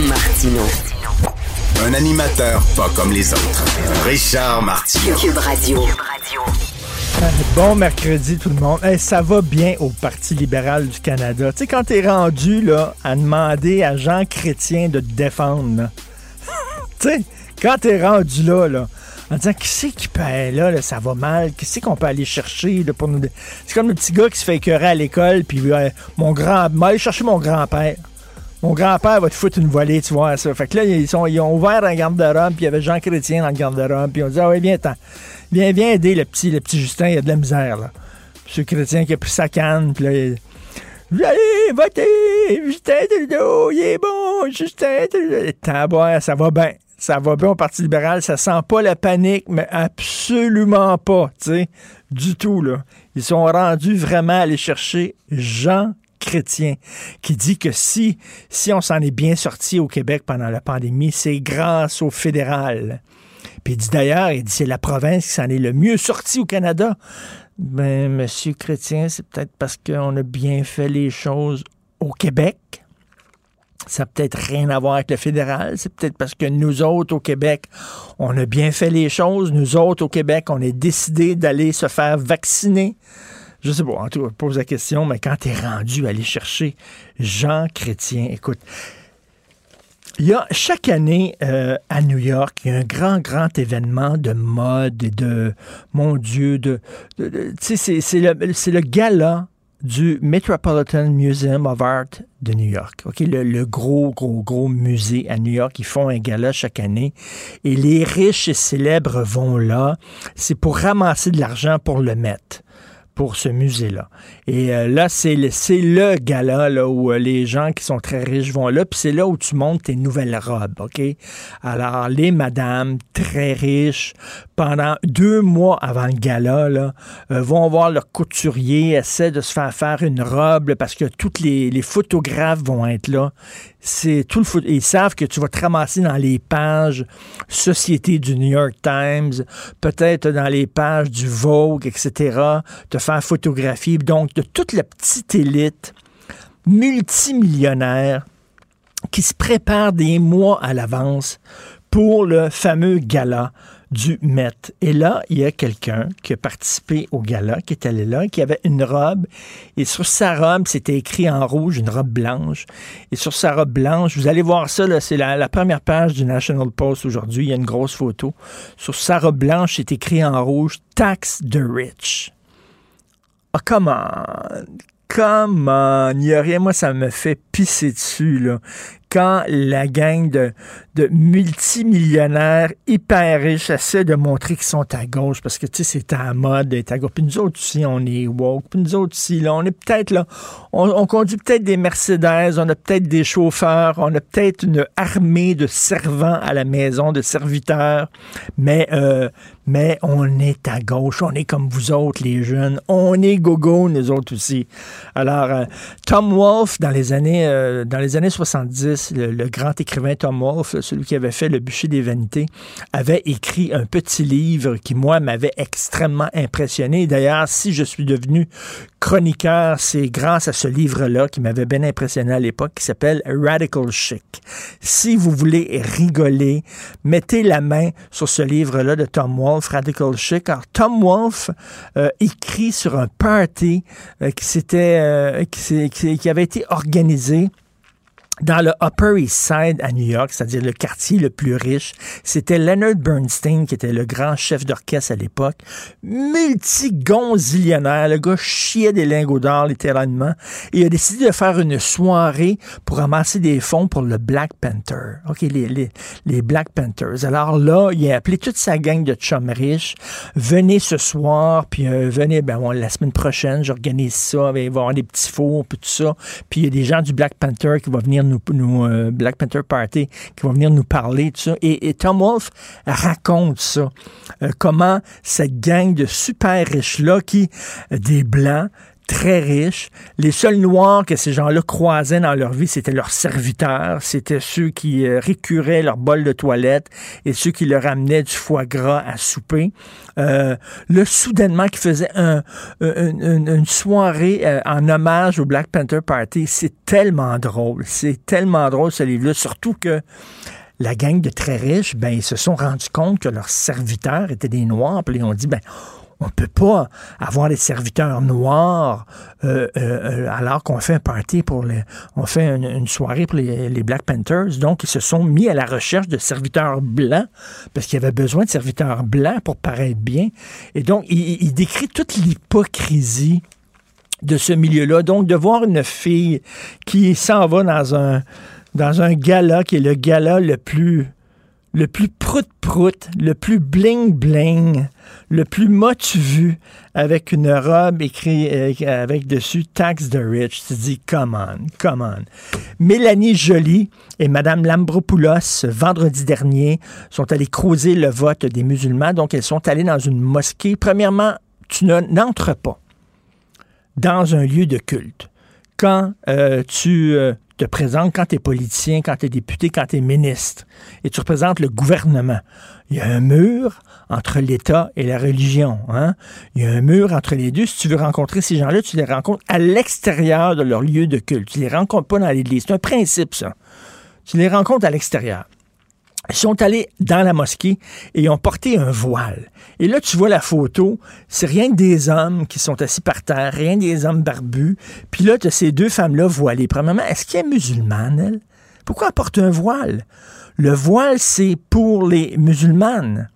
Martino. Un animateur pas comme les autres. Richard Martineau. Cube Radio. Bon mercredi tout le monde. Hey, ça va bien au Parti libéral du Canada. Tu sais, quand t'es rendu là, à demander à Jean Chrétien de te défendre, là. tu sais, quand t'es rendu là, là, en disant qui c'est qui peut aller là, là, ça va mal, qui c'est qu'on peut aller chercher là, pour nous. C'est comme le petit gars qui se fait écœurer à l'école, puis euh, mon grand. M'a aller chercher mon grand-père. Mon grand-père va te foutre une volée, tu vois ça. Fait que là, ils, ont ouvert un garde-robe, puis il y avait Jean Chrétien dans le garde-robe, puis on dit Ah oui, viens, t'en. Viens, viens aider le petit, le petit Justin, il y a de la misère, là. Monsieur Chrétien qui a pris sa canne, puis là, il. Allez voter! Justin Trudeau, il est bon! Justin Trudeau! Taboire, ça va bien. Ça va bien au Parti libéral. Ça sent pas la panique, mais absolument pas, tu sais. Du tout, là. Ils sont rendus vraiment à aller chercher Jean Chrétien, qui dit que si, si on s'en est bien sorti au Québec pendant la pandémie, c'est grâce au fédéral. Puis il dit d'ailleurs, il dit c'est la province qui s'en est le mieux sorti au Canada. Ben, Monsieur Chrétien, c'est peut-être parce qu'on a bien fait les choses au Québec. Ça n'a peut-être rien à voir avec le fédéral. C'est peut-être parce que nous autres, au Québec, on a bien fait les choses. Nous autres, au Québec, on est décidé d'aller se faire vacciner. Je sais pas, je pose la question, mais quand tu es rendu à aller chercher Jean Chrétien, écoute, il y a chaque année euh, à New York, il y a un grand, grand événement de mode et de, mon Dieu, de, tu sais, c'est- le, le gala du Metropolitan Museum of Art de New York. OK, le, le gros, gros, gros musée à New York. Ils font un gala chaque année. Et les riches et célèbres vont là. C'est pour ramasser de l'argent pour le mettre pour ce musée-là. Et euh, là, c'est le, le gala là, où euh, les gens qui sont très riches vont là, puis c'est là où tu montes tes nouvelles robes, OK? Alors, les madames très riches, pendant deux mois avant le gala, là, euh, vont voir leur couturier, essaient de se faire faire une robe, parce que tous les, les photographes vont être là. C'est tout le foot. Ils savent que tu vas te ramasser dans les pages Société du New York Times, peut-être dans les pages du Vogue, etc., te faire photographier. Donc, de toute la petite élite multimillionnaire qui se prépare des mois à l'avance pour le fameux gala du Met. Et là, il y a quelqu'un qui a participé au gala, qui est allé là, qui avait une robe. Et sur sa robe, c'était écrit en rouge, une robe blanche. Et sur sa robe blanche, vous allez voir ça, c'est la, la première page du National Post aujourd'hui. Il y a une grosse photo. Sur sa robe blanche, c'est écrit en rouge Tax the Rich. Ah, come on! Come on! Il y a rien, moi, ça me fait pisser dessus, là. Quand la gang de, multimillionnaires hyper riches essaie de montrer qu'ils sont à gauche, parce que, tu sais, c'est à la mode d'être à gauche. Puis nous autres aussi, on est woke. Puis nous autres aussi, là, on est peut-être, là, on, on conduit peut-être des Mercedes, on a peut-être des chauffeurs, on a peut-être une armée de servants à la maison, de serviteurs, mais, euh, mais on est à gauche, on est comme vous autres, les jeunes. On est gogo, nous autres aussi. Alors, euh, Tom Wolfe, dans les années, euh, dans les années 70, le, grand écrivain Tom Wolfe, celui qui avait fait Le bûcher des vanités, avait écrit un petit livre qui, moi, m'avait extrêmement impressionné. D'ailleurs, si je suis devenu chroniqueur, c'est grâce à ce livre-là qui m'avait bien impressionné à l'époque, qui s'appelle Radical Chic. Si vous voulez rigoler, mettez la main sur ce livre-là de Tom Wolfe, Radical Chic. Alors, Tom Wolfe euh, écrit sur un party euh, qui, s'était, euh, qui avait été organisé dans le Upper East Side à New York, c'est-à-dire le quartier le plus riche, c'était Leonard Bernstein qui était le grand chef d'orchestre à l'époque, multigonzillionnaire, le gars chiait des lingots d'or littéralement, et il a décidé de faire une soirée pour ramasser des fonds pour le Black Panther. OK, les Black Panthers. Alors là, il a appelé toute sa gang de chums riches, venez ce soir, puis euh, venez, ben bon, la semaine prochaine, j'organise ça, il va y avoir des petits fours, puis tout ça, puis il y a des gens du Black Panther qui vont venir nous, nous Black Panther Party, qui vont venir nous parler de ça. Et, et Tom Wolfe raconte ça. comment cette gang de super riches-là, qui, des Blancs, très riches. Les seuls noirs que ces gens-là croisaient dans leur vie, c'était leurs serviteurs, c'était ceux qui euh, récuraient leur bol de toilette et ceux qui leur amenaient du foie gras à souper. Euh, le soudainement qui faisait un, une soirée euh, en hommage au Black Panther Party, c'est tellement drôle. C'est tellement drôle ce livre-là, surtout que la gang de très riches, ben, ils se sont rendus compte que leurs serviteurs étaient des noirs, puis ils ont dit, ben, on ne peut pas avoir des serviteurs noirs euh, euh, euh, alors qu'on fait un party pour les. On fait une, soirée pour les, Black Panthers. Donc, ils se sont mis à la recherche de serviteurs blancs parce qu'il y avait besoin de serviteurs blancs pour paraître bien. Et donc, il, décrit toute l'hypocrisie de ce milieu-là. Donc, de voir une fille qui s'en va dans un, dans un gala qui est le gala le plus le plus prout-prout, le plus bling-bling, le plus motu avec une robe écrite euh, avec dessus Tax the Rich. Tu dis, come on, come on. Mélanie Joly et Mme Lambropoulos, vendredi dernier, sont allées creuser le vote des musulmans. Donc, elles sont allées dans une mosquée. Premièrement, tu n'entres pas dans un lieu de culte. Quand euh, tu euh, te présentes quand tu es politicien, quand tu es député, quand tu es ministre, et tu représentes le gouvernement. Il y a un mur entre l'État et la religion. Hein? Il y a un mur entre les deux. Si tu veux rencontrer ces gens-là, tu les rencontres à l'extérieur de leur lieu de culte. Tu les rencontres pas dans l'église. C'est un principe, ça. Tu les rencontres à l'extérieur. Ils sont allés dans la mosquée et ils ont porté un voile. Et là, tu vois la photo, c'est rien que des hommes qui sont assis par terre, rien que des hommes barbus. Puis là, tu as ces deux femmes-là voilées. Premièrement, est-ce qu'elle est musulmane, elle? Pourquoi elle porte un voile? Le voile, c'est pour les musulmanes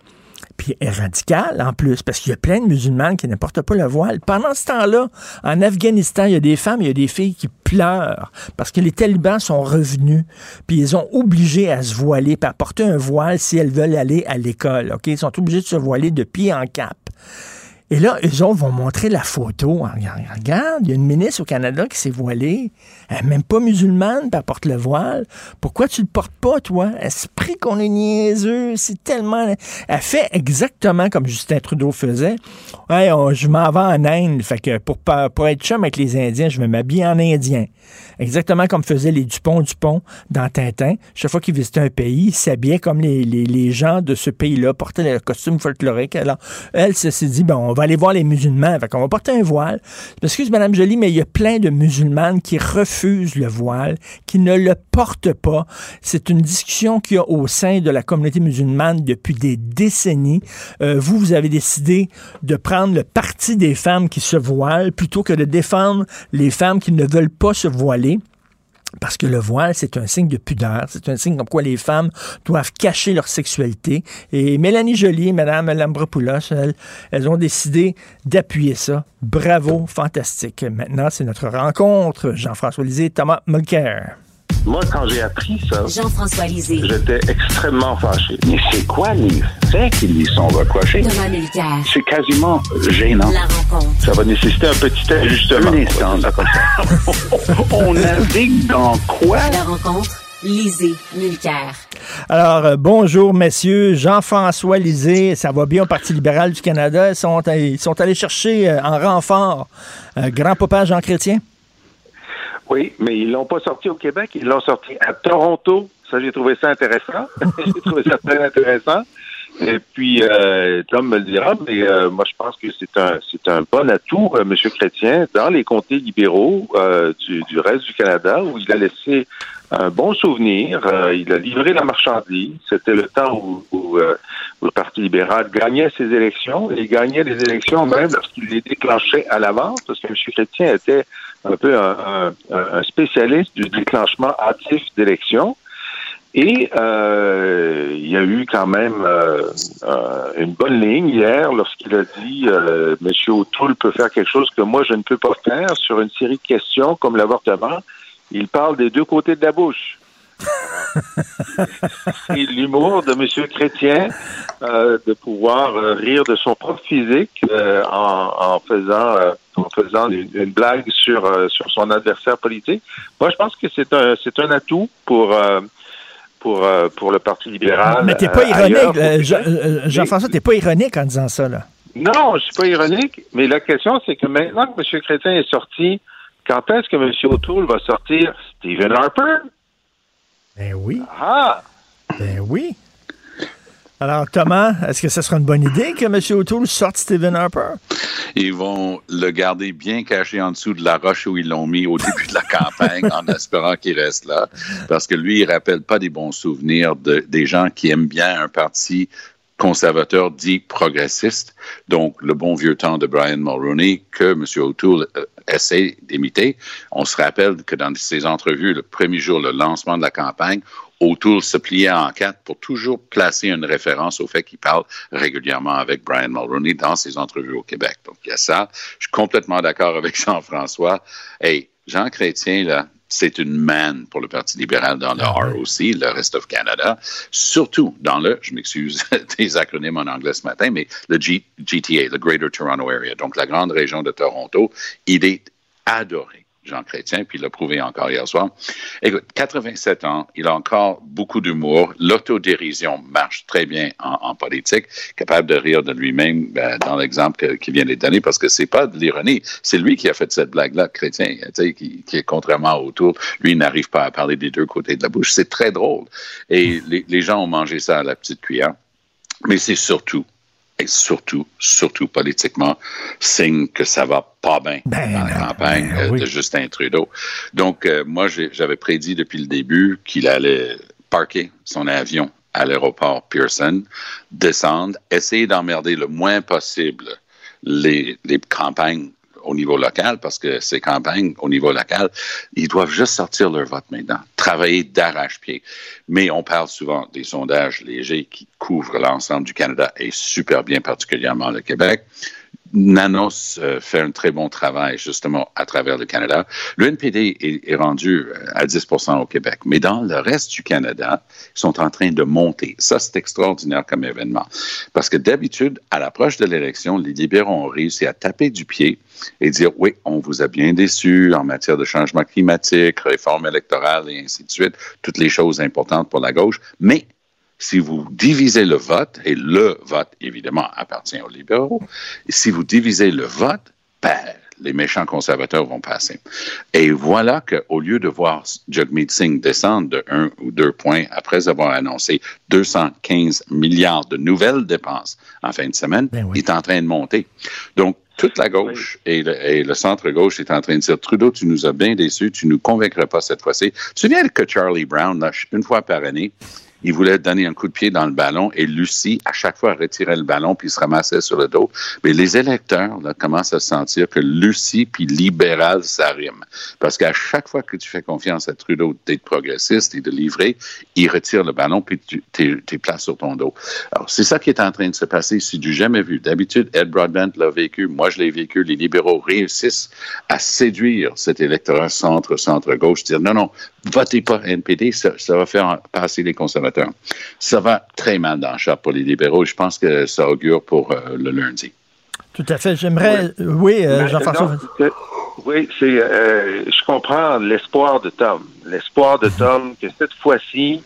puis est radicale en plus, parce qu'il y a plein de musulmanes qui ne portent pas le voile. Pendant ce temps-là, en Afghanistan, il y a des femmes, il y a des filles qui pleurent parce que les talibans sont revenus, puis ils ont obligé à se voiler, puis à porter un voile si elles veulent aller à l'école. Ok, Ils sont obligés de se voiler de pied en cap. Et là, eux autres vont montrer la photo. Regarde, il y a une ministre au Canada qui s'est voilée. Elle n'est même pas musulmane, puis elle porte le voile. Pourquoi tu le portes pas, toi? Esprit qu'on est niaiseux, c'est tellement... Elle fait exactement comme Justin Trudeau faisait. Ouais, je m'en vais en Inde, fait que pour, pour être chum avec les Indiens, je me m'habille en Indien. Exactement comme faisaient les Dupont-Dupont dans Tintin. Chaque fois qu'ils visitaient un pays, ils s'habillaient comme les, les, gens de ce pays-là, portaient le costume folklorique. Alors, elle s'est dit, bon, on va aller voir les musulmans, fait qu'on va porter un voile. Excuse, Madame Jolie, mais il y a plein de musulmanes qui refusent le voile, qui ne le portent pas. C'est une discussion qu'il y a au sein de la communauté musulmane depuis des décennies. Euh, vous, vous avez décidé de prendre le parti des femmes qui se voilent plutôt que de défendre les femmes qui ne veulent pas se voiler. Parce que le voile, c'est un signe de pudeur, c'est un signe comme quoi les femmes doivent cacher leur sexualité. Et Mélanie Joly Mme Lambropoulos, elles, elles ont décidé d'appuyer ça. Bravo, fantastique. Maintenant, c'est notre rencontre. Jean-François Lisée, Thomas Mulcair. Moi, quand j'ai appris ça, Jean-François Lisée. J'étais extrêmement fâché. Mais c'est quoi les faits qui lui sont reprochés? C'est quasiment gênant. La rencontre. Ça va nécessiter un petit ajustement. Un instant, On navigue dans quoi? La rencontre. Lisée, Mulcair. Alors, euh, bonjour, messieurs. Jean-François Lisée, ça va bien au Parti libéral du Canada. Ils sont, ils sont allés chercher euh, en renfort euh, grand-papa Jean Chrétien? Oui, mais ils l'ont pas sorti au Québec, ils l'ont sorti à Toronto. Ça, j'ai trouvé ça intéressant. j'ai trouvé ça très intéressant. Et puis, euh, Tom me le dira, mais euh, moi, je pense que c'est un c'est un bon atout, euh, M. Chrétien, dans les comtés libéraux euh, du, du, reste du Canada, où il a laissé un bon souvenir. il a livré la marchandise. C'était le temps où, où, le Parti libéral gagnait ses élections. Et il gagnait les élections même lorsqu'il les déclenchait à l'avance, parce que M. Chrétien était un peu un, spécialiste du déclenchement hâtif d'élections. Et euh, il y a eu quand même euh, euh, une bonne ligne hier lorsqu'il a dit Monsieur O'Toole peut faire quelque chose que moi je ne peux pas faire sur une série de questions comme l'avortement. Il parle des deux côtés de la bouche. C'est l'humour de M. Chrétien euh, de pouvoir euh, rire de son propre physique euh, en, en, faisant, en faisant une, une blague sur, sur son adversaire politique. Moi, je pense que c'est un, c'est un atout pour pour, pour le Parti libéral. Mais t'es pas ironique, Jean, Jean-François, t'es pas ironique en disant ça, là. Non, je suis pas ironique, mais la question, c'est que maintenant que M. Chrétien est sorti, quand est-ce que M. O'Toole va sortir Stephen Harper? Ben oui. Ah! Ben oui. Alors, Thomas, est-ce que ce sera une bonne idée que M. O'Toole sorte Stephen Harper? Ils vont le garder bien caché en dessous de la roche où ils l'ont mis au début de la campagne en espérant qu'il reste là. Parce que lui, il rappelle pas des bons souvenirs de, des gens qui aiment bien un parti conservateur dit progressiste, donc le bon vieux temps de Brian Mulroney que M. O'Toole euh, essaie d'imiter. On se rappelle que dans ses entrevues, le premier jour, le lancement de la campagne, O'Toole se pliait en quatre pour toujours placer une référence au fait qu'il parle régulièrement avec Brian Mulroney dans ses entrevues au Québec. Donc, il y a ça. Je suis complètement d'accord avec Jean-François. Hey, Jean Chrétien, là, c'est une manne pour le Parti libéral dans le ah ROC, le Rest of Canada, surtout dans le, je m'excuse des acronymes en anglais ce matin, mais le G, GTA, le Greater Toronto Area, donc la grande région de Toronto, il est adoré. Jean Chrétien, puis il l'a prouvé encore hier soir. Écoute, 87 ans, il a encore beaucoup d'humour. L'autodérision marche très bien en, politique, capable de rire de lui-même ben, dans l'exemple qu'il vient de donner, parce que c'est pas de l'ironie, c'est lui qui a fait cette blague-là, Chrétien, qui, est contrairement autour, lui n'arrive pas à parler des deux côtés de la bouche. C'est très drôle. Et les gens ont mangé ça à la petite cuillère. Mais c'est surtout et surtout, surtout politiquement, signe que ça va pas bien ben, dans la campagne ben, oui. de Justin Trudeau. Donc, euh, moi, j'avais prédit depuis le début qu'il allait parquer son avion à l'aéroport Pearson, descendre, essayer d'emmerder le moins possible les, les campagnes au niveau local, parce que ces campagnes au niveau local, ils doivent juste sortir leur vote maintenant, travailler d'arrache-pied. Mais on parle souvent des sondages légers qui couvrent l'ensemble du Canada et super bien particulièrement le Québec. Nanos euh, fait un très bon travail justement à travers le Canada. Le NPD est, rendu à 10% au Québec, mais dans le reste du Canada, ils sont en train de monter. Ça, c'est extraordinaire comme événement. Parce que d'habitude, à l'approche de l'élection, les libéraux ont réussi à taper du pied et dire oui, on vous a bien déçu en matière de changement climatique, réforme électorale et ainsi de suite, toutes les choses importantes pour la gauche, mais si vous divisez le vote, et le vote, évidemment, appartient aux libéraux, si vous divisez le vote, ben, les méchants conservateurs vont passer. Et voilà qu'au lieu de voir Jagmeet Singh descendre de un ou deux points après avoir annoncé 215 milliards de nouvelles dépenses en fin de semaine, Ben oui. il est en train de monter. Donc, toute la gauche et, le, et le centre-gauche est en train de dire Trudeau, tu nous as bien déçus, tu ne nous convaincras pas cette fois-ci. Tu te souviens que Charlie Brown, là, une fois par année, il voulait donner un coup de pied dans le ballon et Lucie, à chaque fois, retirait le ballon puis se ramassait sur le dos. Mais les électeurs commencent à sentir que Lucie puis libéral, ça rime. Parce qu'à chaque fois que tu fais confiance à Trudeau d'être progressiste et de livrer, il retire le ballon puis tu es place sur ton dos. Alors, c'est ça qui est en train de se passer. C'est du jamais vu. D'habitude, Ed Broadbent l'a vécu. Moi, je l'ai vécu. Les libéraux réussissent à séduire cet électorat centre, centre-gauche, dire non, non, votez pas NPD, ça va faire passer les conservateurs. Ça va très mal dans le chat pour les libéraux. Je pense que ça augure pour euh, le lundi. Tout à fait. J'aimerais. Oui, oui euh, Jean-François. Oui, c'est. Euh, je comprends l'espoir de Tom. L'espoir de Tom que cette fois-ci,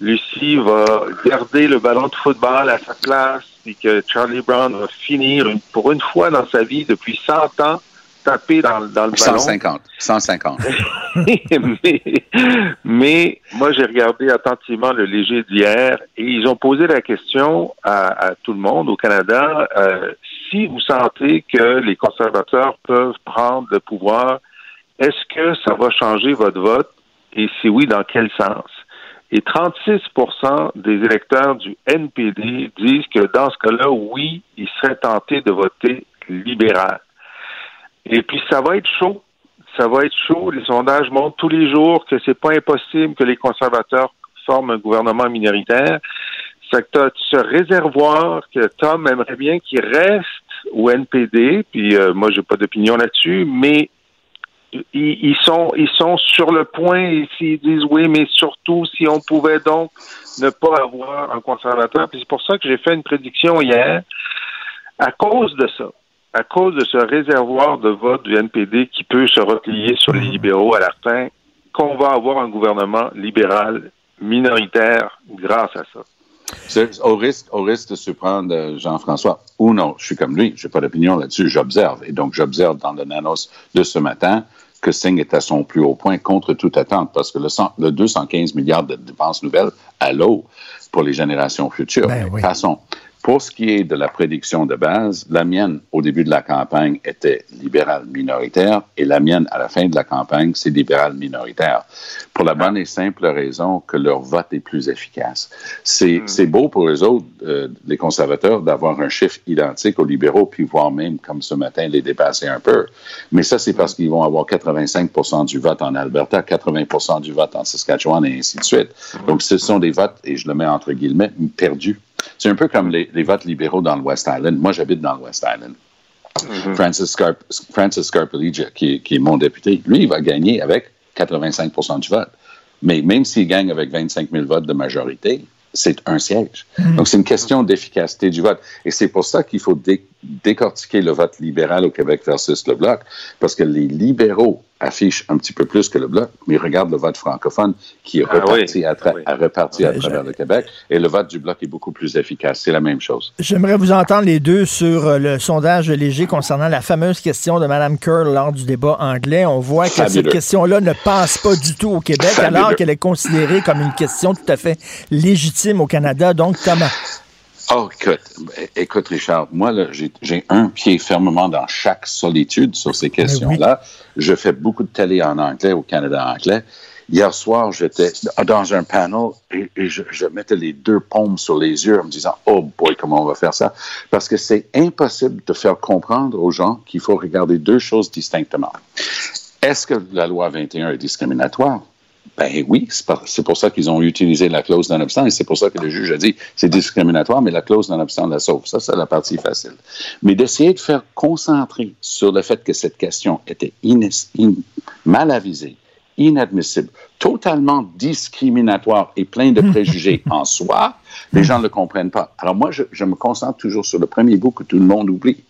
Lucie va garder le ballon de football à sa place et que Charlie Brown va finir pour une fois dans sa vie depuis 100 ans taper dans, dans le ballon. 150. 150. mais, mais moi, j'ai regardé attentivement le léger d'hier et ils ont posé la question à, à tout le monde au Canada euh, si vous sentez que les conservateurs peuvent prendre le pouvoir, est-ce que ça va changer votre vote? Et si oui, dans quel sens? Et 36% des électeurs du NPD disent que dans ce cas-là, oui, ils seraient tentés de voter libéral. Et puis, ça va être chaud. Ça va être chaud. Les sondages montrent tous les jours que c'est pas impossible que les conservateurs forment un gouvernement minoritaire. C'est que as ce réservoir que Tom aimerait bien qu'il reste au NPD, puis euh, moi, j'ai pas d'opinion là-dessus, mais ils, ils, sont, ils sont sur le point et s'ils disent oui, mais surtout si on pouvait donc ne pas avoir un conservateur. Puis c'est pour ça que j'ai fait une prédiction hier. À cause de ça, à cause de ce réservoir de vote du NPD qui peut se replier sur les libéraux à la fin, qu'on va avoir un gouvernement libéral minoritaire grâce à ça. Au risque, au risque de surprendre euh, Jean-François, ou non, je suis comme lui, je n'ai pas d'opinion là-dessus, j'observe. Et donc, j'observe dans le Nanos de ce matin que Singh est à son plus haut point contre toute attente, parce que le, le 215 milliards de dépenses nouvelles à l'eau pour les générations futures. Ben oui. Passons. Pour ce qui est de la prédiction de base, la mienne au début de la campagne était libérale minoritaire et la mienne à la fin de la campagne, c'est libérale minoritaire. Pour la bonne et simple raison que leur vote est plus efficace. C'est c'est beau pour les autres, euh, les conservateurs, d'avoir un chiffre identique aux libéraux, puis voire même, comme ce matin, les dépasser un peu. Mais ça, c'est parce qu'ils vont avoir 85% du vote en Alberta, 80% du vote en Saskatchewan et ainsi de suite. Donc, ce sont des votes, et je le mets entre guillemets, perdus. C'est un peu comme les, les votes libéraux dans le West Island. Moi, j'habite dans le West Island. Francis, Scarp Francis Scarpelligia, qui, qui est mon député, lui, il va gagner avec 85 du vote. Mais même s'il gagne avec 25 000 votes de majorité, c'est un siège. Donc, c'est une question d'efficacité du vote. Et c'est pour ça qu'il faut dé- décortiquer le vote libéral au Québec versus le Bloc, parce que les libéraux affichent un petit peu plus que le Bloc, mais regarde le vote francophone qui est Ah reparti, oui, à, tra- oui. à reparti à Ouais, travers le Québec, et le vote du Bloc est beaucoup plus efficace. C'est la même chose. J'aimerais vous entendre les deux sur euh, le sondage léger concernant la fameuse question de Mme Kerr lors du débat anglais. On voit que cette question-là ne passe pas du tout au Québec, Fabuleux. alors qu'elle est considérée comme une question tout à fait légitime au Canada. Donc, Thomas. Oh, écoute, écoute, Richard, moi, là, j'ai un pied fermement dans chaque solitude sur ces questions-là. Je fais beaucoup de télé en anglais, au Canada anglais. Hier soir, j'étais dans un panel et, et je, je mettais les deux paumes sur les yeux en me disant, oh boy, comment on va faire ça? Parce que c'est impossible de faire comprendre aux gens qu'il faut regarder deux choses distinctement. Est-ce que la loi 21 est discriminatoire? Ben oui, c'est pour ça qu'ils ont utilisé la clause non-obstant et c'est pour ça que le juge a dit c'est discriminatoire, mais la clause non-obstant la sauve. Ça, c'est la partie facile. Mais d'essayer de faire concentrer sur le fait que cette question était mal avisée, inadmissible, totalement discriminatoire et plein de préjugés en soi, les gens ne le comprennent pas. Alors moi, je, je me concentre toujours sur le premier bout que tout le monde oublie.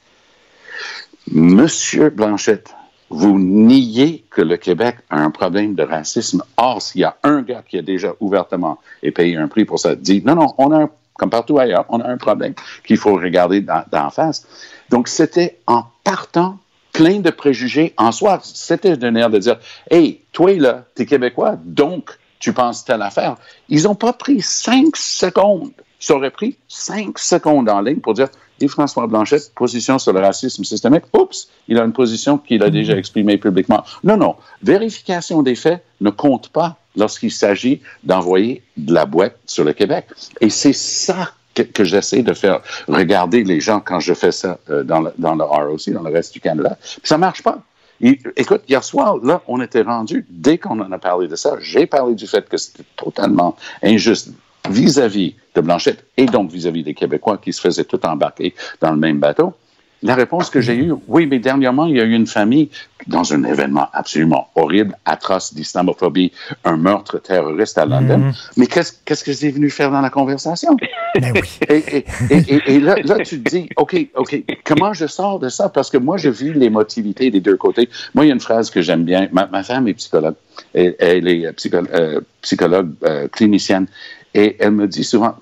Monsieur Blanchette, vous niez que le Québec a un problème de racisme. Or, s'il y a un gars qui a déjà ouvertement et payé un prix pour ça, dit non, non, on a comme partout ailleurs, on a un problème qu'il faut regarder d'en face. Donc, c'était en partant plein de préjugés en soi. C'était d'un air de dire, hey, toi là, t'es québécois, donc tu penses telle affaire. Ils n'ont pas pris cinq secondes. Ça aurait pris cinq secondes en ligne pour dire, et François Blanchette, position sur le racisme systémique. Oups, il a une position qu'il a déjà exprimée publiquement. Non, non. Vérification des faits ne compte pas lorsqu'il s'agit d'envoyer de la boîte sur le Québec. Et c'est ça que, que j'essaie de faire regarder les gens quand je fais ça euh, dans, le, dans le ROC, dans le reste du Canada. Puis ça marche pas. Et, écoute, hier soir, là, on était rendu, dès qu'on en a parlé de ça, j'ai parlé du fait que c'était totalement injuste vis-à-vis de Blanchette et donc vis-à-vis des Québécois qui se faisaient tout embarquer dans le même bateau. La réponse que j'ai eue, oui, mais dernièrement, il y a eu une famille dans un événement absolument horrible, atroce d'islamophobie, un meurtre terroriste à London. Mais qu'est-ce qu'est-ce que c'est venu faire dans la conversation? Ben oui. Et, et, et, et- là, là, tu te dis, OK, OK, comment je sors de ça? Parce que moi, je vis l'émotivité des deux côtés. Moi, il y a une phrase que j'aime bien. Ma, ma femme est psychologue. Elle, elle est psycho- euh, psychologue euh, clinicienne. Et elle me dit souvent,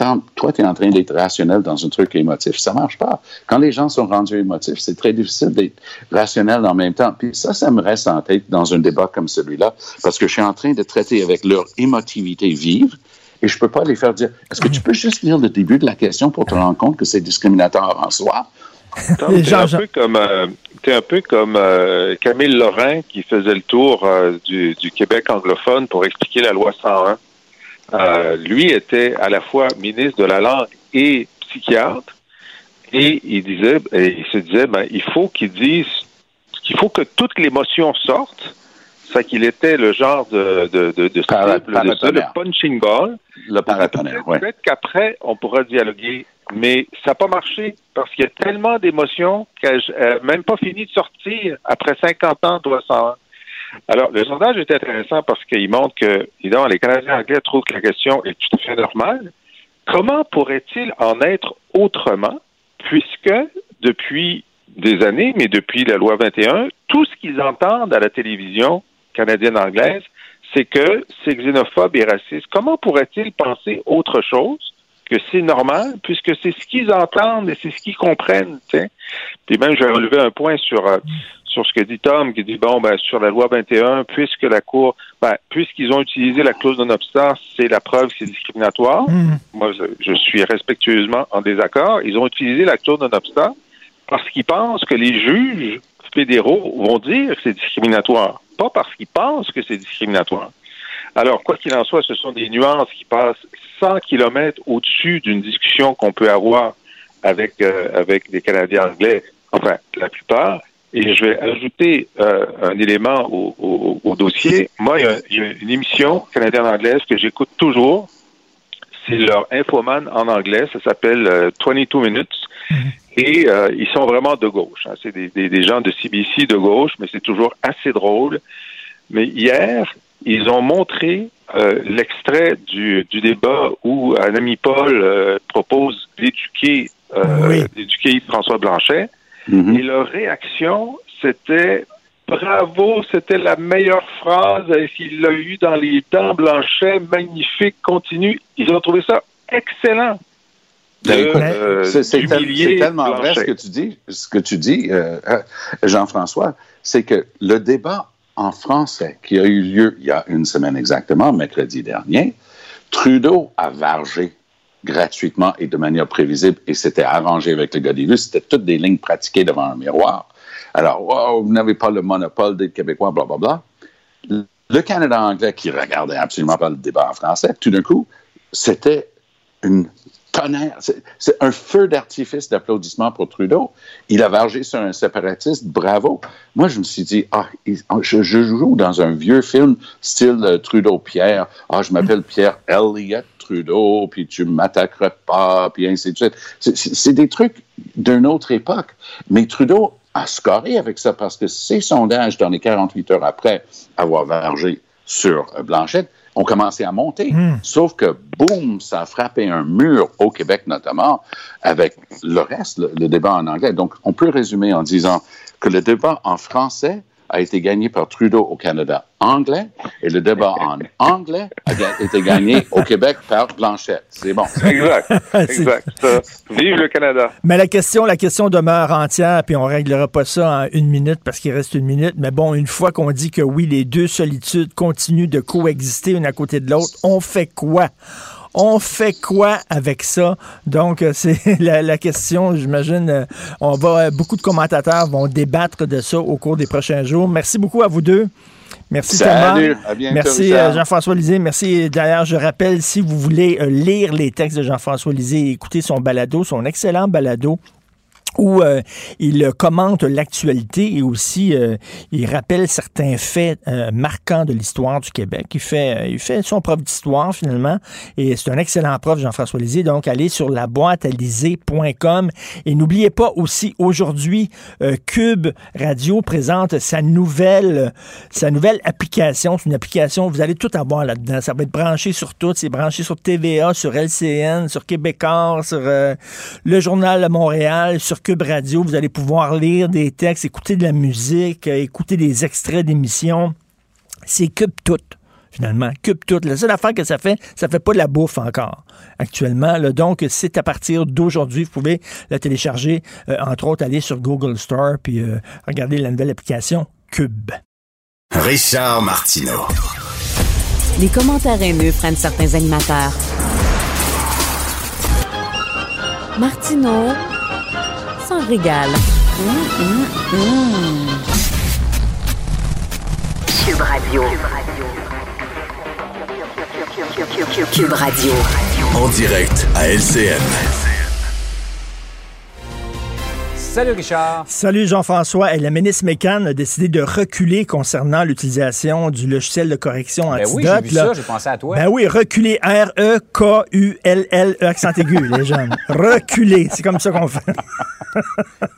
en- toi, tu es en train d'être rationnel dans un truc émotif. Ça marche pas. Quand les gens sont rendus émotifs, c'est très difficile d'être rationnel en même temps. Puis ça, ça me reste en tête dans un débat comme celui-là, parce que je suis en train de traiter avec leur émotivité vive. Et je peux pas les faire dire, est-ce que tu peux juste lire le début de la question pour te rendre compte que c'est discriminatoire en soi? Tom, Les T'es gens- un, peu comme, euh, t'es un peu comme euh, Camille Lorrain qui faisait le tour euh, du, du Québec anglophone pour expliquer la loi 101. Euh, lui était à la fois ministre de la langue et psychiatre, et il disait, et il se disait, ben, il faut qu'il dise qu'il faut que toute l'émotion sorte. C'est qu'il était le genre de, de, de, de, Para- cible de ça, le punching ball. Le Peut-être oui. peut-être qu'après, on pourra dialoguer mais ça n'a pas marché parce qu'il y a tellement d'émotions qu'elle n'a même pas fini de sortir après 50 ans 301. Alors, le sondage est intéressant parce qu'il montre que, évidemment, les Canadiens anglais trouvent que la question est tout à fait normale. Comment pourrait-il en être autrement, puisque depuis des années, mais depuis la loi 21, tout ce qu'ils entendent à la télévision canadienne-anglaise, c'est que c'est xénophobe et raciste. Comment pourrait-il penser autre chose que c'est normal, puisque c'est ce qu'ils entendent et c'est ce qu'ils comprennent. T'sais. Puis même, je vais relever un point sur euh, sur ce que dit Tom, qui dit bon, ben sur la loi 21, puisque la Cour, ben, puisqu'ils ont utilisé la clause de obstant, c'est la preuve que c'est discriminatoire. Mm. Moi, je, suis respectueusement en désaccord. Ils ont utilisé la clause de obstant parce qu'ils pensent que les juges fédéraux vont dire que c'est discriminatoire, pas parce qu'ils pensent que c'est discriminatoire. Alors, quoi qu'il en soit, ce sont des nuances qui passent 100 kilomètres au-dessus d'une discussion qu'on peut avoir avec, euh, avec des Canadiens anglais, enfin, la plupart. Et je vais ajouter euh, un élément au, au, au, dossier. Moi, il y, a, il y, a, une émission canadienne-anglaise que j'écoute toujours. C'est leur infoman en anglais. Ça s'appelle euh, 22 Minutes. Et euh, ils sont vraiment de gauche. Hein. C'est des, des, des, gens de CBC de gauche, mais c'est toujours assez drôle. Mais hier, ils ont montré euh, l'extrait du, du, débat où un ami Paul euh, propose d'éduquer oui. d'éduquer François Blanchet. -hmm. Et leur réaction, c'était bravo, c'était la meilleure phrase qu'il a eue dans les temps, Blanchet, magnifique, continue. Ils ont trouvé ça excellent. Euh, c'est tellement Blanchet. vrai ce que tu dis, ce que tu dis, euh, Jean-François, c'est que le débat en français qui a eu lieu il y a une semaine exactement, mercredi dernier, Trudeau a vargé gratuitement et de manière prévisible et c'était arrangé avec le des C'était toutes des lignes pratiquées devant un miroir. Alors, wow, vous n'avez pas le monopole des Québécois, blablabla. Bla, bla. Le Canada anglais qui regardait absolument pas le débat en français, tout d'un coup, c'était une tonnerre. C'est un feu d'artifice d'applaudissements pour Trudeau. Il a vargé sur un séparatiste, bravo. Moi, je me suis dit, ah, je, je joue dans un vieux film style euh, Trudeau-Pierre. Ah, je m'appelle Pierre Elliott Trudeau, puis tu ne m'attaqueras pas, puis ainsi de suite. C'est des trucs d'une autre époque. Mais Trudeau a scoré avec ça parce que ces sondages, dans les 48 heures après avoir vargé sur Blanchette, ont commencé à monter. Mm. Sauf que, boum, ça a frappé un mur au Québec notamment avec le reste, le, le, débat en anglais. Donc, on peut résumer en disant que le débat en français a été gagné par Trudeau au Canada anglais et le débat en anglais a été gagné au Québec par Blanchette. C'est bon. Exact. Exact. Vive le Canada. Mais la question, la question demeure entière, puis on réglera pas ça en une minute parce qu'il reste une minute. Mais bon, une fois qu'on dit que oui, les deux solitudes continuent de coexister une à côté de l'autre, on fait quoi? On fait quoi avec ça? Donc, c'est la, la, question, j'imagine. On va, beaucoup de commentateurs vont débattre de ça au cours des prochains jours. Merci beaucoup à vous deux. Merci Salut, Thomas. Merci Jean-François Lisée. Merci. D'ailleurs, je rappelle, si vous voulez lire les textes de Jean-François Lisée et écouter son balado, son excellent balado, où euh, il commente l'actualité et aussi euh, il rappelle certains faits euh, marquants de l'histoire du Québec. Il fait, il fait son prof d'histoire finalement et c'est un excellent prof, Jean-François Lisée. Donc, allez sur la boîte et n'oubliez pas aussi aujourd'hui, Cube Radio présente sa nouvelle, sa nouvelle application. C'est une application, vous allez tout avoir là-dedans. Ça va être branché sur tout. C'est branché sur TVA, sur LCN, sur Québécois, sur le Journal de Montréal, sur Cube Radio. Vous allez pouvoir lire des textes, écouter de la musique, écouter des extraits d'émissions. C'est Cube tout finalement. Cube tout. La seule affaire que ça fait, ça fait pas de la bouffe encore actuellement. Là. Donc, c'est à partir d'aujourd'hui. Vous pouvez la télécharger, euh, entre autres, aller sur Google Store puis euh, regarder la nouvelle application Cube. Richard Martineau. Les commentaires haineux prennent certains animateurs. Martineau s'en régale. Mmh, mmh, mmh. Cube Radio. Cube Radio. En direct à LCN. Salut Richard. Salut Jean-François. Et la ministre Mécan a décidé de reculer concernant l'utilisation du logiciel de correction Ben antidote. oui, j'ai vu là. ça, j'ai pensé à toi. Ben oui, reculer. R-E-K-U-L-L-E, accent aigu, les jeunes. Reculer. C'est comme ça qu'on fait.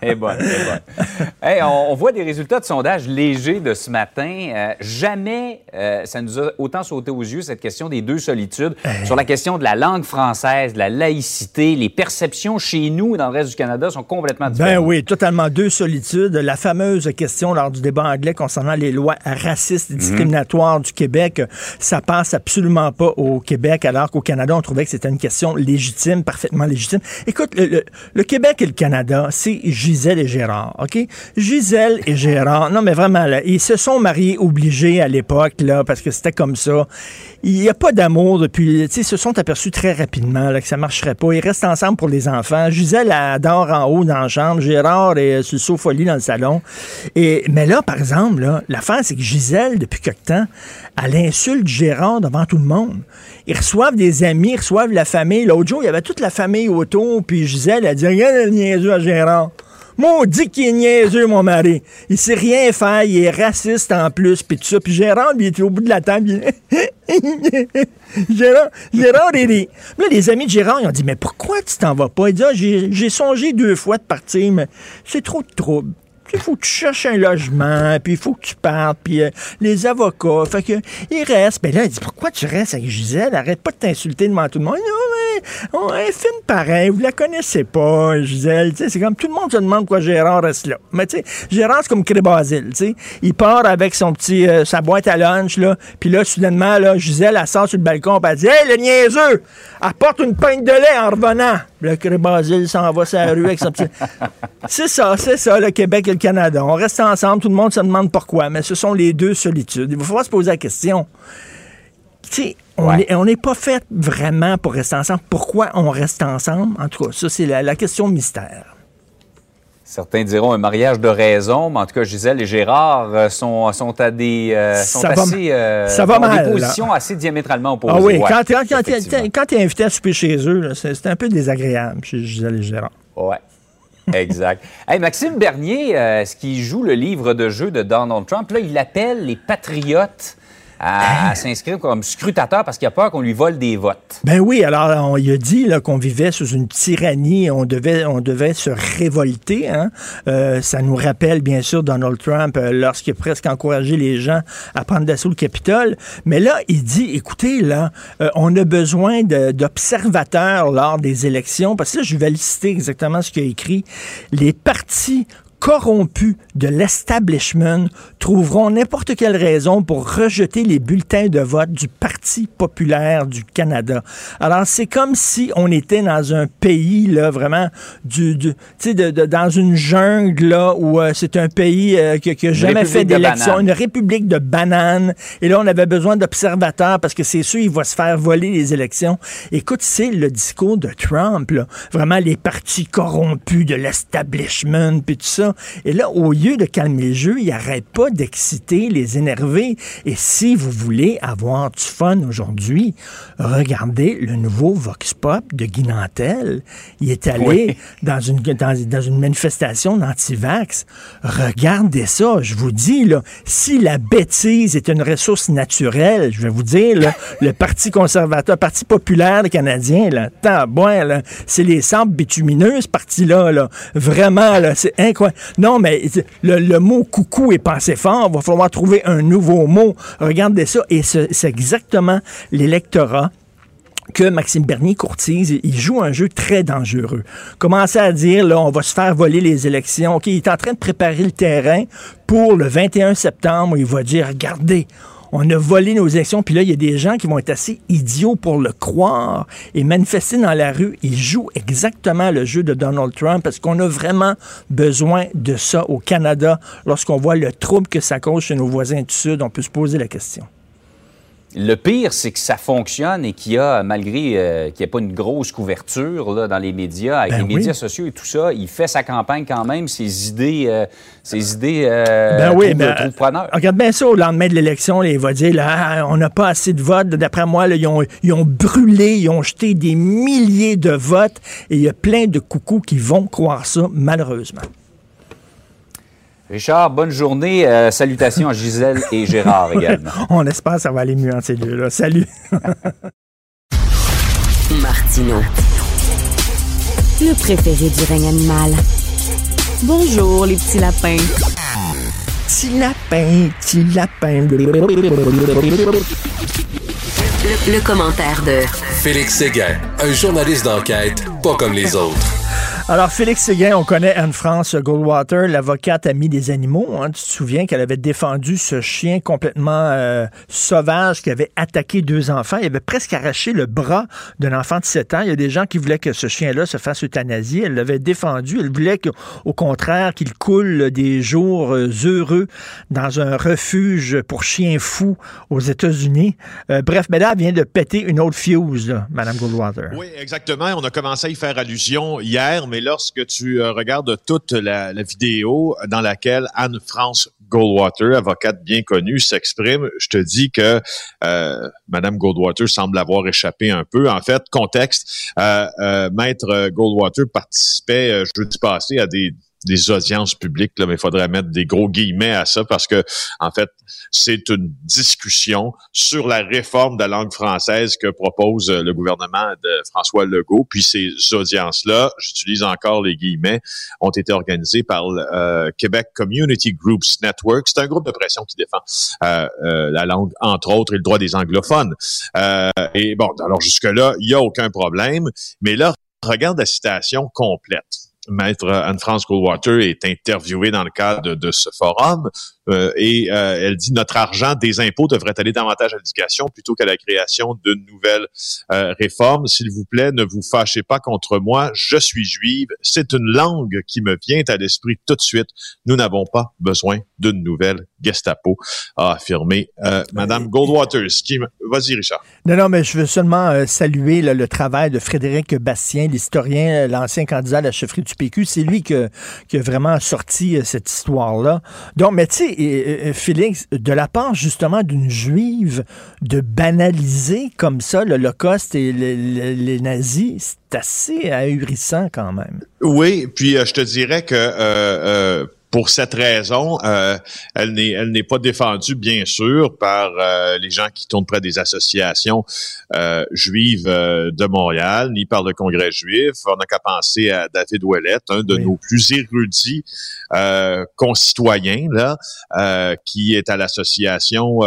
Eh bonne, eh bonne. Hey, on, on voit des résultats de sondage légers de ce matin. Euh, jamais euh, ça nous a autant sauté aux yeux, cette question des deux solitudes. Sur la question de la langue française, de la laïcité, les perceptions chez nous et dans le reste du Canada sont complètement différentes. Ben oui, totalement deux solitudes. La fameuse question lors du débat anglais concernant les lois racistes et discriminatoires du Québec, ça passe absolument pas au Québec, alors qu'au Canada, on trouvait que c'était une question légitime, parfaitement légitime. Écoute, le, le- le Québec et le Canada, c'est Gisèle et Gérard, OK? Gisèle et Gérard, non mais vraiment, là, ils se sont mariés obligés à l'époque, là, parce que c'était comme ça. Il n'y a pas d'amour depuis, ils se sont aperçus très rapidement là, que ça marcherait pas. Ils restent ensemble pour les enfants. Gisèle adore en haut dans la chambre, Gérard est sur le sofa lit dans le salon. Et, mais là, par exemple, l'affaire, c'est que Gisèle, depuis quelque temps, elle insulte Gérard devant tout le monde. Ils reçoivent des amis, ils reçoivent la famille. L'autre jour, il y avait toute la famille autour, puis Gisèle, elle dit Regarde le niaiseux à Gérard. Maudit qu'il est niaiseux, mon mari. Il sait rien faire, il est raciste en plus, puis tout ça. Puis Gérard, lui, il était au bout de la table. il- Gérard, Gérard, il est... Là, les amis de Gérard, ils ont dit, mais pourquoi tu t'en vas pas? Il dit, Ah, j'ai songé deux fois de partir, mais c'est trop de trouble. Il faut que tu cherches un logement, puis il faut que tu partes, puis euh, les avocats. Fait que, il reste. Mais là, il dit, pourquoi tu restes avec Gisèle? Arrête pas de t'insulter devant tout le monde. Non, on est fine pareil. Vous la connaissez pas, Gisèle. C'est comme tout le monde se demande pourquoi Gérard reste là. Mais tu sais, Gérard, c'est comme Crébasile, tu sais. Il part avec son petit, euh, sa boîte à lunch, là. Puis là, soudainement, là, Gisèle, elle sort sur le balcon, puis elle dit, Hey, le niaiseux! Apporte une pinte de lait en revenant. Le Crébasile s'en va sur la rue avec son petit. C'est ça, c'est ça, le Québec et le Canada. On reste ensemble, tout le monde se demande pourquoi, mais ce sont les deux solitudes. Il va falloir se poser la question. Tu sais, on Ouais. n'est on n'est pas fait vraiment pour rester ensemble. Pourquoi on reste ensemble? En tout cas, ça, c'est la, la question mystère. Certains diront un mariage de raison, mais en tout cas, Gisèle et Gérard euh, sont, sont à des. euh, sont Ça assez, euh, ça va mal, des là. positions assez diamétralement opposées. Ah oui, ouais, quand tu quand, t'es invité à souper chez eux, c'est un peu désagréable chez Gisèle et Gérard. Ouais. Exact. Hey, Maxime Bernier, euh, ce qui joue le livre de jeu de Donald Trump, là, il appelle les patriotes à, à s'inscrire comme scrutateurs parce qu'il a peur qu'on lui vole des votes. Ben oui, alors on il a dit là, qu'on vivait sous une tyrannie, on devait, on devait se révolter. Hein? Euh, ça nous rappelle bien sûr Donald Trump euh, lorsqu'il a presque encouragé les gens à prendre d'assaut le Capitole. Mais là, il dit, écoutez, là, euh, on a besoin de- d'observateurs lors des élections, parce que là, je vais le citer exactement ce qu'il a écrit. Les partis corrompus de l'establishment trouveront n'importe quelle raison pour rejeter les bulletins de vote du Parti populaire du Canada. Alors, c'est comme si on était dans un pays, là, vraiment, du, du- tu sais, de, de- dans une jungle, là, où euh, c'est un pays euh, qui qui a jamais fait d'élection, une république de bananes. Et là, on avait besoin d'observateurs parce que c'est sûr, il va se faire voler les élections. Écoute, c'est le discours de Trump, là. Vraiment, les partis corrompus de l'establishment, puis tout ça. Et là, au lieu de calmer le jeu, il arrête pas d'exciter, les énerver. Et si vous voulez avoir du fun aujourd'hui, regardez le nouveau Vox Pop de Guy Nantel. Il est allé Oui. dans une, dans, dans une manifestation d'anti-vax. Regardez ça, je vous dis, là, si la bêtise est une ressource naturelle, je vais vous dire, là, le Parti conservateur, Parti populaire canadien, là, tabouin, là, c'est les sables bitumineux, ce parti-là, là. Vraiment, là, c'est incroyable. Non, mais le, le mot coucou est passé fort, il va falloir trouver un nouveau mot. Regardez ça, et ce- c'est exactement l'électorat que Maxime Bernier courtise, il joue un jeu très dangereux. Commencer à dire, là, on va se faire voler les élections. OK, il est en train de préparer le terrain pour le 21 septembre il va dire, regardez, on a volé nos élections, puis là, il y a des gens qui vont être assez idiots pour le croire et manifester dans la rue. Il joue exactement le jeu de Donald Trump parce qu'on a vraiment besoin de ça au Canada. Lorsqu'on voit le trouble que ça cause chez nos voisins du Sud, on peut se poser la question. Le pire, c'est que ça fonctionne et qu'il y a, malgré euh, qu'il n'y ait pas une grosse couverture là, dans les médias, avec Ben les oui. médias sociaux et tout ça, il fait sa campagne quand même, ses idées, euh, ses idées euh, Ben oui, ben. Regarde bien ça au lendemain de l'élection, il va dire là, Ah, on n'a pas assez de votes. D'après moi, là, ils, ont, ils ont brûlé, ils ont jeté des milliers de votes et il y a plein de coucous qui vont croire ça, malheureusement. Richard, bonne journée. Euh, salutations à Gisèle et Gérard également. On espère que ça va aller mieux entre ces deux-là. Salut. Martino. Le préféré du règne animal. Bonjour, les petits lapins. Petit lapin, petit lapin. Le, le commentaire de Félix Séguin, un journaliste d'enquête pas comme les autres. Alors, Félix Séguin, on connaît Anne-France Goldwater, l'avocate amie des animaux. Hein. Tu te souviens qu'elle avait défendu ce chien complètement euh, sauvage qui avait attaqué deux enfants? Il avait presque arraché le bras d'un enfant de 7 ans. Il y a des gens qui voulaient que ce chien-là se fasse euthanasier. Elle l'avait défendu. Elle voulait qu'au contraire qu'il coule des jours euh, heureux dans un refuge pour chiens fous aux États-Unis. Euh, bref, mais vient de péter une autre fuse, là, Mme Goldwater. Oui, exactement. On a commencé à y faire allusion hier, mais lorsque tu euh, regardes toute la, vidéo dans laquelle Anne-France Goldwater, avocate bien connue, s'exprime, je te dis que euh, Madame Goldwater semble avoir échappé un peu. En fait, contexte, euh, euh, Maître Goldwater participait jeudi passé à des des audiences publiques, là, mais il faudrait mettre des gros guillemets à ça parce que, en fait, c'est une discussion sur la réforme de la langue française que propose le gouvernement de François Legault. Puis ces audiences-là, j'utilise encore les guillemets, ont été organisées par le euh, Québec Community Groups Network. C'est un groupe de pression qui défend euh, euh, la langue, entre autres, et le droit des anglophones. Euh, et bon, alors jusque-là, il n'y a aucun problème. Mais là, regarde la citation complète. Maître Anne-France Goldwater est interviewée dans le cadre de, de ce forum euh, et euh, elle dit notre argent des impôts devrait aller davantage à l'éducation plutôt qu'à la création de nouvelles euh, réformes. S'il vous plaît, ne vous fâchez pas contre moi. Je suis juive. C'est une langue qui me vient à l'esprit tout de suite. Nous n'avons pas besoin d'une nouvelle Gestapo, a affirmé Madame Goldwater. Vas-y, Richard. Non, non, mais je veux seulement saluer là, le travail de Frédéric Bastien, l'historien, l'ancien candidat à la chefferie du PQ. C'est lui que, qui a vraiment sorti cette histoire-là. Donc, mais tu sais, Félix, de la part justement d'une juive, de banaliser comme ça l'Holocauste et les nazis, c'est assez ahurissant quand même. Oui, puis euh, je te dirais que euh, euh, pour cette raison, euh, elle n'est elle n'est pas défendue bien sûr par euh, les gens qui tournent près des associations euh, juives de Montréal, ni par le Congrès juif. On n'a qu'à penser à David Ouellette, un de oui. nos plus érudits concitoyens là, qui est à l'association.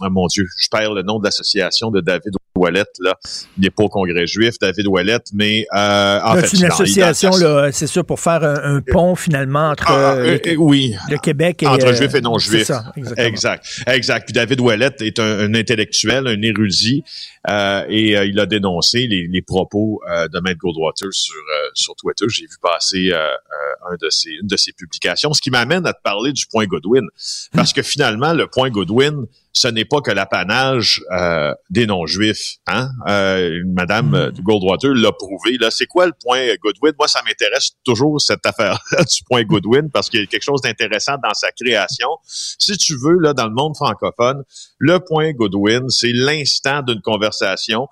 Mon Dieu, je perds le nom de l'association de David Ouellette là. Il n'est pas au Congrès juif, David Ouellette, mais en fait, c'est une association là, c'est sûr pour faire un, un pont finalement entre. Ah, euh, oui. Le Québec et, entre euh, juifs et non juifs. Ça, exact. Exact. Puis David Ouellette est un, un intellectuel, un érudit, euh, et euh, il a dénoncé les, les propos euh, de Matt Goldwater sur sur Twitter. J'ai vu passer un de ses, une de ses publications, ce qui m'amène à te parler du point Godwin, parce que finalement le point Godwin, ce n'est pas que l'apanage euh, des non-juifs. Hein? Euh, Madame mm. Goldwater l'a prouvé. Là, c'est quoi le point Goodwin? Moi, ça m'intéresse toujours cette affaire-là du point Goodwin parce qu'il y a quelque chose d'intéressant dans sa création. Si tu veux, là, dans le monde francophone, le point Goodwin, c'est l'instant d'une conversation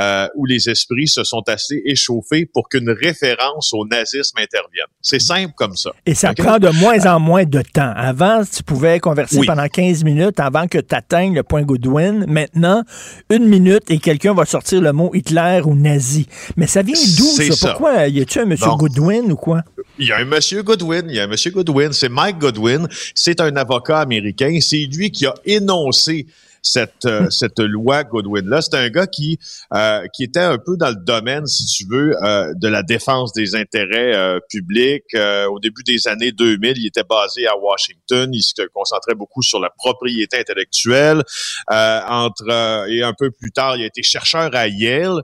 euh, où les esprits se sont assez échauffés pour qu'une référence au nazisme intervienne. C'est simple comme ça. Et ça okay? prend de moins en moins de temps. Avant, tu pouvais converser oui. pendant 15 minutes avant que tu atteignes le point Goodwin. Maintenant, une minute et quelqu'un va sortir le mot Hitler ou nazi. Mais ça vient d'où, ça? ça? Pourquoi? Y a-tu un monsieur. Goodwin ou quoi? Il y a un monsieur Goodwin. Il y a un monsieur Goodwin. C'est Mike Goodwin. C'est un avocat américain. C'est lui qui a énoncé cette euh, cette loi Goodwin là. C'est un gars qui euh, qui était un peu dans le domaine, si tu veux, euh, de la défense des intérêts euh, publics. Euh, au début des années 2000, il était basé à Washington. Il se concentrait beaucoup sur la propriété intellectuelle. Euh, entre et un peu plus tard, il a été chercheur à Yale.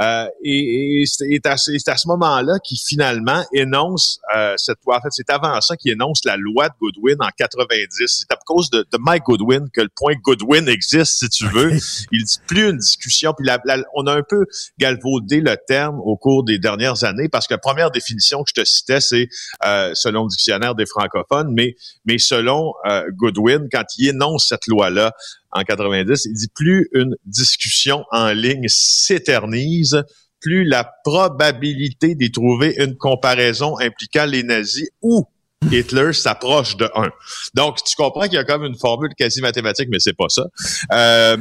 Euh, et, et c'est à, à, ce moment-là qu'il finalement énonce euh, cette loi. En fait, c'est avant ça qu'il énonce la loi de Goodwin en 90. C'est à cause de, de, Mike Goodwin que le point Goodwin existe, si tu veux. Il dit plus une discussion. Puis la, la, on a un peu galvaudé le terme au cours des dernières années parce que la première définition que je te citais, c'est euh, selon le dictionnaire des francophones, mais, mais selon euh, Goodwin, quand il énonce cette loi-là, en 90, il dit plus une discussion en ligne s'éternise, plus la probabilité d'y trouver une comparaison impliquant les nazis ou Hitler s'approche de 1. Donc, tu comprends qu'il y a comme une formule quasi mathématique, mais c'est pas ça. Euh,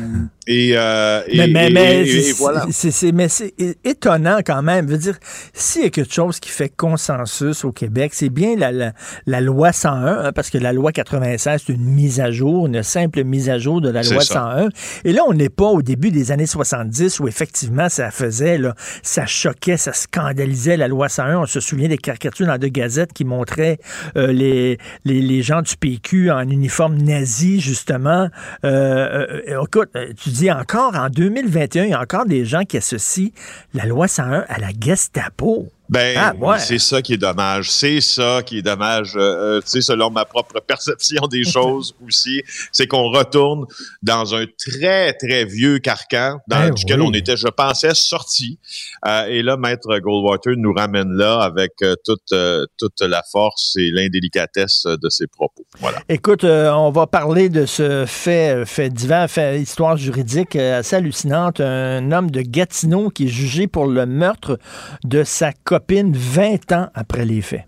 et, euh, et, mais, mais, et- et c'est- voilà. c'est- mais c'est étonnant quand même. Je veux dire, s'il y a quelque chose qui fait consensus au Québec, c'est bien la, la, la loi 101, hein, parce que la loi 96, c'est une mise à jour, une simple mise à jour de la loi ça. 101. Et là, on n'est pas au début des années 70 où effectivement ça faisait, là, ça choquait, ça scandalisait la loi 101. On se souvient des caricatures dans deux gazettes qui montraient euh, les, les, les gens du PQ en uniforme nazi, justement. Euh, euh, écoute, tu dis encore en 2021, il y a encore des gens qui associent la loi 101 à la Gestapo. Ben, Ah, ouais. c'est ça qui est dommage. C'est ça qui est dommage. Euh, euh, tu sais, selon ma propre perception des choses aussi, c'est qu'on retourne dans un très, très vieux carcan dans Eh duquel oui. on était, je pensais, sorti. Euh, et là, Maître Goldwater nous ramène là avec euh, toute, euh, toute la force et l'indélicatesse de ses propos. Voilà. Écoute, on va parler de ce fait, fait divers, fait histoire juridique assez hallucinante. Un homme de Gatineau qui est jugé pour le meurtre de sa copine 20 ans après les faits.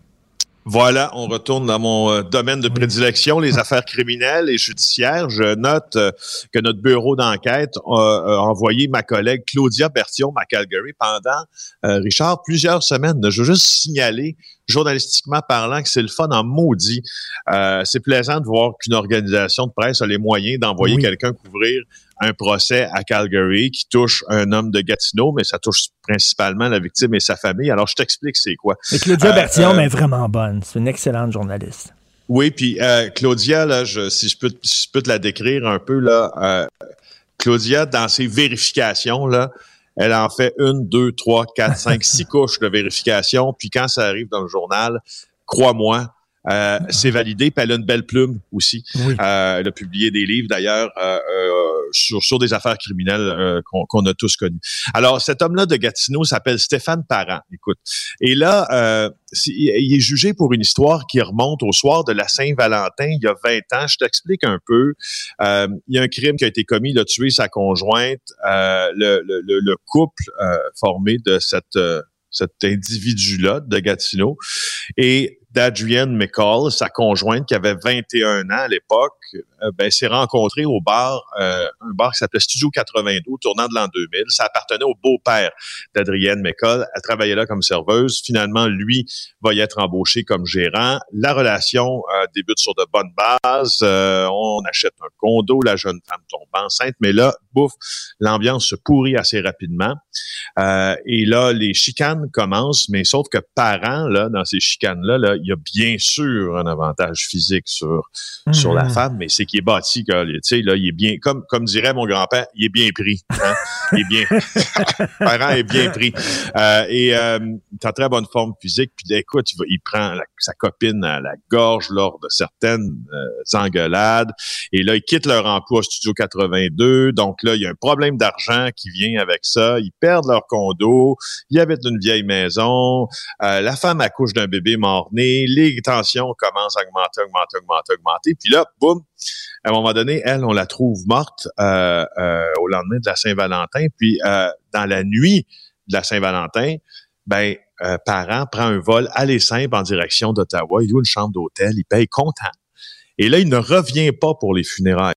Voilà, on retourne dans mon euh, domaine de prédilection, les affaires criminelles et judiciaires. Je note euh, que notre bureau d'enquête a, a envoyé ma collègue Claudia Bertillon à Calgary pendant, euh, Richard, plusieurs semaines. Je veux juste signaler, journalistiquement parlant, que c'est le fun en maudit. Euh, c'est plaisant de voir qu'une organisation de presse a les moyens d'envoyer Oui. quelqu'un couvrir un procès à Calgary qui touche un homme de Gatineau, mais ça touche principalement la victime et sa famille. Alors, je t'explique c'est quoi. Et Claudia Euh, Bertillon, euh, mais vraiment bonne. C'est une excellente journaliste. Oui, puis euh, Claudia, là, je, si, je peux, si je peux te la décrire un peu, là, euh, Claudia, dans ses vérifications, là, elle en fait une, deux, trois, quatre, cinq, six couches de vérification. Puis quand ça arrive dans le journal, crois-moi, euh, c'est validé. Puis elle a une belle plume aussi. Oui. Euh, elle a publié des livres d'ailleurs euh, euh, sur, sur des affaires criminelles euh, qu'on a tous connues. Alors cet homme-là de Gatineau s'appelle Stéphane Parent. Écoute, et là, euh, c'est- il est jugé pour une histoire qui remonte au soir de la Saint-Valentin, il y a 20 ans. Je t'explique un peu. Euh, il y a un crime qui a été commis, il a tué sa conjointe. Euh, le, le- le- le couple euh, formé de cette, euh, cet individu-là de Gatineau et d'Adrienne McCall, sa conjointe qui avait 21 ans à l'époque, euh, ben, s'est rencontrée au bar, euh, un bar qui s'appelait Studio 82, tournant de l'an 2000. Ça appartenait au beau-père d'Adrienne McCall. Elle travaillait là comme serveuse. Finalement, lui va y être embauché comme gérant. La relation euh, débute sur de bonnes bases. On achète un condo, la jeune femme tombe enceinte, mais là, bouf, l'ambiance se pourrit assez rapidement. Et là, les chicanes commencent, mais sauf que parents, là, dans ces chicanes-là, là, il y a bien sûr un avantage physique sur, sur la Mhm. femme, mais c'est qu'il est bâti, tu sais, là, il est bien, comme, comme dirait mon grand-père, il est bien pris. hein. Il est bien, parent est bien pris. Euh, et euh, il en très bonne forme physique. Puis écoute, il, va- il prend sa copine à la gorge lors de certaines euh, engueulades. Et là, ils quittent leur emploi Studio 82. Donc là, il y a un problème d'argent qui vient avec ça. Ils perdent leur condo. Ils habitent une vieille maison. Euh, la femme accouche d'un bébé mort-né. Les tensions commencent à augmenter, augmenter, augmenter, augmenter. Puis là, boum, à un moment donné, elle, on la trouve morte euh, euh, au lendemain de la Saint-Valentin. Puis euh, dans la nuit de la Saint-Valentin, ben, parent prend un vol aller simple en direction d'Ottawa. Il loue une chambre d'hôtel, il paye content. Et là, il ne revient pas pour les funérailles.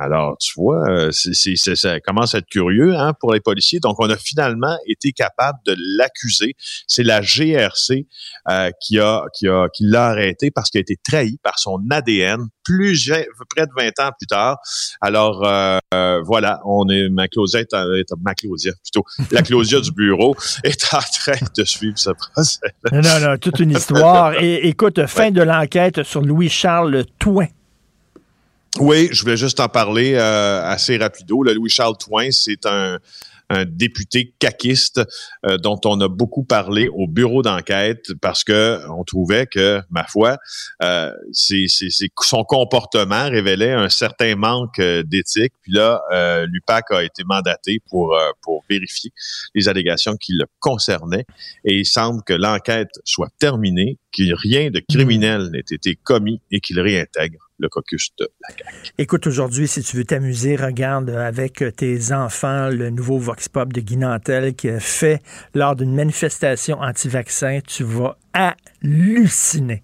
Alors, tu vois, euh, ça commence à être curieux hein, pour les policiers. Donc, on a finalement été capable de l'accuser. C'est la GRC euh, qui a qui a qui l'a arrêté parce qu'il a été trahi par son ADN plus près de 20 ans plus tard. Alors euh, euh, voilà, on est ma est- ma Claudia plutôt la Claudia du bureau est en train de suivre ce procès. Non, non, non, toute une histoire. Et écoute, fin de l'enquête sur Louis-Charles Touin. Oui, je voulais juste en parler euh, assez rapido. Le Louis-Charles Touin, c'est un, un député caquiste euh, dont on a beaucoup parlé au bureau d'enquête parce que on trouvait que, ma foi, euh, c'est, c'est- c'est- son comportement révélait un certain manque euh, d'éthique. Puis là, euh, l'UPAC a été mandaté pour, euh, pour vérifier les allégations qui le concernaient. Et il semble que l'enquête soit terminée, qu'il rien de criminel n'ait été commis et qu'il réintègre le caucus de la. Écoute, aujourd'hui, si tu veux t'amuser, regarde avec tes enfants le nouveau Vox Pop de Guy Nantel qui a fait lors d'une manifestation anti-vaccin. Tu vas halluciner.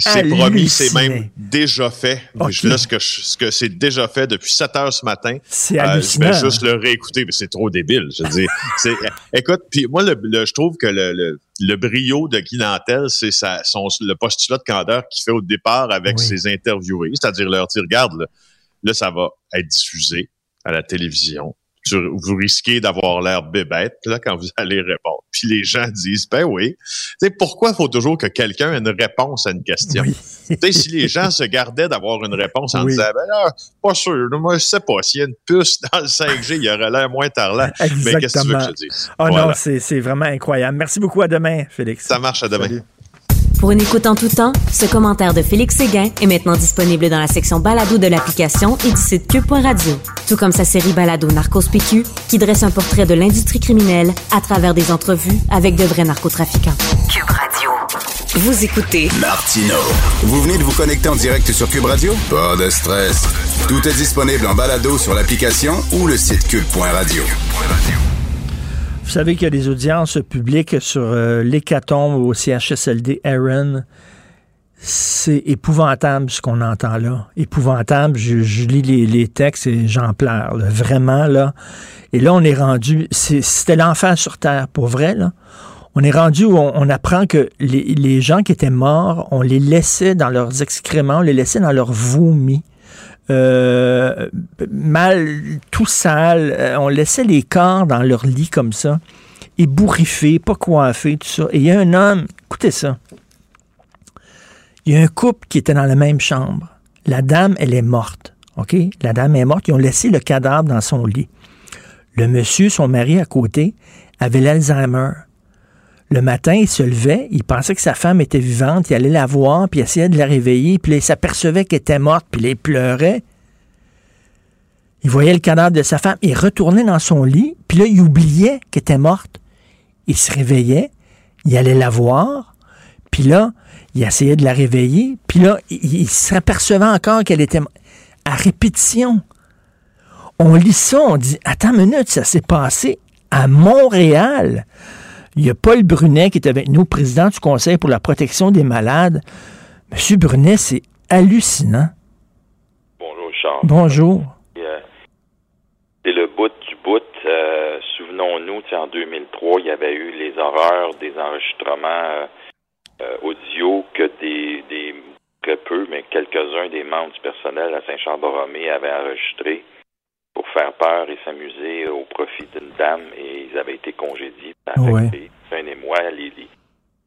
C'est promis, c'est même déjà fait. Je, là, ce que, je- ce que c'est déjà fait depuis 7 heures ce matin. C'est Euh, je vais juste le réécouter, mais c'est trop débile. Je veux dire, c'est, écoute, puis moi, le, le- je trouve que le, le, le brio de Guy c'est sa, son, le postulat de candeur qu'il fait au départ avec Oui. ses interviewés. C'est-à-dire leur dire, regarde, là, là, ça va être diffusé à la télévision. Tu- vous risquez d'avoir l'air bébête là quand vous allez répondre. Puis les gens disent ben oui. Sais pourquoi faut toujours que quelqu'un ait une réponse à une question? Oui. Si les gens se gardaient d'avoir une réponse en Oui. disant ben là, pas sûr, moi je sais pas s'il y a une puce dans le 5G, il y aurait l'air moins tarlant. Mais qu'est-ce que tu veux que je dise? Oh Voilà. non, c'est c'est vraiment incroyable. Merci beaucoup. À demain, Félix. Ça marche à demain. Salut. Pour une écoute en tout temps, ce commentaire de Félix Séguin est maintenant disponible dans la section balado de l'application et du site cube.radio. Tout comme sa série balado Narcos PQ, qui dresse un portrait de l'industrie criminelle à travers des entrevues avec de vrais narcotrafiquants. Cube Radio. Vous écoutez Martino. Vous venez de vous connecter en direct sur Cube Radio? Pas de stress. Tout est disponible en balado sur l'application ou le site cube.radio. Vous savez qu'il y a des audiences publiques sur euh, l'hécatombe au CHSLD Aaron. C'est épouvantable ce qu'on entend là. Épouvantable. Je, lis les, textes et j'en pleure. Vraiment, là. Et là, on est rendu. C'était l'enfer sur Terre, pour vrai, là. On est rendu où on, apprend que les, gens qui étaient morts, on les laissait dans leurs excréments, on les laissait dans leurs vomis. Euh, mal, tout sale. Euh, on laissait les corps dans leur lit comme ça, ébouriffés, pas coiffés, tout ça. Et il y a un homme, écoutez ça. Il y a un couple qui était dans la même chambre. La dame, elle est morte. OK? La dame est morte. Ils ont laissé le cadavre dans son lit. Le monsieur, son mari à côté, avait l'Alzheimer. Le matin, il se levait, il pensait que sa femme était vivante, il allait la voir, puis il essayait de la réveiller, puis il s'apercevait qu'elle était morte, puis il pleurait. Il voyait le cadavre de sa femme, il retournait dans son lit, puis là, il oubliait qu'elle était morte. Il se réveillait, il allait la voir, puis là, il essayait de la réveiller, puis là, il, s'apercevait encore qu'elle était. À répétition. On lit ça, on dit, attends une minute, ça s'est passé à Montréal. Il y a Paul Brunet qui est avec nous, président du Conseil pour la protection des malades. Monsieur Brunet, c'est hallucinant. Bonjour, Charles. Bonjour. C'est le bout du bout. Euh, Souvenons-nous, en 2003, il y avait eu les horreurs des enregistrements euh, euh, audio que des, des très peu, mais quelques-uns des membres du personnel à Saint-Charles-Borromée avaient enregistré pour faire peur et s'amuser au profit d'une dame et ils avaient été congédiés. Ouais. Un émoi, les, les-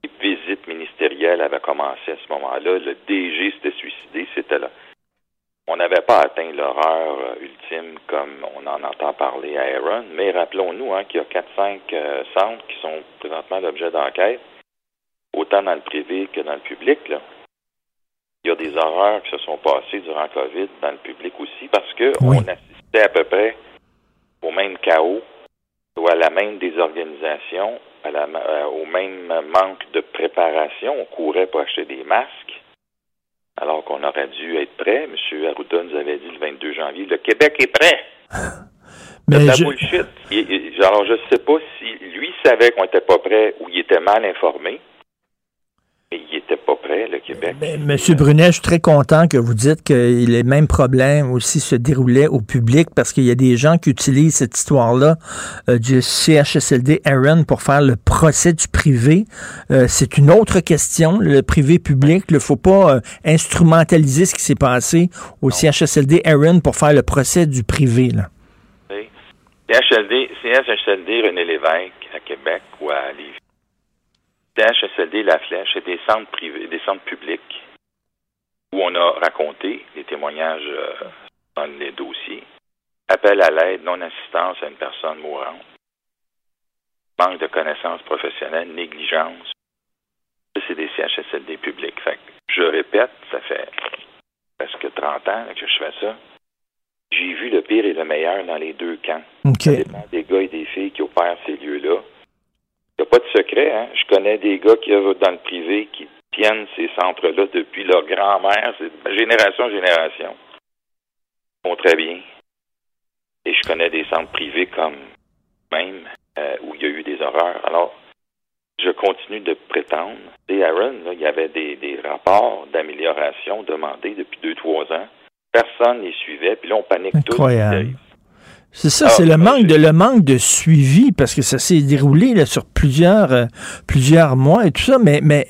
les visites ministérielles avaient commencé à ce moment-là. Le DG s'était suicidé, c'était là. On n'avait pas atteint l'horreur euh, ultime comme on en entend parler à Aaron, mais rappelons-nous hein, qu'il y a 4-5 euh, centres qui sont présentement l'objet d'enquête, autant dans le privé que dans le public. Là. Il y a des horreurs qui se sont passées durant COVID dans le public aussi parce que Oui. on assistait à peu près au même chaos ou à la même désorganisation, à la, ma- euh, au même manque de préparation. On courait pour acheter des masques alors qu'on aurait dû être prêt. M. Arruda nous avait dit le 22 janvier, le Québec est prêt. De Mais la je- bullshit. Il- il- alors, je ne sais pas si lui savait qu'on n'était pas prêt ou il était mal informé. Il n'était pas prêt, le Québec. Ben, Monsieur Brunet, je suis très content que vous dites que les mêmes problèmes aussi se déroulaient au public parce qu'il y a des gens qui utilisent cette histoire-là euh, du CHSLD Aaron pour faire le procès du privé. Euh, c'est une autre question, le privé-public. Il ne faut pas euh, instrumentaliser ce qui s'est passé au CHSLD Aaron pour faire le procès du privé. Là. CHLD, CHSLD René Lévesque à Québec ou à Lévis. CHSLD La Flèche, c'est des centres privés, des centres publics où on a raconté les témoignages euh, dans les dossiers. Appel à l'aide, non-assistance à une personne mourante. Manque de connaissances professionnelles, négligence. C'est des CHSLD publics. Fait que, je répète, ça fait presque 30 ans que je fais ça. J'ai vu le pire et le meilleur dans les deux camps. OK. Ça dépend des gars et des filles qui opèrent ces lieux-là. Il n'y a pas de secret, hein? Je connais des gars qui œuvrent dans le privé qui tiennent ces centres-là depuis leur grand-mère, c'est génération en génération. Ils font très bien. Et je connais des centres privés comme même euh, où il y a eu des horreurs. Alors, je continue de prétendre. Et Aaron, là, il y avait des, des rapports d'amélioration demandés depuis deux, trois ans. Personne ne les suivait, puis là, on panique tous. Incroyable. C'est ça, Ah, c'est le ben, manque de le manque de suivi parce que ça s'est déroulé là, sur plusieurs euh, plusieurs mois et tout ça. Mais mais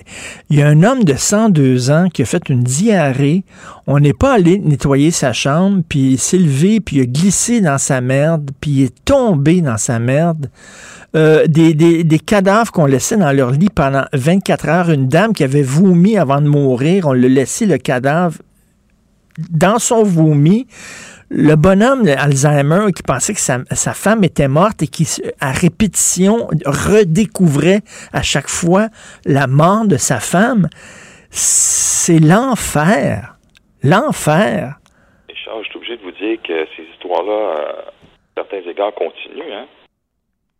il y a un homme de 102 ans qui a fait une diarrhée. On n'est pas allé nettoyer sa chambre, puis il s'est levé, puis il a glissé dans sa merde, puis il est tombé dans sa merde. Euh, des, des, des cadavres qu'on laissait dans leur lit pendant 24 heures. Une dame qui avait vomi avant de mourir, on l'a laissé le cadavre dans son vomi. Le bonhomme Alzheimer qui pensait que sa, sa femme était morte et qui, à répétition, redécouvrait à chaque fois la mort de sa femme, c'est l'enfer. L'enfer. Richard, je suis obligé de vous dire que ces histoires-là, euh, à certains égards, continuent. Hein?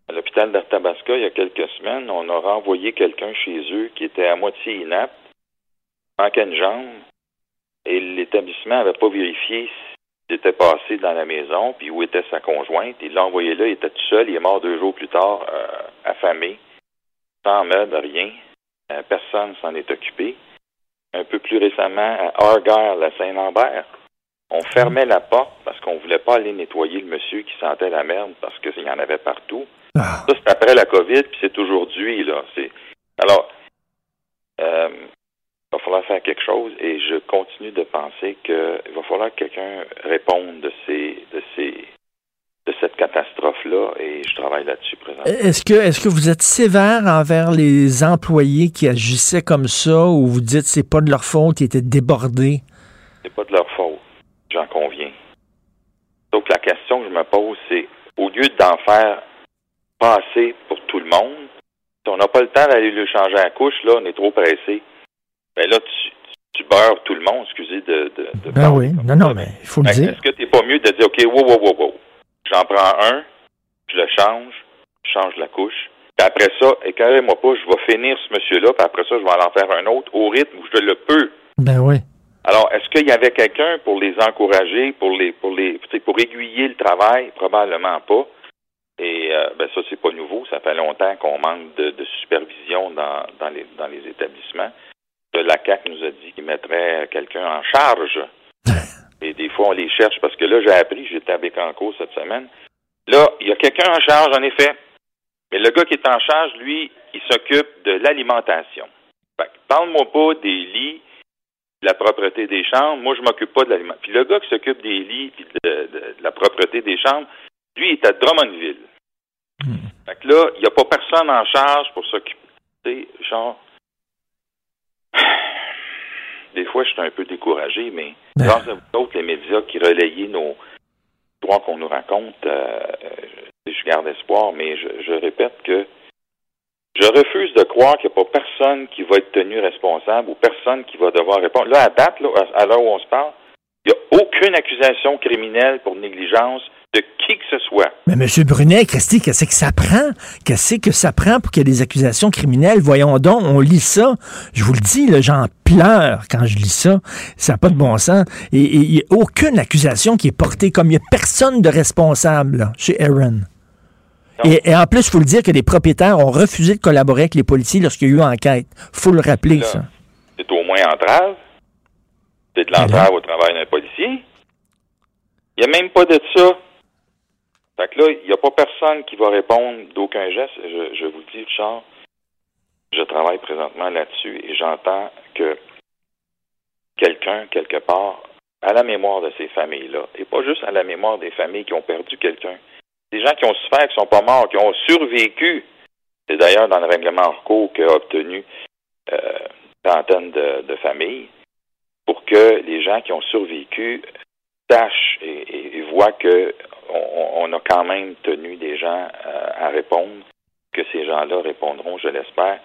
À l'hôpital d'Arthabasca, il y a quelques semaines, on a renvoyé quelqu'un chez eux qui était à moitié inapte, manquait une jambe, et l'établissement n'avait pas vérifié s'il était passé dans la maison, puis où était sa conjointe. Il l'a envoyé là, il était tout seul, il est mort deux jours plus tard, euh, affamé, sans meubles, rien. Euh, personne s'en est occupé. Un peu plus récemment, à Argyle, à Saint-Lambert, on fermait la porte parce qu'on voulait pas aller nettoyer le monsieur qui sentait la merde parce qu'il y en avait partout. Ah. Ça, c'est après la COVID, puis c'est aujourd'hui, là. C'est... Alors, euh, il va falloir faire quelque chose et je continue de penser qu'il va falloir que quelqu'un réponde de ces, de ces, de cette catastrophe-là et je travaille là-dessus présentement. Est-ce que, est-ce que vous êtes sévère envers les employés qui agissaient comme ça ou vous dites c'est pas de leur faute, ils étaient débordés? C'est pas de leur faute, j'en conviens. Donc la question que je me pose, c'est au lieu d'en faire passer pour tout le monde, si on n'a pas le temps d'aller lui changer la couche, là, on est trop pressé. Ben là, tu, tu beurres tout le monde, excusez de. de, de Ben oui, non, non, mais il faut le Ben, dire. Est-ce que t'es pas mieux de dire, OK, wow, wow, wow, wow, j'en prends un, je le change, je change la couche, puis après ça, éclairez-moi pas, je vais finir ce monsieur-là, puis après ça, je vais en faire un autre au rythme où je le peux. Ben oui. Alors, est-ce qu'il y avait quelqu'un pour les encourager, pour les, pour les, pour aiguiller le travail? Probablement pas. Et euh, ben ça, c'est pas nouveau. Ça fait longtemps qu'on manque de, de supervision dans, dans, les, dans les établissements. La CAC nous a dit qu'il mettrait quelqu'un en charge. Et des fois, on les cherche parce que là, j'ai appris, j'étais à Bécancourt cette semaine. Là, il y a quelqu'un en charge, en effet. Mais le gars qui est en charge, lui, il s'occupe de l'alimentation. Parle-moi pas des lits, de la propreté des chambres. Moi, je m'occupe pas de l'alimentation. Puis le gars qui s'occupe des lits puis de, de- de la propreté des chambres, lui, il est à Drummondville. Fait que là, il n'y a pas personne en charge pour s'occuper. Genre. Des fois, je suis un peu découragé, mais grâce à vous autres, les médias qui relayaient nos histoires qu'on nous raconte, euh, euh, je garde espoir, mais je, je répète que je refuse de croire qu'il n'y a pas personne qui va être tenu responsable ou personne qui va devoir répondre. Là, à date, là, à l'heure où on se parle, il n'y a aucune accusation criminelle pour négligence de qui que ce soit. Mais M. Brunet, Christy, qu'est-ce que ça prend? Qu'est-ce que ça prend pour qu'il y ait des accusations criminelles? Voyons donc, on lit ça. Je vous le dis, j'en pleure quand je lis ça. Ça n'a pas de bon sens. Et et il n'y a aucune accusation qui est portée comme il n'y a personne de responsable là, chez Aaron. Et, et en plus, il faut le dire que les propriétaires ont refusé de collaborer avec les policiers lorsqu'il y a eu enquête. faut le rappeler, Là, ça. C'est au moins entrave. C'est de l'entrave au travail d'un policier. Il n'y a même pas de ça. Fait que là, il n'y a pas personne qui va répondre d'aucun geste. Je, je vous le dis, Richard, je travaille présentement là-dessus et j'entends que quelqu'un, quelque part, à la mémoire de ces familles-là, et pas juste à la mémoire des familles qui ont perdu quelqu'un, des gens qui ont souffert, qui sont pas morts, qui ont survécu. C'est d'ailleurs dans le règlement hors cours qu'a obtenu euh, une trentaine de, familles pour que les gens qui ont survécu sachent et voient que on, on a quand même tenu des gens euh, à répondre, que ces gens-là répondront, je l'espère.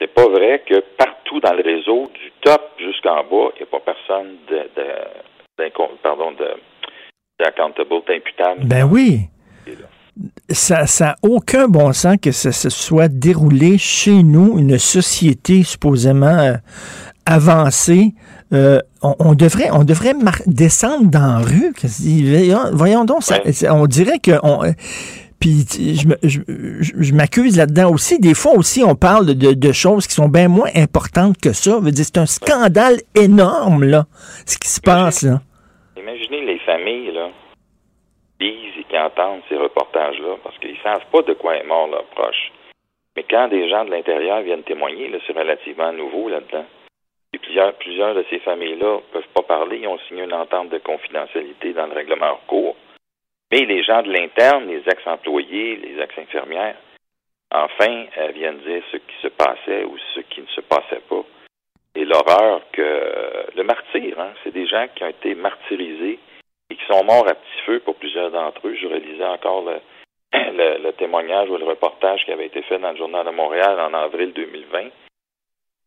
C'est pas vrai que partout dans le réseau, du top jusqu'en bas, il n'y a pas personne de, de d'incom- pardon de d'accountable, d'imputable. Ben oui. Ça n'a aucun bon sens que ça se soit déroulé chez nous, une société supposément euh, avancée. Euh, on, on devrait, on devrait mar- descendre dans la rue. Voyons, donc, ça- Ouais. on dirait que... On, euh, Puis je, je, je- je m'accuse là-dedans aussi. Des fois aussi, on parle de, de choses qui sont bien moins importantes que ça. C'est un scandale énorme, là, ce qui se passe, là. Imaginez les familles, là, qui lisent et qui entendent ces reportages-là, parce qu'ils savent pas de quoi est mort leur proche. Mais quand des gens de l'intérieur viennent témoigner, là, c'est relativement nouveau là-dedans. Et plusieurs, plusieurs de ces familles-là peuvent pas parler, ils ont signé une entente de confidentialité dans le règlement en cours. Mais les gens de l'interne, les ex-employés, les ex-infirmières, enfin, euh, viennent dire ce qui se passait ou ce qui ne se passait pas. Et l'horreur que le martyr, hein, c'est des gens qui ont été martyrisés et qui sont morts à petit feu pour plusieurs d'entre eux. Je relisais encore le témoignage ou le reportage qui avait été fait dans le Journal de Montréal en avril 2020.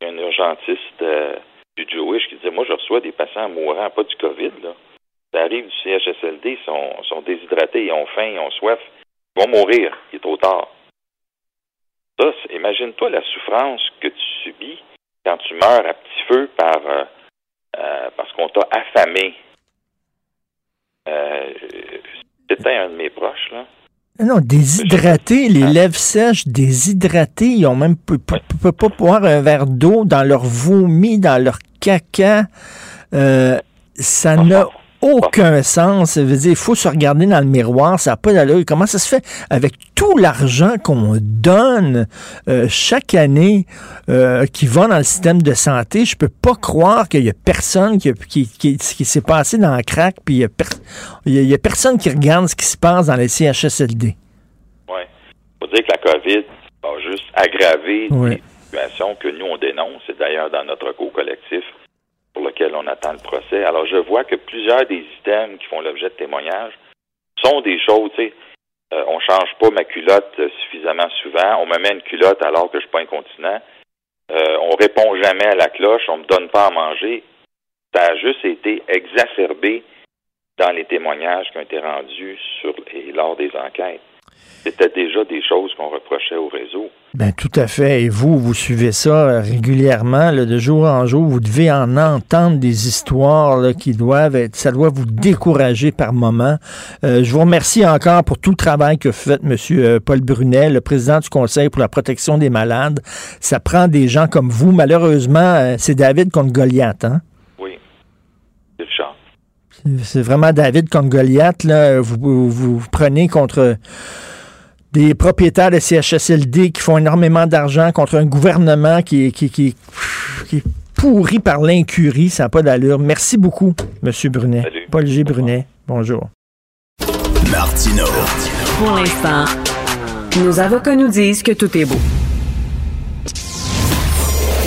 Un urgentiste euh, du Jewish qui disait Moi, je reçois des patients mourants, pas du COVID. Là. Ça arrive du CHSLD, ils sont, déshydratés, ils ont faim, ils ont soif. Ils vont mourir, il est trop tard. Ça, imagine-toi la souffrance que tu subis quand tu meurs à petit feu par euh, euh, parce qu'on t'a affamé. Euh, C'était un de mes proches, là. Non, déshydratés, les lèvres sèches, déshydratés, ils ont même peu- peu- peuvent pas boire un verre d'eau dans leur vomi, dans leur caca. Euh, ça n'a aucun sens. Ça veut dire, il faut se regarder dans le miroir, ça n'a pas d'allure. Comment ça se fait? Avec tout l'argent qu'on donne euh, chaque année euh, qui va dans le système de santé? Je peux pas croire qu'il y a personne qui, qui, qui, qui s'est passé dans le crack, puis il y, a per- il y a- il y a personne qui regarde ce qui se passe dans les CHSLD. Ouais. faut dire que la COVID a juste aggravé Ouais. des situations que nous, on dénonce. C'est d'ailleurs dans notre recours collectif on attend le procès. Alors, je vois que plusieurs des items qui font l'objet de témoignages sont des choses, tu sais, euh, on change pas ma culotte euh, suffisamment souvent, on me met une culotte alors que je suis pas incontinent, euh, on répond jamais à la cloche, on me donne pas à manger. Ça a juste été exacerbé dans les témoignages qui ont été rendus sur et lors des enquêtes. C'était déjà des choses qu'on reprochait au réseau. Ben tout à fait. Et vous, vous suivez ça euh, régulièrement, de jour en jour. Vous devez en entendre des histoires qui doivent être. Ça doit vous décourager par moment. Euh, je vous remercie encore pour tout le travail que fait M. euh, Paul Brunet, le président du Conseil pour la protection des malades. Ça prend des gens comme vous. Malheureusement, c'est David contre Goliath. Hein? Oui. C'est le char. C'est vraiment David contre Goliath. Là. Vous, vous, vous prenez contre des propriétaires de CHSLD qui font énormément d'argent contre un gouvernement qui, est- qui, qui, qui est pourri par l'incurie. Ça n'a pas d'allure. Merci beaucoup, M. Brunet. Salut. Paul G. Brunet. Bonjour. Martino. Pour l'instant, nos avocats nous disent que tout est beau.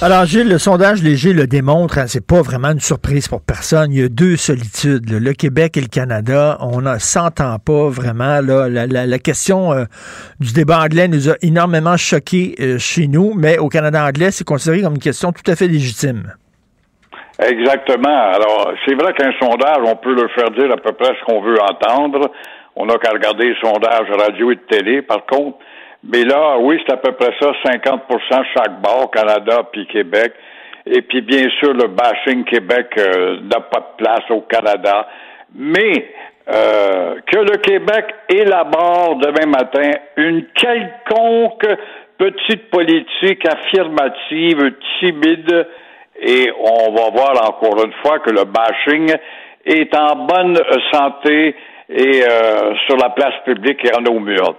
Alors, Gilles, le sondage léger le démontre, hein, c'est pas vraiment une surprise pour personne. Il y a deux solitudes, là, le Québec et le Canada. On ne s'entend pas vraiment. Là, la, la- la question euh, du débat anglais nous a énormément choqués euh, chez nous, mais au Canada anglais, c'est considéré comme une question tout à fait légitime. Exactement. Alors, c'est vrai qu'un sondage, on peut le faire dire à peu près ce qu'on veut entendre. On n'a qu'à regarder les sondages radio et de télé, par contre. Mais là, oui, c'est à peu près ça, 50% chaque bord, Canada puis Québec. Et puis, bien sûr, le bashing Québec euh, n'a pas de place au Canada. Mais euh, que le Québec élabore demain matin une quelconque petite politique affirmative, timide, et on va voir encore une fois que le bashing est en bonne santé et euh, sur la place publique et en nos murs.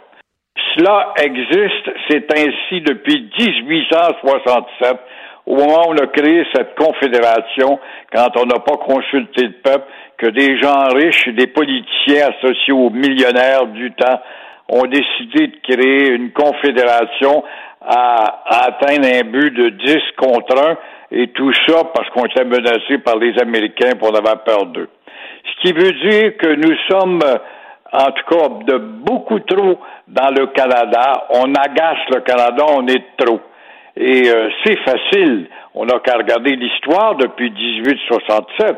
Cela existe, c'est ainsi depuis 1867, au moment où on a créé cette confédération, quand on n'a pas consulté le peuple, que des gens riches des politiciens associés aux millionnaires du temps ont décidé de créer une confédération à, atteindre un but de 10 contre 1, et tout ça parce qu'on était menacé par les Américains pour on avait peur d'eux. Ce qui veut dire que nous sommes, en tout cas, de beaucoup trop dans le Canada. On agace le Canada, on est trop. Et euh, c'est facile. On n'a qu'à regarder l'histoire depuis 1867.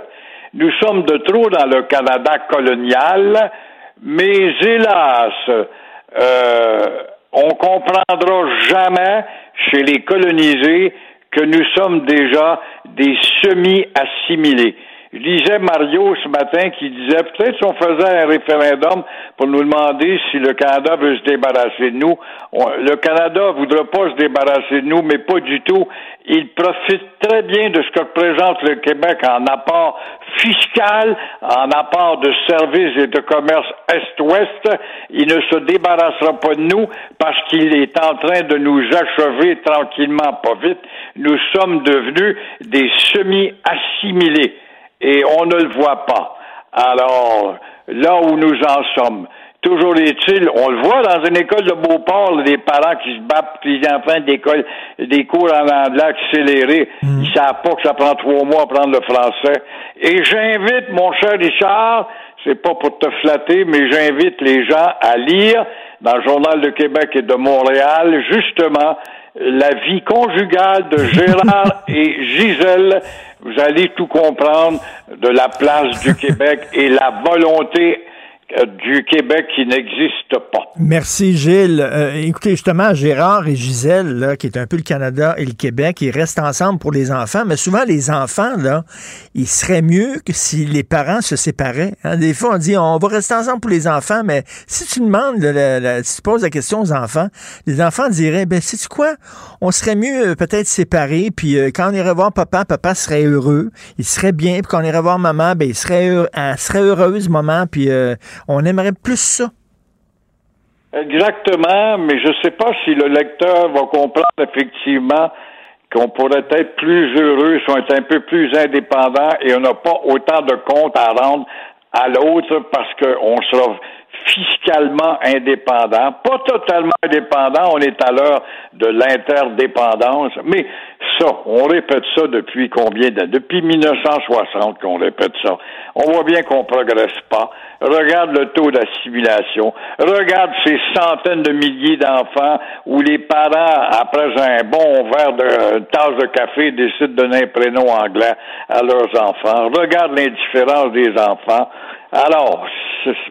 Nous sommes de trop dans le Canada colonial, mais hélas, euh, on comprendra jamais chez les colonisés que nous sommes déjà des semi-assimilés. Lisais Mario ce matin qui disait peut-être si on faisait un référendum pour nous demander si le Canada veut se débarrasser de nous. le Canada voudra pas se débarrasser de nous, mais pas du tout. Il profite très bien de ce que représente le Québec en apport fiscal, en apport de services et de commerce Est-Ouest. Il ne se débarrassera pas de nous parce qu'il est en train de nous achever tranquillement, pas vite. Nous sommes devenus des semi-assimilés et on ne le voit pas. Alors, là où nous en sommes, toujours est-il, on le voit dans une école de Beauport, les parents qui se battent, puis les enfants d'école, des cours en anglais accélérés, mm. ils savent pas que ça prend trois mois à apprendre le français. Et j'invite, mon cher Richard, c'est pas pour te flatter, mais j'invite les gens à lire dans le Journal de Québec et de Montréal, justement, la vie conjugale de Gérard et Gisèle. Vous allez tout comprendre de la place du Québec et la volonté du Québec qui n'existe pas. Merci Gilles. Euh, écoutez, justement, Gérard et Gisèle, là, qui est un peu le Canada et le Québec, ils restent ensemble pour les enfants, mais souvent les enfants, là, il serait mieux que si les parents se séparaient. Hein. Des fois, on dit on va rester ensemble pour les enfants, mais si tu demandes, si tu poses la question aux enfants, les enfants diraient, ben, sais-tu quoi? On serait mieux euh, peut-être séparés, puis quand on irait voir papa, papa serait heureux, il serait bien, puis quand on irait voir maman, ben, il serait, elle serait heureuse, maman, puis on aimerait plus ça. Exactement, mais je ne sais pas si le lecteur va comprendre effectivement qu'on pourrait être plus heureux est un peu plus indépendant et on n'a pas autant de comptes à rendre à l'autre parce qu'on sera fiscalement indépendant, pas totalement indépendant, on est à l'heure de l'interdépendance, mais ça, on répète ça depuis combien d'années? Depuis 1960 qu'on répète ça. On voit bien qu'on progresse pas. Regarde le taux d'assimilation. Regarde ces centaines de milliers d'enfants où les parents, après un bon verre de une tasse de café, décident de donner un prénom anglais à leurs enfants. Regarde l'indifférence des enfants. Alors,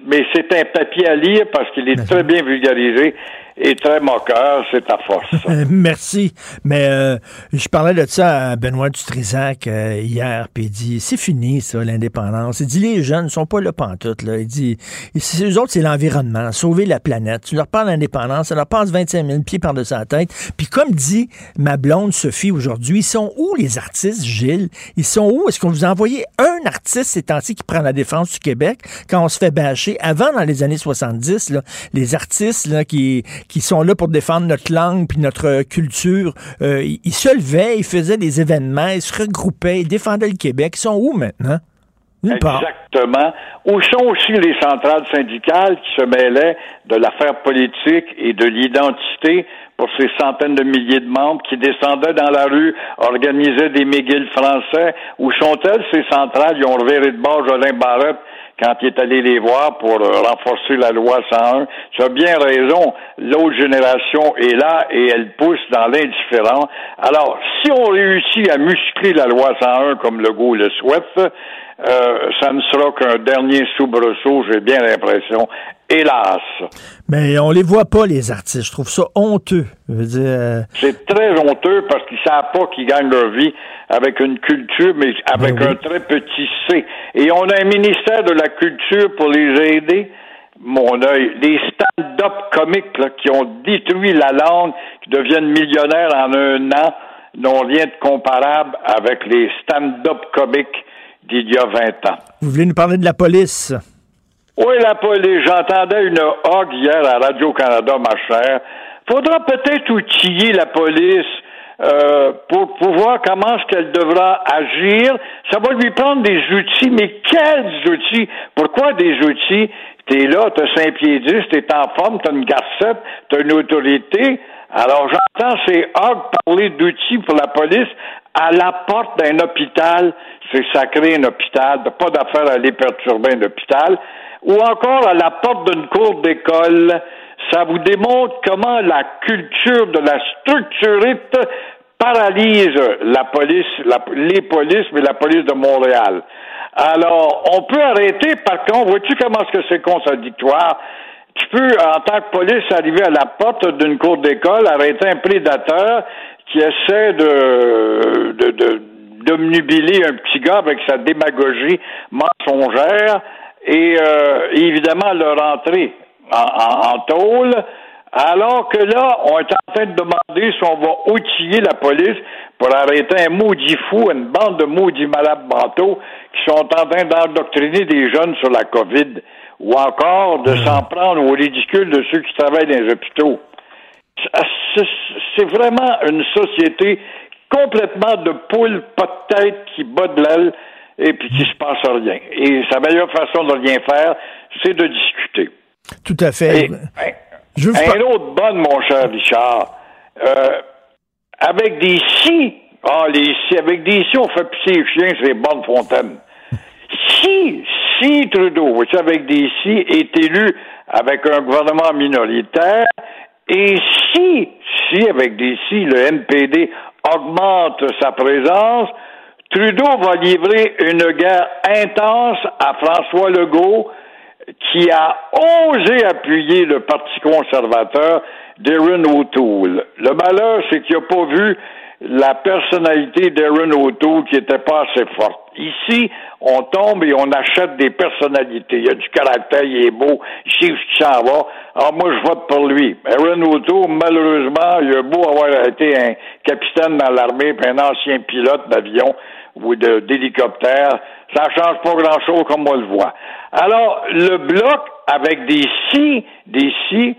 mais c'est un papier à lire parce qu'il est très bien vulgarisé et très moqueur, c'est ta force. Merci. Mais euh, je parlais de ça à Benoît Dutrisac euh, hier, puis il dit c'est fini ça l'indépendance. Il dit les jeunes ne sont pas là pantoute là. Il dit eux autres c'est l'environnement, sauver la planète. Tu leur parles d'indépendance, ça leur passe 25 000 pieds par dessus la tête. Puis comme dit ma blonde Sophie aujourd'hui, ils sont où les artistes, Gilles? Ils sont où? Est-ce qu'on vous a envoyé un artiste ces temps-ci qui prend la défense du Québec? Quand on se fait bâcher Avant dans les années 70, là, les artistes là qui qui sont là pour défendre notre langue puis notre culture. Euh, ils, se levaient, ils faisaient des événements, ils se regroupaient, ils défendaient le Québec. Ils sont où maintenant? Exactement. Où sont aussi les centrales syndicales qui se mêlaient de l'affaire politique et de l'identité pour ces centaines de milliers de membres qui descendaient dans la rue, organisaient des McGill français? Où sont-elles, ces centrales? Ils ont reviré de bord Jolin Barrette quand il est allé les voir pour euh, renforcer la loi 101. Tu as bien raison, l'autre génération est là et elle pousse dans l'indifférent. Alors, si on réussit à muscler la loi 101 comme le goût le souhaite, euh, ça ne sera qu'un dernier soubresaut, j'ai bien l'impression. Hélas. Mais on les voit pas, les artistes. Je trouve ça honteux. Euh, C'est très honteux parce qu'ils savent pas qu'ils gagnent leur vie avec une culture, mais avec ben un très petit C. Et on a un ministère de la culture pour les aider. Mon œil, les stand-up comiques qui ont détruit la langue, qui deviennent millionnaires en un an, n'ont rien de comparable avec les stand-up comiques d'il y a 20 ans. Vous voulez nous parler de la police? Oui, la police. J'entendais une hog hier à Radio-Canada, ma chère. Faudra peut-être outiller la police euh, pour, pour voir comment est-ce qu'elle devra agir. Ça va lui prendre des outils, mais quels outils? Pourquoi des outils? T'es là, t'as cinq pieds dix, t'es en forme, t'as une garcette, t'as une autorité. Alors j'entends ces hogs parler d'outils pour la police à la porte d'un hôpital. C'est sacré un hôpital, pas d'affaire à aller perturber un hôpital. Ou encore à la porte d'une cour d'école. Ça vous démontre comment la culture de la structurite paralyse la police, les polices, mais la police de Montréal. Alors, on peut arrêter, par contre, vois-tu comment est-ce que c'est contradictoire? tu peux, en tant que police, arriver à la porte d'une cour d'école, arrêter un prédateur qui essaie de, de, de d'omnubiler un petit gars avec sa démagogie mensongère et euh, évidemment le rentrer en, en, tôle, alors que là, on est en train de demander si on va outiller la police pour arrêter un maudit fou, une bande de maudits malades mentaux qui sont en train d'endoctriner des jeunes sur la COVID ou encore de s'en prendre au ridicule de ceux qui travaillent dans les hôpitaux. C'est vraiment une société complètement de poule, pas de tête, qui bat de l'aile et puis qui se passe rien. Et sa meilleure façon de rien faire, c'est de discuter. Tout à fait. Je un autre bonne, mon cher Richard. Euh, avec des si, ah, les si, avec des si, on fait pisser les chiens, c'est bonne fontaine. Si, si Trudeau, avec des si, est élu avec un gouvernement minoritaire, et si, si, avec des si, le NPD augmente sa présence, Trudeau va livrer une guerre intense à François Legault, qui a osé appuyer le Parti conservateur d'Aaron O'Toole. Le malheur, c'est qu'il n'a pas vu la personnalité d'Aaron O'Toole qui n'était pas assez forte. Ici, on tombe et on achète des personnalités. Il y a du caractère, il est beau, il sait où il s'en va. Alors moi, je vote pour lui. Aaron O'Toole, malheureusement, il a beau avoir été un capitaine dans l'armée, puis un ancien pilote d'avion ou d'hélicoptère, ça change pas grand-chose comme on le voit. Alors, le bloc, avec des si, des si,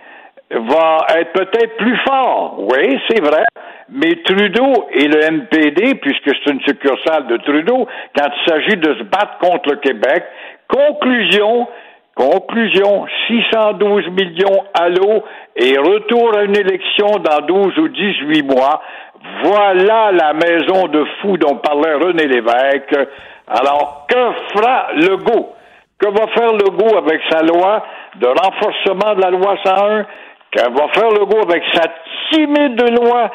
va être peut-être plus fort. Oui, c'est vrai. Mais Trudeau et le NPD, puisque c'est une succursale de Trudeau, quand il s'agit de se battre contre le Québec, conclusion, conclusion, 612 millions à l'eau et retour à une élection dans 12 ou 18 mois. Voilà la maison de fous dont parlait René Lévesque. Alors, que fera Legault? Que va faire Legault avec sa loi de renforcement de la loi 101? Que va faire Legault avec sa timide loi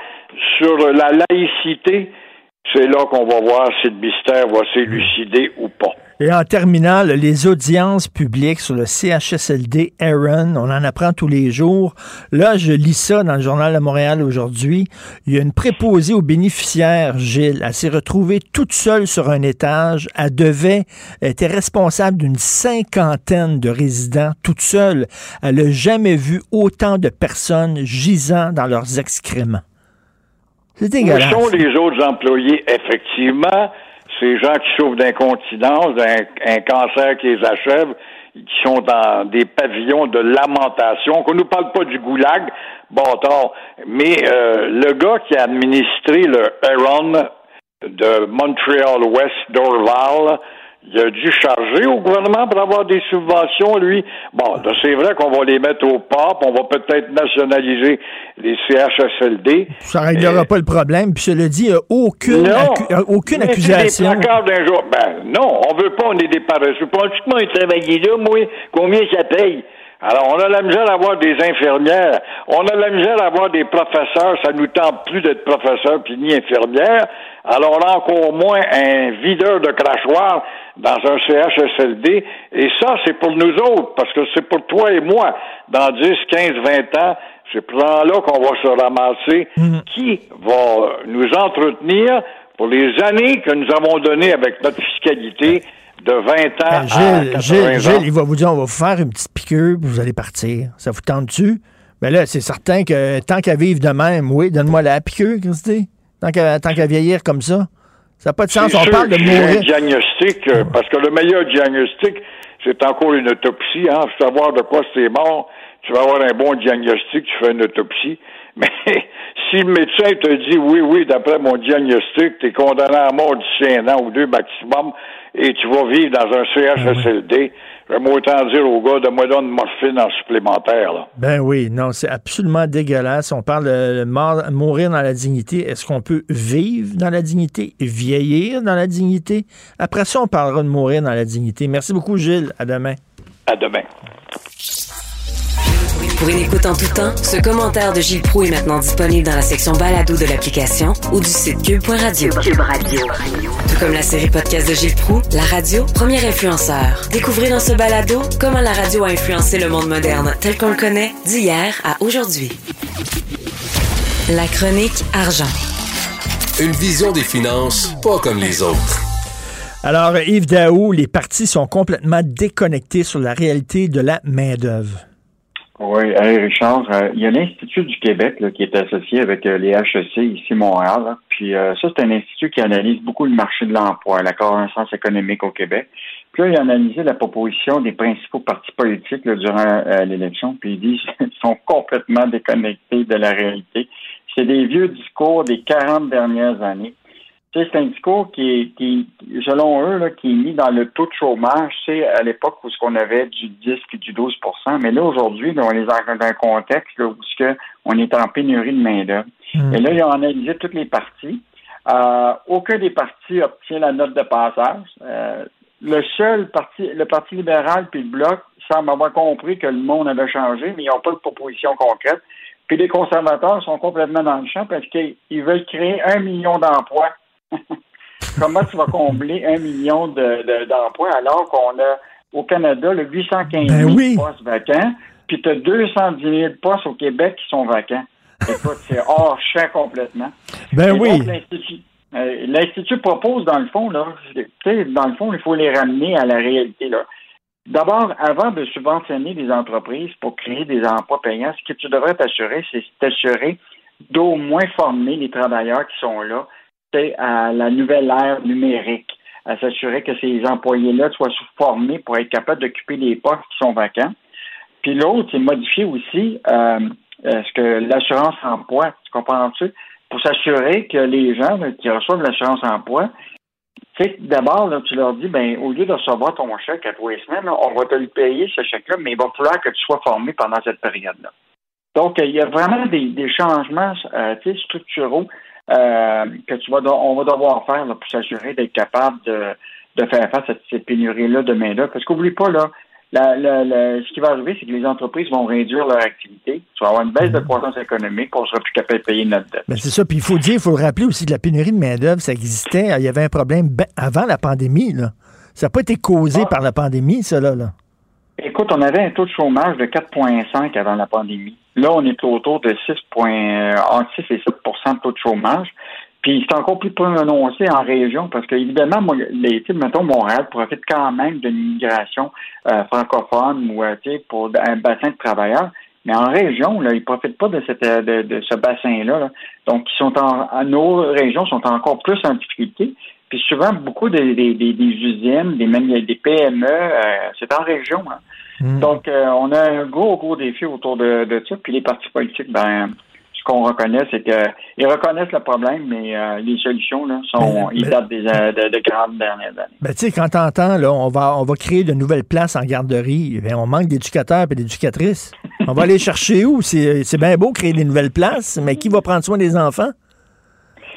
sur la laïcité, c'est là qu'on va voir si le mystère va s'élucider ou pas. Et en terminant, les audiences publiques sur le CHSLD Aaron, on en apprend tous les jours. Là, je lis ça dans le journal de Montréal aujourd'hui. Il y a une préposée aux bénéficiaires, Gilles. Elle s'est retrouvée toute seule sur un étage. Elle devait, elle était responsable d'une cinquantaine de résidents toute seule. Elle n'a jamais vu autant de personnes gisant dans leurs excréments. C'est dégueulasse. Où sont les autres employés, effectivement? Ces gens qui souffrent d'incontinence, d'un cancer qui les achève, qui sont dans des pavillons de lamentation, qu'on nous parle pas du goulag, bon mais euh, le gars qui a administré le Heron de Montreal West Dorval, il a dû charger au gouvernement pour avoir des subventions, lui. Bon, c'est vrai qu'on va les mettre au pop, on va peut-être nationaliser les CHSLD. Ça ne réglera pas le problème. Puis cela dit, aucune, aucune accusation. Des jour. Ben, non, on veut pas, on est des paresseux. Pratiquement, ils travaillent là, moi, combien ça paye? Alors, on a la misère à avoir des infirmières. On a la misère à avoir des professeurs. Ça nous tente plus d'être professeur puis ni infirmière. Alors, encore moins un videur de crachoir dans un CHSLD. Et ça, c'est pour nous autres, parce que c'est pour toi et moi. Dans 10, 15, 20 ans, c'est pour là qu'on va se ramasser. Mhm. Qui va nous entretenir pour les années que nous avons données avec notre fiscalité de 20 ans ben, Gilles, à Gilles, Gilles, il va vous dire, on va vous faire une petite piqûre, puis vous allez partir. Ça vous tente-tu? Mais ben là, c'est certain que tant qu'à vivre de même, oui, donne-moi la piqûre, Christy. Tant qu'à vieillir comme ça. Ça n'a pas de sens. On parle de mourir. Un diagnostic, euh, parce que le meilleur diagnostic, c'est encore une autopsie. Hein, savoir de quoi c'est mort. Tu vas avoir un bon diagnostic, tu fais une autopsie. Mais si le médecin te dit oui, oui, d'après mon diagnostic, tu es condamné à mort d'ici un an ou deux maximum et tu vas vivre dans un CHSLD, J'aimerais autant dire au gars de moi donner une morphine en supplémentaire. Là. Ben oui, non, c'est absolument dégueulasse. On parle de mourir dans la dignité. Est-ce qu'on peut vivre dans la dignité, vieillir dans la dignité? Après ça, on parlera de mourir dans la dignité. Merci beaucoup, Gilles. À demain. À demain. Pour une écoute en tout temps, ce commentaire de Gilles Proux est maintenant disponible dans la section balado de l'application ou du site cube.radio. Cube Radio. Tout comme la série podcast de Gilles Proux, la radio, premier influenceur. Découvrez dans ce balado comment la radio a influencé le monde moderne tel qu'on le connaît d'hier à aujourd'hui. La chronique argent. Une vision des finances pas comme les autres. Alors, Yves Daou, les partis sont complètement déconnectés sur la réalité de la main-d'œuvre. Oui, hey Richard, euh, il y a l'Institut du Québec là, qui est associé avec euh, les HEC ici Montréal. là. Puis euh, ça, c'est un institut qui analyse beaucoup le marché de l'emploi, la croissance économique au Québec. Puis là, il a analysé la proposition des principaux partis politiques là, durant euh, l'élection, puis il dit qu'ils sont complètement déconnectés de la réalité. C'est des vieux discours des 40 dernières années. Un discours qui, qui selon eux, là, qui est mis dans le taux de chômage. C'est à l'époque où ce qu'on avait du 10 puis du 12% Mais là, aujourd'hui, on est dans un contexte là, où que on est en pénurie de main-d'œuvre. Et là, ils ont analysé toutes les parties. Euh, aucun des partis obtient la note de passage. Euh, le seul parti, le Parti libéral puis le Bloc semblent avoir compris que le monde avait changé, mais ils n'ont pas de proposition concrète. Puis les conservateurs sont complètement dans le champ parce qu'ils veulent créer un million d'emplois. Comment tu vas combler un million de- de- d'emplois alors qu'on a au Canada le 815 000 Ben oui. postes vacants, puis tu as 210 000 postes au Québec qui sont vacants? Écoute, c'est hors champ complètement. Ben Et oui. l'Institut- euh, L'Institut propose, dans le fond, là, tu sais, dans le fond, il faut les ramener à la réalité. là. D'abord, avant de subventionner des entreprises pour créer des emplois payants, ce que tu devrais t'assurer, c'est t'assurer d'au moins former les travailleurs qui sont là à la nouvelle ère numérique, à s'assurer que ces employés-là soient formés pour être capables d'occuper les postes qui sont vacants. Puis l'autre, c'est modifier aussi euh, euh, ce que l'assurance emploi, tu comprends-tu? Pour s'assurer que les gens qui reçoivent l'assurance emploi, tu sais, d'abord, tu leur dis, ben, au lieu de recevoir ton chèque à trois semaines, on va te le payer, ce chèque-là, mais il va falloir que tu sois formé pendant cette période-là. Donc, il y a vraiment des, des changements euh, structuraux euh, que tu vas, on va devoir faire là, pour s'assurer d'être capable de, de faire face à cette pénurie-là de main-d'œuvre. Parce qu'oublie pas, là, la, la- la- ce qui va arriver, c'est que les entreprises vont réduire leur activité. Tu vas avoir une baisse de croissance économique, on sera plus capable de payer notre dette. Ben c'est ça. Puis il faut dire, il faut le rappeler aussi que la pénurie de main-d'œuvre, ça existait. Il y avait un problème ben avant la pandémie. Là. Ça n'a pas été causé par la pandémie, ça, là. là. Écoute, on avait un taux de chômage de 4,5 avant la pandémie. Là, on est autour de 6, point- entre 6 et 7 de taux de chômage. Puis c'est encore plus prononcé en région parce que, évidemment, moi, les, mettons, Montréal profite quand même d'une immigration euh, francophone ou, euh, pour un bassin de travailleurs. Mais en région, là, ils profitent pas de, euh, ce bassin-là. là. Donc, ils sont en, nos régions sont encore plus en difficulté. Puis souvent, beaucoup des, usines, des, même des PME, euh, c'est en région. Hein. Donc, euh, on a un gros, gros défi autour de, de ça. Puis les partis politiques, ben, ce qu'on reconnaît, c'est qu'ils reconnaissent le problème, mais euh, les solutions, là, sont, Mais- ils mais- datent des, euh, de, de 40 dernières années. Ben, tu sais, quand t'entends, là, on va, on va créer de nouvelles places en garderie, ben, on manque d'éducateurs et d'éducatrices. On va aller chercher où? C'est c'est bien beau créer des nouvelles places, mais qui va prendre soin des enfants?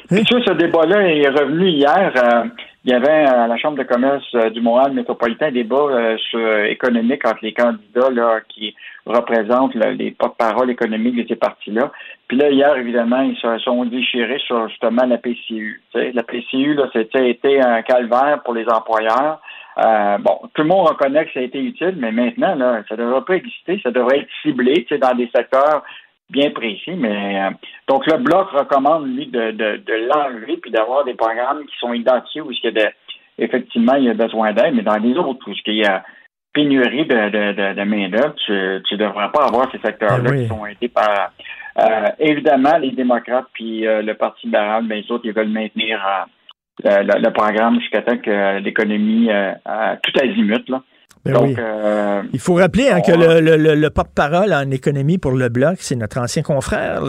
Puis tu vois, ce débat-là est revenu hier. euh, il y avait à la Chambre de commerce euh, du Montréal métropolitain un débat euh, sur- économique entre les candidats là, qui représentent les porte-paroles économiques de ces partis-là. Puis là, hier, évidemment, ils se sont déchirés sur justement la PCU. Tu sais, la PCU, là, c'était été un calvaire pour les employeurs. Euh, bon, tout le monde reconnaît que ça a été utile, mais maintenant, là, ça ne devrait pas exister, ça devrait être ciblé, dans des secteurs bien précis, mais euh, donc le bloc recommande lui de, de, de l'enlever puis d'avoir des programmes qui sont identifiés où il y a de, effectivement il y a besoin d'aide, mais dans les autres où il y a pénurie de, de, de, de main d'œuvre, tu ne devrais pas avoir ces secteurs-là Ben oui. qui sont aidés par euh, évidemment les démocrates puis euh, le Parti libéral, mais les autres ils veulent maintenir euh, le, le- programme jusqu'à temps que l'économie euh, tout azimut là. Ben donc oui. euh, Il faut rappeler hein, que le, le- le- le porte-parole en économie pour le Bloc, c'est notre ancien confrère,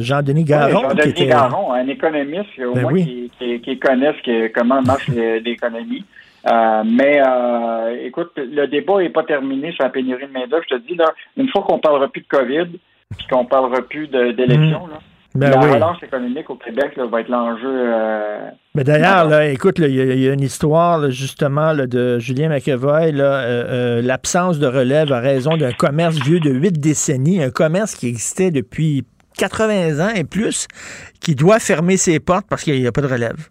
Jean-Denis Garon. Oui, Jean-Denis était- Garon, un économiste au Ben moins oui. qui, qui, qui connaît ce que- comment marche l'é- l'économie. Euh, mais euh, écoute, le débat n'est pas terminé sur la pénurie de main-d'œuvre. Je te dis, là, une fois qu'on parlera plus de COVID, puis qu'on parlera plus d'élections, là, Ben la oui. relance économique au Québec là, va être l'enjeu. euh, Mais d'ailleurs, là, écoute, il y, a- il y a une histoire là, justement de Julien McEvoy. euh, euh, L'absence de relève à raison d'un commerce vieux de huit décennies, un commerce qui existait depuis 80 ans et plus, qui doit fermer ses portes parce qu'il n'y a pas de relève.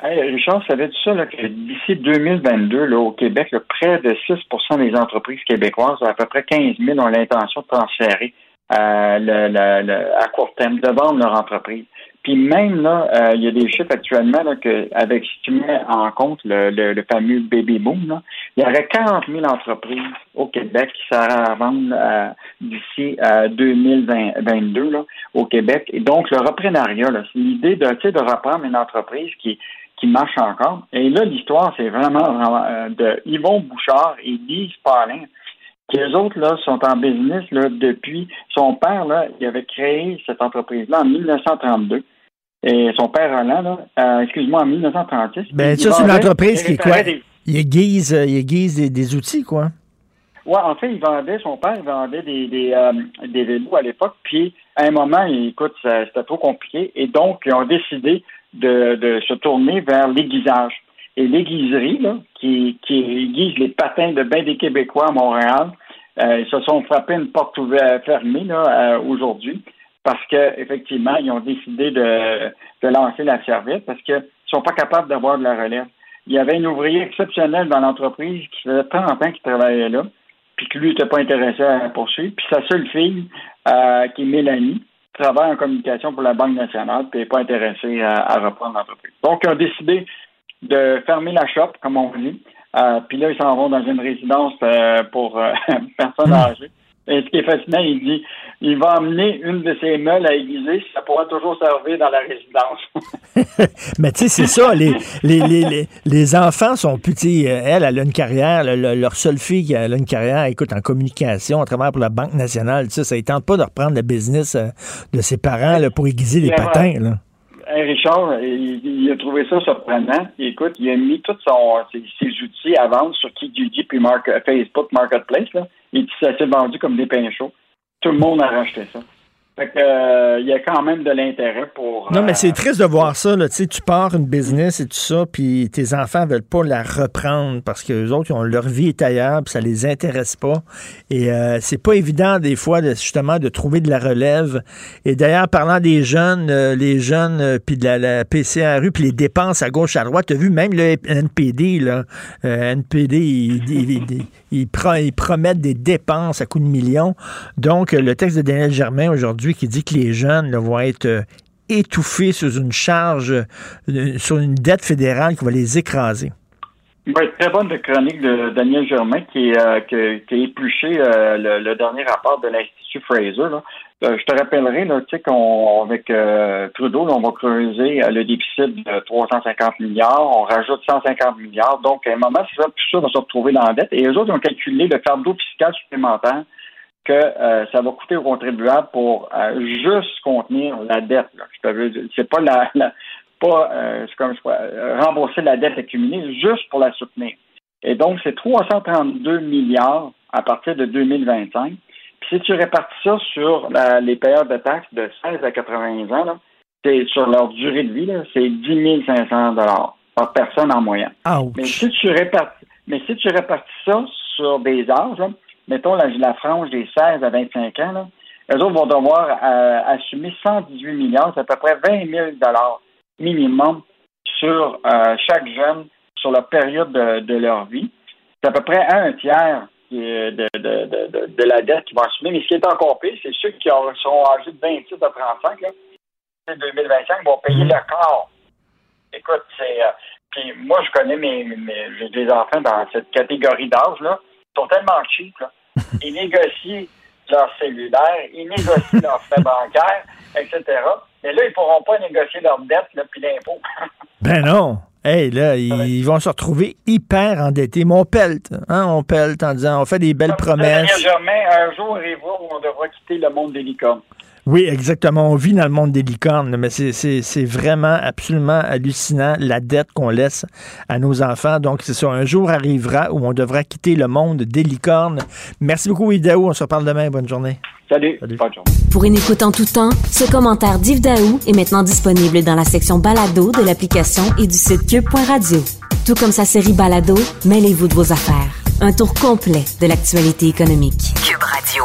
Hey, Richard, savais-tu ça, là, que d'ici 2022, là, au Québec, là, près de 6% des entreprises québécoises, à peu près 15 000, ont l'intention de transférer euh, le, le- le- à court terme, de vendre leur entreprise. Puis même là, euh, il y a des chiffres actuellement là, que, avec si tu mets en compte le, le, le fameux baby boom, là, il y aurait 40 000 entreprises au Québec qui seraient à vendre euh, d'ici euh, 2022 là, au Québec. Et donc, le reprenariat, c'est l'idée de, de reprendre une entreprise qui, qui marche encore. Et là, l'histoire, c'est vraiment, vraiment, euh, de Yvon Bouchard et Lise Paulin, eux autres là, sont en business là, depuis son père, là, il avait créé cette entreprise-là en 1932. Et son père Roland, euh, excuse-moi, en 1936. Ben, ça, c'est une entreprise qui est quoi? des- Il aiguise, euh, il aiguise des, des outils, quoi. Ouais, en fait, il vendait, son père il vendait des, des, euh, des vélos à l'époque, puis à un moment, écoute, c'était trop compliqué, et donc, ils ont décidé de, de se tourner vers l'aiguisage. Et l'aiguiserie, qui, qui aiguise les patins de bain des Québécois à Montréal, euh, ils se sont frappés une porte ouverte, fermée, euh, aujourd'hui, parce que effectivement, ils ont décidé de, lancer la serviette parce qu'ils sont pas capables d'avoir de la relève. Il y avait un ouvrier exceptionnel dans l'entreprise qui faisait 30 ans qu'il travaillait là, puis que lui n'était pas intéressé à poursuivre. Puis sa seule fille, euh, qui est Mélanie, travaille en communication pour la Banque nationale, puis n'est pas intéressée à reprendre l'entreprise. Donc, ils ont décidé de fermer la shop, comme on dit. Euh, puis là, ils s'en vont dans une résidence euh, pour euh, personnes âgées. Et ce qui est fascinant, il dit il va emmener une de ses meules à aiguiser, ça pourra toujours servir dans la résidence. Mais tu sais, c'est ça, les, les, les, les, les enfants sont sais, euh, elle, elle a une carrière, le- le- leur seule fille qui a elle a une carrière, écoute, en communication, à travers pour la Banque nationale, tu sais, ça ne tente pas de reprendre le business euh, de ses parents là, pour aiguiser les patins, là. Richard, il, a trouvé ça surprenant. Écoute, il a mis tous ses, ses outils à vendre sur Kijiji puis Mark- Facebook Marketplace. Là. Et s'est vendu comme des pains chauds. Tout le monde a racheté ça. Fait que, euh, il y a quand même de l'intérêt pour. Non, mais euh, c'est triste de voir ça. Là. Tu sais, tu pars une business et tout ça, puis tes enfants veulent pas la reprendre parce que les autres, ont leur vie est ailleurs, puis ça les intéresse pas. Et euh, c'est pas évident des fois, de, justement, de trouver de la relève. Et d'ailleurs, parlant des jeunes, euh, les jeunes, euh, puis de la, la PCRU, puis les dépenses à gauche, à droite, tu as vu même le NPD, là, euh, NPD, ils il, il- il pro- ils promettent des dépenses à coups de millions. Donc, euh, le texte de Daniel Germain aujourd'hui qui dit que les jeunes vont être euh, étouffés sous une charge, euh, sur une dette fédérale qui va les écraser. Très bonne chronique de Daniel Germain qui, euh, a épluché le, dernier rapport de l'Institut Fraser. Je te rappellerai là, tu sais, qu'on avec euh, Trudeau, on va creuser le déficit de 350 milliards, on rajoute 150 milliards. Donc, à un moment, c'est ça, tout ça va se retrouver dans la dette. Et eux autres ont calculé le fardeau fiscal supplémentaire que euh, ça va coûter aux contribuables pour euh, juste contenir la dette. Là. Je te veux dire, c'est pas la, la pas euh, c'est comme je rembourser la dette accumulée, juste pour la soutenir. Et donc, c'est 332 milliards à partir de 2025. Puis si tu répartis ça sur la- les payeurs de taxes de 16 à 80 ans, là, c'est sur leur durée de vie, là, c'est 10 500 dollars par personne en moyenne. Mais si tu répartis, mais si tu répartis ça sur des âges, là, mettons la, la frange des 16 à 25 ans, là, eux autres vont devoir euh, assumer 118 milliards, c'est à peu près 20 000 dollars minimum sur euh, chaque jeune sur la période de, leur vie. C'est à peu près un tiers de, de, de, la dette qu'ils vont assumer. Mais ce qui est encore pire, c'est ceux qui ont- sont âgés de 26 à 35, là, c'est 2025, vont payer le quart. Écoute, c'est. euh, puis moi, je connais mes, mes- des enfants dans cette catégorie d'âge, là. Ils sont tellement cheap, là. Ils négocient leur cellulaire, ils négocient leurs frais bancaires, etc. Mais là, ils ne pourront pas négocier leur dette, là, puis l'impôt. Ben non. Hey, là, ils, vont se retrouver hyper endettés. Mais on pelte, hein, on pelte en disant, on fait des belles promesses. Germain, un jour où on devra quitter le monde des licornes. Oui, exactement. On vit dans le monde des licornes, mais c'est vraiment absolument hallucinant la dette qu'on laisse à nos enfants. Donc, c'est ça. Un jour arrivera où on devra quitter le monde des licornes. Merci beaucoup, Idaou. On se reparle demain. Bonne journée. Salut. Pour une écoute en tout temps, ce commentaire d'Yves Daou est maintenant disponible dans la section balado de l'application et du site cube.radio. Tout comme sa série balado, mêlez-vous de vos affaires. Un tour complet de l'actualité économique. Cube Radio.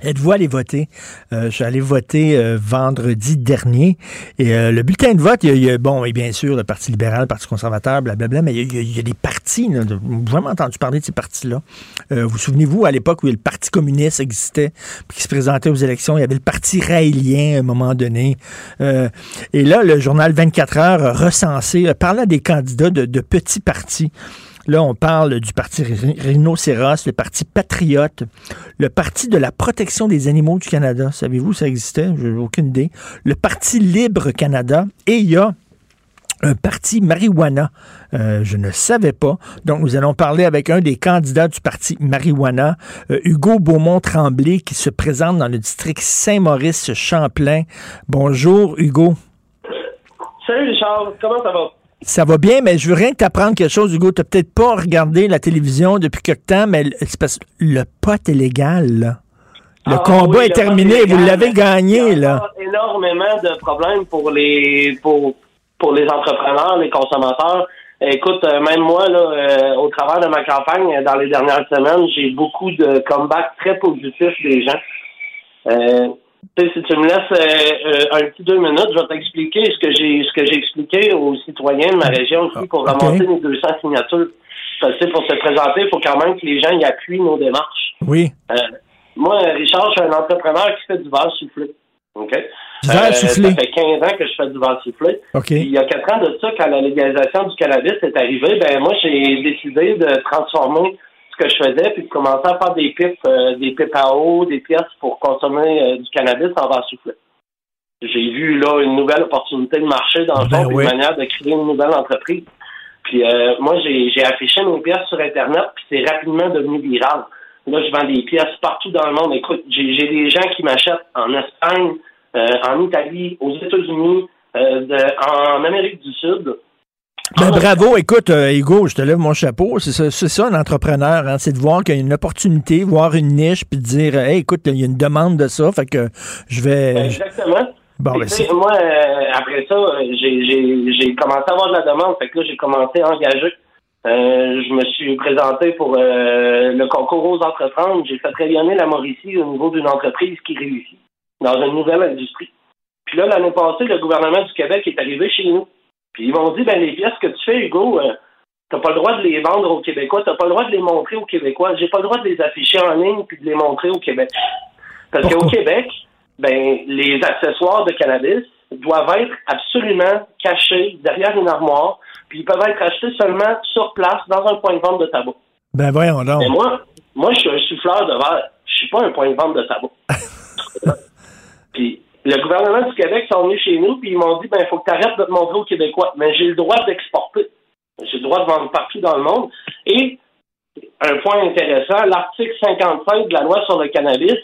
Êtes-vous allé voter? Euh, je suis allé voter euh, vendredi dernier. Et euh, le bulletin de vote, il y, a, bon, et bien sûr, le Parti libéral, le Parti conservateur, blablabla, mais il y, a, des partis. Là, vous vraiment entendu parler de ces partis-là. vous souvenez-vous, à l'époque où le Parti communiste existait, puis qui se présentait aux élections, il y avait le Parti raélien à un moment donné. et là, le journal 24 heures recensé, parlait des candidats de, de petits partis. Là, on parle du parti Rhinocéros, le parti Patriote, le parti de la protection des animaux du Canada. Savez-vous, ça existait? Je n'ai aucune idée. Le parti Libre Canada. Et il y a un parti marijuana. Euh, je ne savais pas. Donc, nous allons parler avec un des candidats du parti marijuana, euh, Hugo Beaumont-Tremblay, qui se présente dans le district Saint-Maurice-Champlain. Bonjour, Hugo. Salut, Richard. Comment ça va? Ça va bien, mais je veux rien que t'apprendre quelque chose, Hugo. T'as peut-être pas regardé la télévision depuis quelque temps, mais c'est parce que le pot est légal, là. Le Ah, combat oui, est le terminé, vous l'avez gagné, Il y a là. énormément de problèmes pour les pour pour les entrepreneurs, les consommateurs. Écoute, euh, même moi, là, euh, au travers de ma campagne, euh, dans les dernières semaines, j'ai beaucoup de comebacks très positifs des gens. Euh, si tu me laisses euh, euh, un petit deux minutes, je vais t'expliquer ce que j'ai ce que j'ai expliqué aux citoyens de ma région aussi pour Ok. ramasser les 200 signatures. Parce que pour se présenter, il faut quand même que les gens y appuient nos démarches. Oui. Euh, moi, Richard, je suis un entrepreneur qui fait du verre soufflé. OK? Du verre soufflé. Ça fait 15 ans que je fais du verre soufflé. OK. Il y a 4 ans de ça, quand la légalisation du cannabis est arrivée, ben moi, j'ai décidé de transformer que je faisais puis de commencer à faire des pipes, euh, des pipes à eau, des pièces pour consommer euh, du cannabis en verre soufflé. J'ai vu là une nouvelle opportunité de marché dans le Ben fond, puis oui. une manière de créer une nouvelle entreprise. Puis euh, moi, j'ai affiché mes pièces sur Internet, puis c'est rapidement devenu viral. Là, je vends des pièces partout dans le monde. Écoute, j'ai des gens qui m'achètent en Espagne, euh, en Italie, aux États-Unis, euh, en Amérique du Sud. Ben, bravo, écoute, euh, Hugo, je te lève mon chapeau. C'est ça, c'est ça un entrepreneur, hein, c'est de voir qu'il y a une opportunité, voir une niche, puis de dire, hey, écoute, il y a une demande de ça, fait que je vais. Exactement. Bon, ben, c'est- moi, euh, après ça, euh, j'ai- j'ai j'ai commencé à avoir de la demande. Fait que là, j'ai commencé à engager. Euh, je me suis présenté pour le concours aux entreprendre. J'ai fait rayonner la Mauricie au niveau d'une entreprise qui réussit dans une nouvelle industrie. Puis là, l'année passée, le gouvernement du Québec est arrivé chez nous. Puis ils m'ont dit, ben les pièces que tu fais, Hugo, euh, t'as pas le droit de les vendre aux Québécois, t'as pas le droit de les montrer aux Québécois. J'ai pas le droit de les afficher en ligne puis de les montrer au Québec. Parce qu'au Québec, ben, les accessoires de cannabis doivent être absolument cachés derrière une armoire, puis ils peuvent être achetés seulement sur place dans un point de vente de tabac. Ben, voyons donc. Mais moi, moi, je suis un souffleur de verre. Je suis pas un point de vente de tabac. puis le gouvernement du Québec sont venus chez nous, puis ils m'ont dit, ben, il faut que tu arrêtes de te montrer aux Québécois. Mais j'ai le droit d'exporter. J'ai le droit de vendre partout dans le monde. Et un point intéressant, l'article 55 de la loi sur le cannabis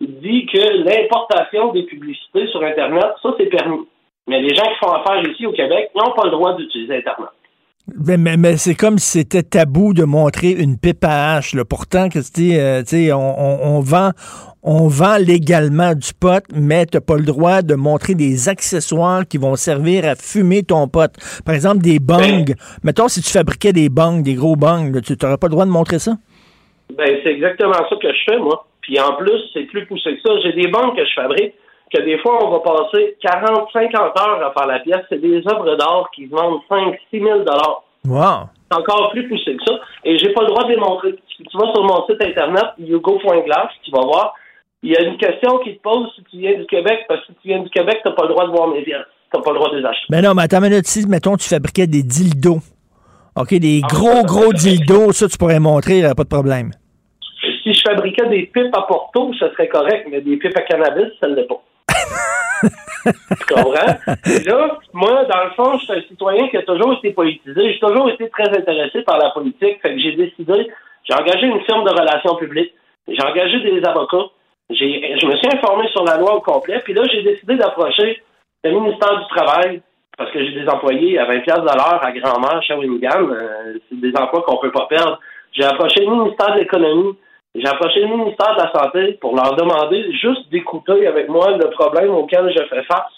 dit que l'importation des publicités sur Internet, ça, c'est permis. Mais les gens qui font affaire ici au Québec n'ont pas le droit d'utiliser Internet. Ben, mais, mais c'est comme si c'était tabou de montrer une pipe à hache. Là. Pourtant, que euh, on, on- on vend, on vend légalement du pot, mais tu n'as pas le droit de montrer des accessoires qui vont servir à fumer ton pot. Par exemple, des bongs. Mettons, si tu fabriquais des bongs, des gros bongs, là, tu n'aurais pas le droit de montrer ça? Ben, c'est exactement ça que je fais, moi. Puis en plus, c'est plus poussé que ça. J'ai des banques que je fabrique que des fois, on va passer 40, 50 heures à faire la pièce. C'est des œuvres d'art qui se vendent 5, 6 000 Wow! C'est encore plus poussé que ça. Et j'ai pas le droit de les montrer. Tu vas sur mon site internet, hugo.glass, tu vas voir, il y a une question qui te pose si tu viens du Québec, parce que si tu viens du Québec, t'as pas le droit de voir mes pièces. T'as pas le droit de les acheter. Ben non, mais attends une minute. Si, mettons, tu fabriquais des dildos. OK, des gros, gros dildos, ça, tu pourrais montrer, il n'y aurait pas de problème. Si je fabriquais des pipes à Porto, ça serait correct, mais des pipes à cannabis, ça ne l'est pas. Tu comprends? Et là, moi, dans le fond, je suis un citoyen qui a toujours été politisé. J'ai toujours été très intéressé par la politique. Fait que j'ai décidé, j'ai engagé une firme de relations publiques. J'ai engagé des avocats. Je me suis informé sur la loi au complet. Puis là, j'ai décidé d'approcher le ministère du Travail parce que j'ai des employés à 20 pièces de l'heure à Grand-Mère, Shawinigan. Euh, c'est des emplois qu'on peut pas perdre. J'ai approché le ministère de l'Économie. J'ai approché le ministère de la Santé pour leur demander juste d'écouter avec moi le problème auquel je fais face.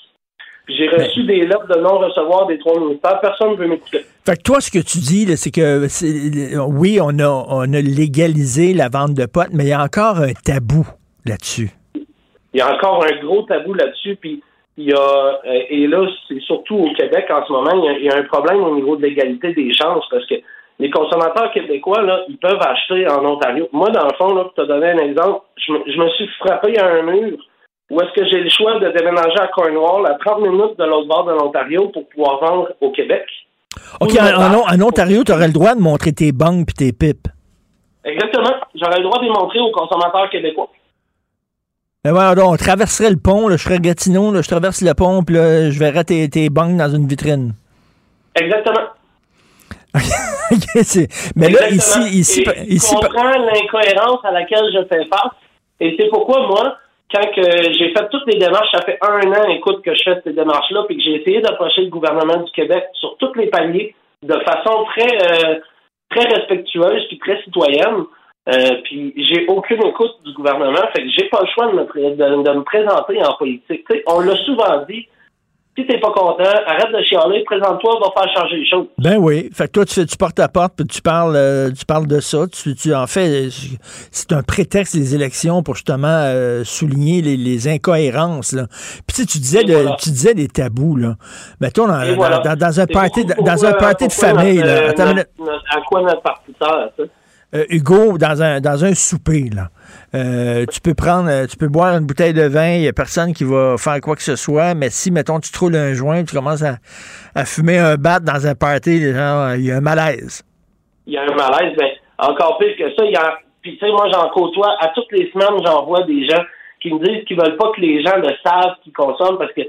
J'ai reçu des lettres de non-recevoir des trois ministères. Personne ne veut m'écouter. Fait que toi, ce que tu dis, c'est que c'est- oui, on a, on a légalisé la vente de potes, mais il y a encore un tabou là-dessus. Il y a encore un gros tabou là-dessus. Puis il y a, euh, et là, c'est surtout au Québec en ce moment, il y, a, il y a un problème au niveau de l'égalité des chances parce que les consommateurs québécois, là, ils peuvent acheter en Ontario. Moi, dans le fond, là, pour te donner un exemple, je me, je me suis frappé à un mur où est-ce que j'ai le choix de déménager à Cornwall à 30 minutes de l'autre bord de l'Ontario pour pouvoir vendre au Québec. OK, en, Ontario, tu aurais le droit de montrer tes bangs puis tes pipes. Exactement. J'aurais le droit de les montrer aux consommateurs québécois. Mais voilà, donc, on traverserait le pont, là, je serais Gatineau, là, je traverse le pont, puis je verrais tes, tes bangs dans une vitrine. Exactement. Mais là, ici, Exactement. ici, Et ici, je comprends l'incohérence à laquelle je fais face. Et c'est pourquoi, moi, quand j'ai fait toutes les démarches, ça fait un an, écoute, que je fais ces démarches-là, puis que j'ai essayé d'approcher le gouvernement du Québec sur tous les paliers de façon très, euh, très respectueuse puis très citoyenne. Euh, puis j'ai aucune écoute du gouvernement, fait que j'ai pas le choix de me, de, de me présenter en politique. On l'a souvent dit. Si t'es pas content, arrête de chialer, présente-toi, va faire changer les choses. Ben oui. Fait que toi, tu fais, tu portes à porte, puis tu parles, euh, tu parles de ça. Tu, tu en fais, euh, c'est un prétexte des élections pour justement euh, souligner les, les incohérences. Là. Puis tu, sais, tu disais, de, voilà. tu disais des tabous là. Mettons dans, voilà. dans, dans un party, dans un party de famille. notre, là. Attends une notre- minute. notre- à quoi notre parti sert, ça? Euh, Hugo, dans un, dans un souper, là, euh, tu peux prendre, euh, tu peux boire une bouteille de vin, il n'y a personne qui va faire quoi que ce soit, mais si, mettons, tu te roules un joint, tu commences à, fumer un bat dans un party, gens, il y a un malaise. il y a un malaise, ben, encore pire que ça, il y a, puis tu sais, moi, j'en côtoie, à toutes les semaines, j'en vois des gens qui me disent qu'ils veulent pas que les gens le savent qu'ils consomment, parce que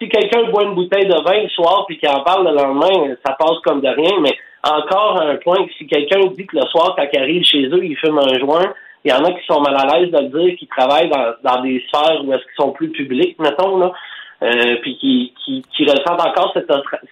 si quelqu'un boit une bouteille de vin le soir puis qu'il en parle le lendemain, ça passe comme de rien, mais encore un point si quelqu'un dit que le soir, quand il arrive chez eux, il fume un joint, il y en a qui sont mal à l'aise de le dire, qui travaillent dans, dans des sphères où est-ce qu'ils sont plus publics, mettons, là, euh, puis qui, qui, ressentent encore cet,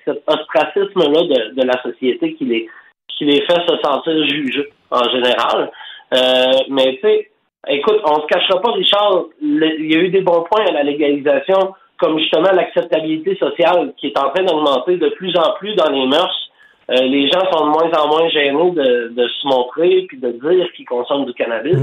cet ostracisme-là de, de la société qui les, qui les fait se sentir jugés en général. Euh, mais tu sais, écoute, on se cachera pas, Richard, il y a eu des bons points à la légalisation, comme justement l'acceptabilité sociale qui est en train d'augmenter de plus en plus dans les mœurs. Euh, les gens sont de moins en moins gênés de, de se montrer puis de dire qu'ils consomment du cannabis.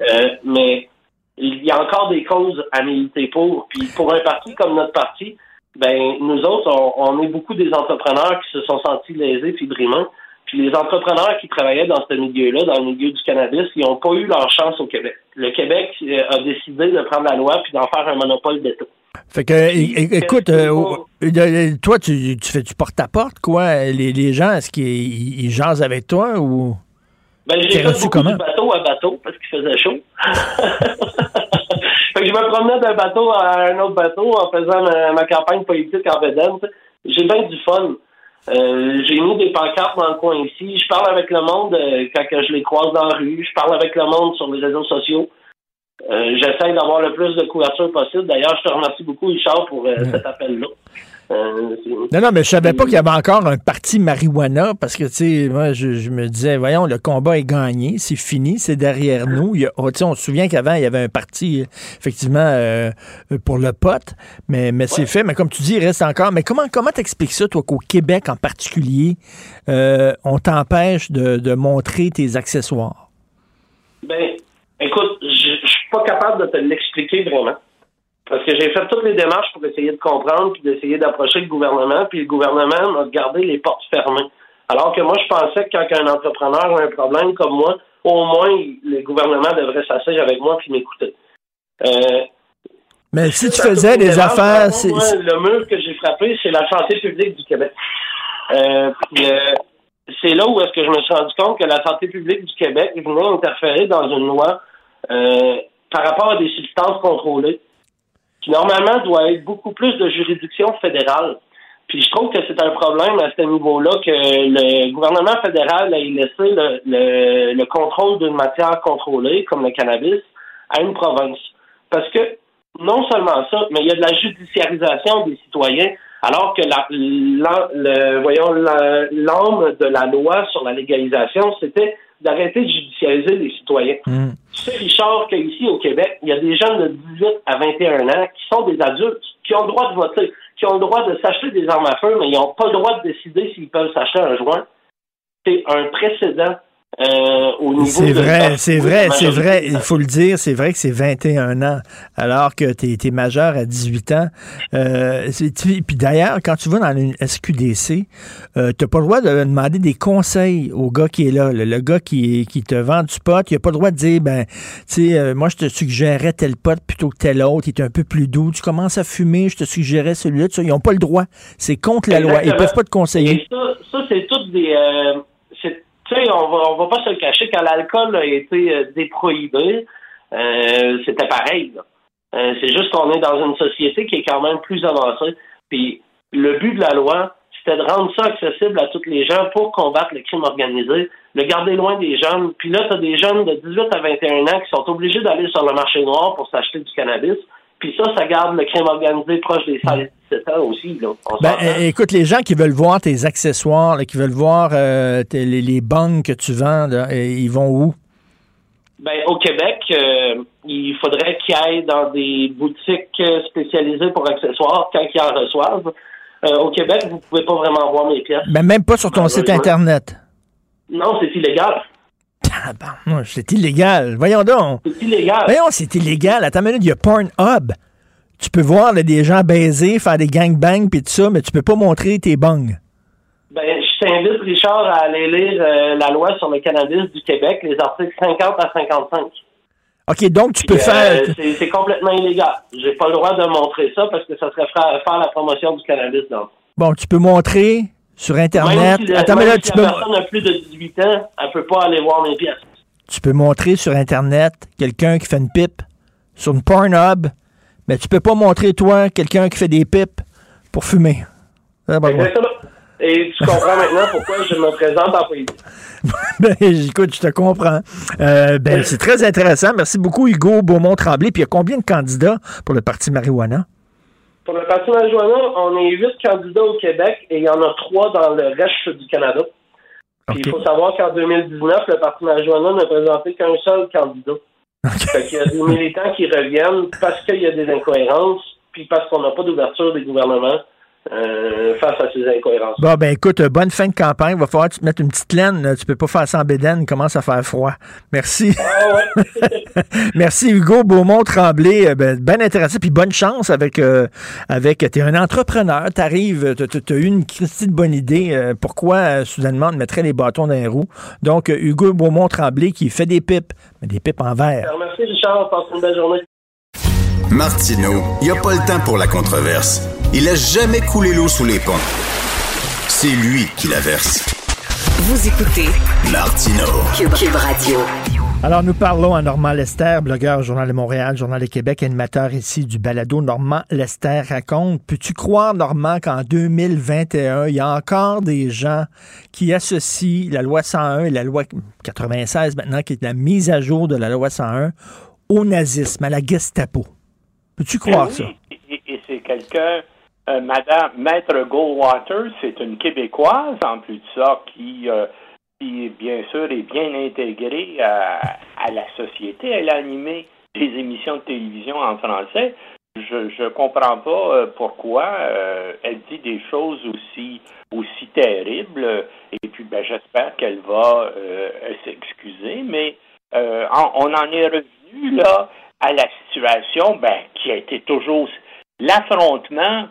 Euh, mais il y a encore des causes à militer pour. Puis pour un parti comme notre parti, ben nous autres, on, on est beaucoup des entrepreneurs qui se sont sentis lésés puis brimants. Puis les entrepreneurs qui travaillaient dans ce milieu-là, dans le milieu du cannabis, ils n'ont pas eu leur chance au Québec. Le Québec euh, a décidé de prendre la loi puis d'en faire un monopole d'État. Fait que, écoute, euh, oh, euh, toi, tu, tu fais du porte-à-porte, quoi? Les, les gens, est-ce qu'ils ils- ils jasent avec toi ou. Ben, j'ai fait beaucoup comment? de bateau à bateau parce qu'il faisait chaud. fait que je me promenais d'un bateau à un autre bateau en faisant ma, ma campagne politique en Bédène. J'ai bien du fun. Euh, j'ai mis des pancartes dans le coin ici. Je parle avec le monde euh, quand je les croise dans la rue. Je parle avec le monde sur les réseaux sociaux. Euh, J'essaie d'avoir le plus de couverture possible. D'ailleurs, je te remercie beaucoup, Richard, pour euh, cet appel-là. Euh, Non, non, mais je savais pas qu'il y avait encore un parti marijuana parce que, tu sais, moi, je, je me disais, voyons, le combat est gagné, c'est fini, c'est derrière nous. Il y a- oh, tu sais, on se souvient qu'avant, il y avait un parti, effectivement, pour le pote, mais, mais c'est fait. Mais comme tu dis, il reste encore. Mais comment comment t'expliques ça, toi, qu'au Québec en particulier, on t'empêche de, de montrer tes accessoires? Ben, écoute, pas capable de te l'expliquer vraiment. Parce que j'ai fait toutes les démarches pour essayer de comprendre puis d'essayer d'approcher le gouvernement, puis le gouvernement m'a gardé les portes fermées. Alors que moi, je pensais que quand un entrepreneur a un problème comme moi, au moins, le gouvernement devrait s'asseoir avec moi puis m'écouter. Euh, Mais si tu faisais des affaires, moi, le mur que j'ai frappé, c'est la santé publique du Québec. Euh, puis, euh, c'est là où est-ce que je me suis rendu compte que la santé publique du Québec venait interférer dans une loi euh, par rapport à des substances contrôlées. qui normalement doit être beaucoup plus de juridiction fédérale. Puis je trouve que c'est un problème à ce niveau-là que le gouvernement fédéral ait laissé le, le, le contrôle d'une matière contrôlée, comme le cannabis, à une province. Parce que non seulement ça, mais il y a de la judiciarisation des citoyens, alors que la, le, voyons, l'âme de la loi sur la légalisation, c'était d'arrêter de judiciariser les citoyens. Hmm. Tu sais, Richard, qu'ici au Québec, il y a des jeunes de 18 à 21 ans qui sont des adultes, qui ont le droit de voter, qui ont le droit de s'acheter des armes à feu, mais ils n'ont pas le droit de décider s'ils peuvent s'acheter un joint. C'est un précédent euh, C'est vrai, c'est vrai, c'est vrai. Il faut le dire, c'est vrai que c'est 21 ans, alors que tu es, majeur à 18 ans. Euh, puis d'ailleurs, quand tu vas dans une SQDC, euh, tu n'as pas le droit de demander des conseils au gars qui est là. Le, le gars qui, qui te vend du pot, il n'a pas le droit de dire, ben, tu sais, euh, moi, je te suggérais tel pot plutôt que tel autre, il est un peu plus doux. Tu commences à fumer, je te suggérais celui-là. Tu sais, Ils n'ont pas le droit. C'est contre la loi. Ils peuvent pas te conseiller. Et ça, ça c'est toutes des. On va, va pas se le cacher, quand l'alcool a été euh, déprohibé, euh, c'était pareil. Euh, c'est juste qu'on est dans une société qui est quand même plus avancée. Puis le but de la loi, c'était de rendre ça accessible à tous les gens pour combattre le crime organisé, le garder loin des jeunes. Puis là, tu as des jeunes de 18 à 21 ans qui sont obligés d'aller sur le marché noir pour s'acheter du cannabis. Puis ça, ça garde le crime organisé proche des 16-17 ans aussi. Là. Ben, écoute, les gens qui veulent voir tes accessoires, là, qui veulent voir euh, tes- les, les bangs que tu vends, là, ils vont où? Ben, au Québec, euh, il faudrait qu'ils aillent dans des boutiques euh, spécialisées pour accessoires quand ils en reçoivent. Euh, au Québec, vous pouvez pas vraiment voir mes pièces. Ben, même pas sur ton site Malheureusement. Internet. Non, c'est illégal. C'est illégal. Voyons donc. C'est illégal. Voyons, c'est illégal. Attends une minute, il y a Pornhub. Tu peux voir là, des gens baiser, faire des gangbangs puis tout ça, mais tu peux pas montrer tes bangs. Ben, je t'invite, Richard, à aller lire euh, la loi sur le cannabis du Québec, les articles 50 à 55. OK, donc tu peux Puis, euh, faire... c'est- c'est complètement illégal. J'ai pas le droit de montrer ça parce que ça serait fra- faire la promotion du cannabis. Donc. Bon, tu peux montrer sur Internet. Même si, le- Attends, mais là, si tu la peux, personne a plus de 18 ans, elle peut pas aller voir mes pièces. tu peux montrer sur Internet quelqu'un qui fait une pipe sur une Pornhub, mais tu peux pas montrer, toi, quelqu'un qui fait des pipes pour fumer. Pas le droit. Exactement. Et tu comprends maintenant pourquoi je me présente en politique. Ben, écoute, je te comprends. Euh, ben, c'est très intéressant. Merci beaucoup, Hugo Beaumont-Tremblay. Puis il y a combien de candidats pour le Parti marijuana? Pour le Parti marijuana, on est huit candidats au Québec et il y en a trois dans le reste du Canada. Puis il faut savoir qu'en 2019, le Parti marijuana n'a présenté qu'un seul candidat. Fait qu'il y a des militants qui reviennent parce qu'il y a des incohérences, puis parce qu'on n'a pas d'ouverture des gouvernements euh, face à ces incohérences. Bon, ben écoute, euh, bonne fin de campagne. Il va falloir que tu te mettes une petite laine. là. Tu peux pas faire ça en bédaine. Il commence à faire froid. Merci. Merci, Hugo Beaumont-Tremblay. Euh, Ben, ben intéressant. Puis bonne chance avec... Euh, avec tu es un entrepreneur. Tu arrives, tu as eu une de bonne idée. euh, pourquoi, soudainement, on mettrait les bâtons dans les roues? Donc, Hugo Beaumont-Tremblay qui fait des pipes, mais des pipes en verre. Merci Richard, passe une belle journée. Martineau, il n'y a pas le temps pour la controverse. Il a jamais coulé l'eau sous les ponts. C'est lui qui la verse. Vous écoutez Martineau. Cube, Cube Radio. Alors, nous parlons à Normand Lester, blogueur Journal de Montréal, Journal de Québec, animateur ici du balado Normand Lester raconte. Peux-tu croire, Normand, qu'en 2021, il y a encore des gens qui associent la loi 101 et la loi 96 maintenant, qui est la mise à jour de la loi 101, au nazisme, à la Gestapo? Peux-tu croire Eh ça? oui, Et, et c'est quelqu'un, euh, Madame Maître Goldwater, c'est une Québécoise en plus de ça qui, euh, qui bien sûr est bien intégrée à, à la société. Elle a animé des émissions de télévision en français. Je je comprends pas euh, pourquoi elle dit des choses aussi aussi terribles. Et puis ben j'espère qu'elle va s'excuser. Mais on en est revenu là à la situation ben, qui a été toujours l'affrontement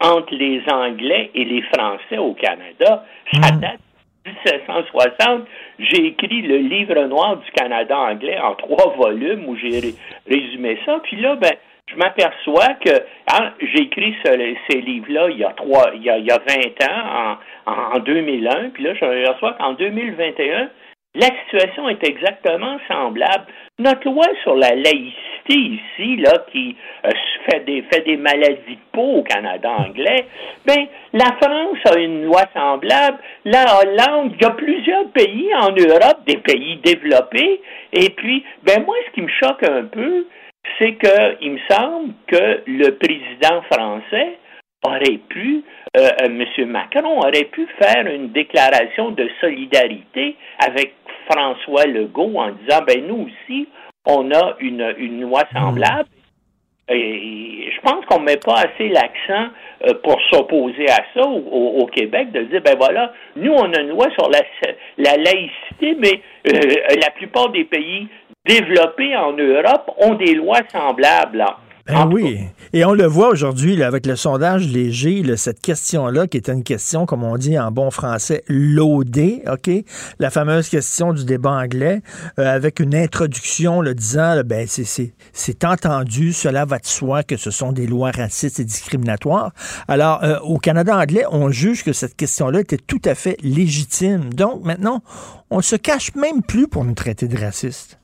entre les Anglais et les Français au Canada. Ça date de 1760. J'ai écrit le livre noir du Canada anglais en trois volumes où j'ai ré- résumé ça. Puis là, ben, je m'aperçois que hein, j'ai écrit ce- ces livres-là il y a trois, il y a, il y a 20 ans, en, en, en 2001. Puis là, je m'aperçois qu'en 2021, la situation est exactement semblable. Notre loi sur la laïcité ici, là, qui euh, fait, des, fait des maladies de peau au Canada anglais, ben, la France a une loi semblable, la Hollande, il y a plusieurs pays en Europe, des pays développés, et puis, ben, moi, ce qui me choque un peu, c'est que, il me semble que le président français aurait pu, euh, euh, M. Macron aurait pu faire une déclaration de solidarité avec François Legault en disant, ben, nous aussi, on a une, une loi semblable. Et je pense qu'on ne met pas assez l'accent euh, pour s'opposer à ça au, Québec, de dire, ben voilà, nous, on a une loi sur la, la laïcité, mais euh, la plupart des pays développés en Europe ont des lois semblables. Ben oui. Et on le voit aujourd'hui avec le sondage léger, cette question-là, qui est une question, comme on dit en bon français, loadée, OK? La fameuse question du débat anglais, euh, avec une introduction le disant, ben, c'est entendu, cela va de soi que ce sont des lois racistes et discriminatoires. Alors, euh, au Canada anglais, on juge que cette question-là était tout à fait légitime. Donc, maintenant, on se cache même plus pour nous traiter de racistes.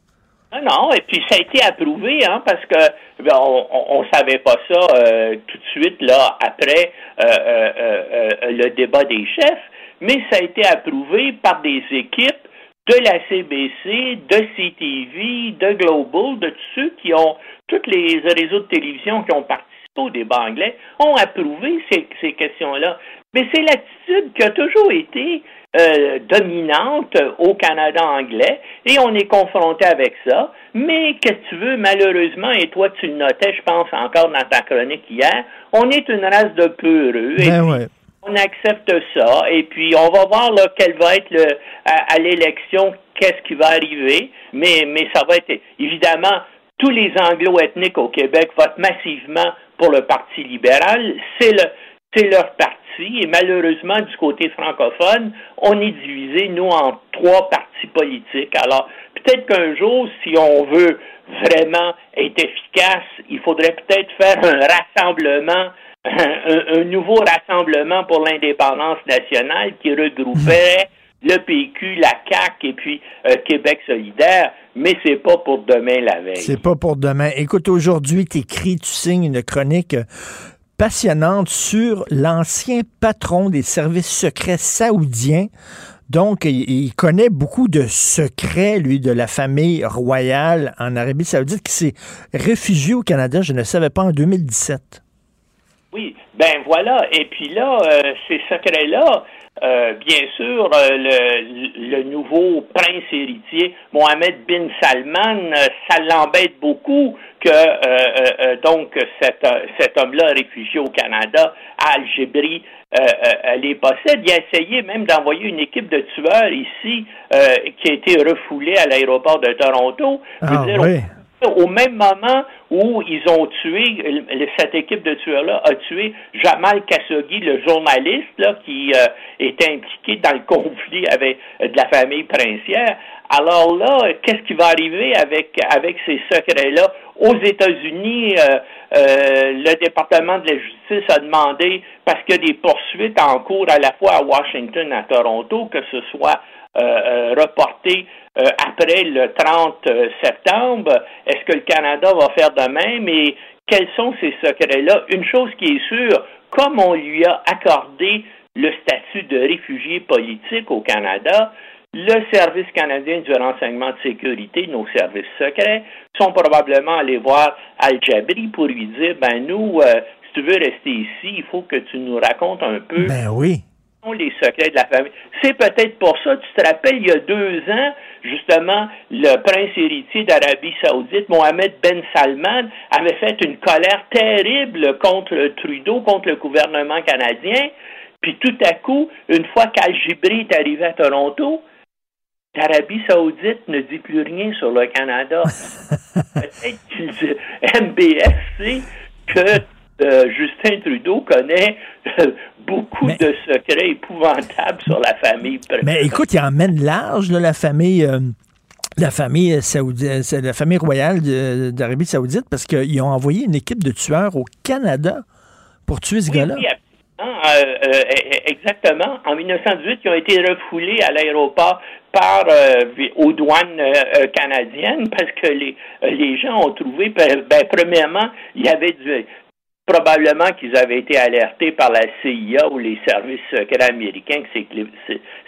Non, et puis ça a été approuvé, hein, parce que ben, on, ne savait pas ça euh, tout de suite là après euh, euh, le débat des chefs, mais ça a été approuvé par des équipes de la CBC, de CTV, de Global, de tous ceux qui ont tous les réseaux de télévision qui ont participé au débat anglais ont approuvé ces questions-là. Mais c'est l'attitude qui a toujours été euh, dominante au Canada anglais et on est confronté avec ça. Mais qu'est-ce que tu veux, malheureusement, et toi tu le notais, je pense encore dans ta chronique hier, on est une race de peureux. Ben on accepte ça et puis on va voir là, quel va être le, à, l'élection, qu'est-ce qui va arriver. Mais, mais ça va être évidemment tous les anglo-ethniques au Québec votent massivement pour le Parti libéral. C'est le c'est leur parti et malheureusement, du côté francophone, on est divisé, nous, en trois partis politiques. Alors, peut-être qu'un jour, si on veut vraiment être efficace, il faudrait peut-être faire un rassemblement, un, nouveau rassemblement pour l'indépendance nationale qui regrouperait le PQ, la CAQ et puis euh, Québec solidaire, mais c'est pas pour demain la veille. C'est pas pour demain. Écoute, aujourd'hui, tu écris, tu signes une chronique passionnante sur l'ancien patron des services secrets saoudiens. Donc, il, connaît beaucoup de secrets, lui, de la famille royale en Arabie saoudite, qui s'est réfugié au Canada, je ne savais pas, en 2017. Oui, ben voilà. Et puis là, euh, ces secrets-là, euh, bien sûr, euh, le, le, nouveau prince héritier, Mohamed bin Salman, ça l'embête beaucoup que euh, donc cet, cet homme-là réfugié au Canada, Al-Jibri, les possède. Il a essayé même d'envoyer une équipe de tueurs ici qui a été refoulée à l'aéroport de Toronto. Ah, au même moment où ils ont tué, cette équipe de tueurs-là a tué Jamal Khashoggi, le journaliste là, qui euh, était impliqué dans le conflit avec euh, de la famille princière. Alors là, qu'est-ce qui va arriver avec, avec ces secrets-là? Aux États-Unis, euh, le département de la justice a demandé, parce qu'il y a des poursuites en cours à la fois à Washington, à Toronto, que ce soit reporté euh, après le 30 euh, septembre. Est-ce que le Canada va faire de même? Et quels sont ces secrets-là? Une chose qui est sûre, comme on lui a accordé le statut de réfugié politique au Canada, le Service canadien du renseignement de sécurité, nos services secrets, sont probablement allés voir Al-Jabri pour lui dire, ben nous, euh, si tu veux rester ici, il faut que tu nous racontes un peu. Ben oui les secrets de la famille. C'est peut-être pour ça, tu te rappelles, il y a deux ans, justement, le prince héritier d'Arabie saoudite, Mohamed Ben Salman, avait fait une colère terrible contre Trudeau, contre le gouvernement canadien. Puis tout à coup, une fois qu'Al-Jibri est arrivé à Toronto, l'Arabie saoudite ne dit plus rien sur le Canada. peut-être que MBS que euh, Justin Trudeau connaît euh, beaucoup de secrets épouvantables sur la famille. Mais écoute, il emmène large la famille. Euh, la famille saoudienne, la famille royale d'Arabie Saoudite parce qu'ils ont envoyé une équipe de tueurs au Canada pour tuer ce gars-là. euh, exactement. En 1918, ils ont été refoulés à l'aéroport par euh, aux douanes euh, canadiennes parce que les, les gens ont trouvé, ben, ben, premièrement, il y avait du, probablement qu'ils avaient été alertés par la CIA ou les services secrets américains que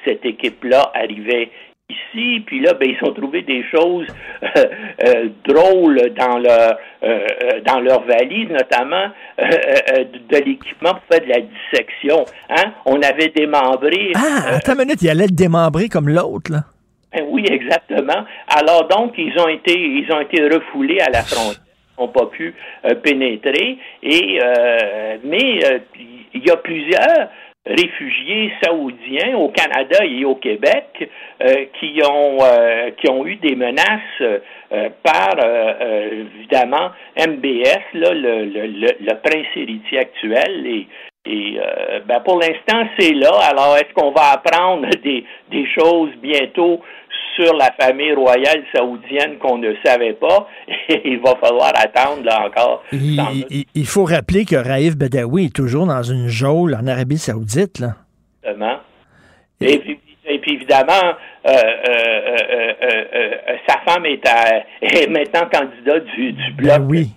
cette équipe-là arrivait ici, puis là, ben, ils ont trouvé des choses euh, euh, drôles dans leur euh, dans leur valise, notamment de, l'équipement pour faire de la dissection. Hein? On avait démembré. Ah, attends une minute, il allait le démembrer comme l'autre, là. Ben oui, exactement. Alors donc, ils ont été ils ont été refoulés à la frontière n'ont pas pu pénétrer. Et mais il y a plusieurs réfugiés saoudiens au Canada et au Québec euh, qui ont euh, qui ont eu des menaces euh, par évidemment MBS, là, le, le, le, prince héritier actuel et et ben pour l'instant, c'est là. Alors, est-ce qu'on va apprendre des, des choses bientôt? Sur la famille royale saoudienne qu'on ne savait pas. il va falloir attendre là encore. Il, faut rappeler que Raif Badawi est toujours dans une geôle en Arabie saoudite. Là. Exactement. Et, puis, évidemment, euh, euh, euh, sa femme est, maintenant candidat du, du bloc. Ben oui.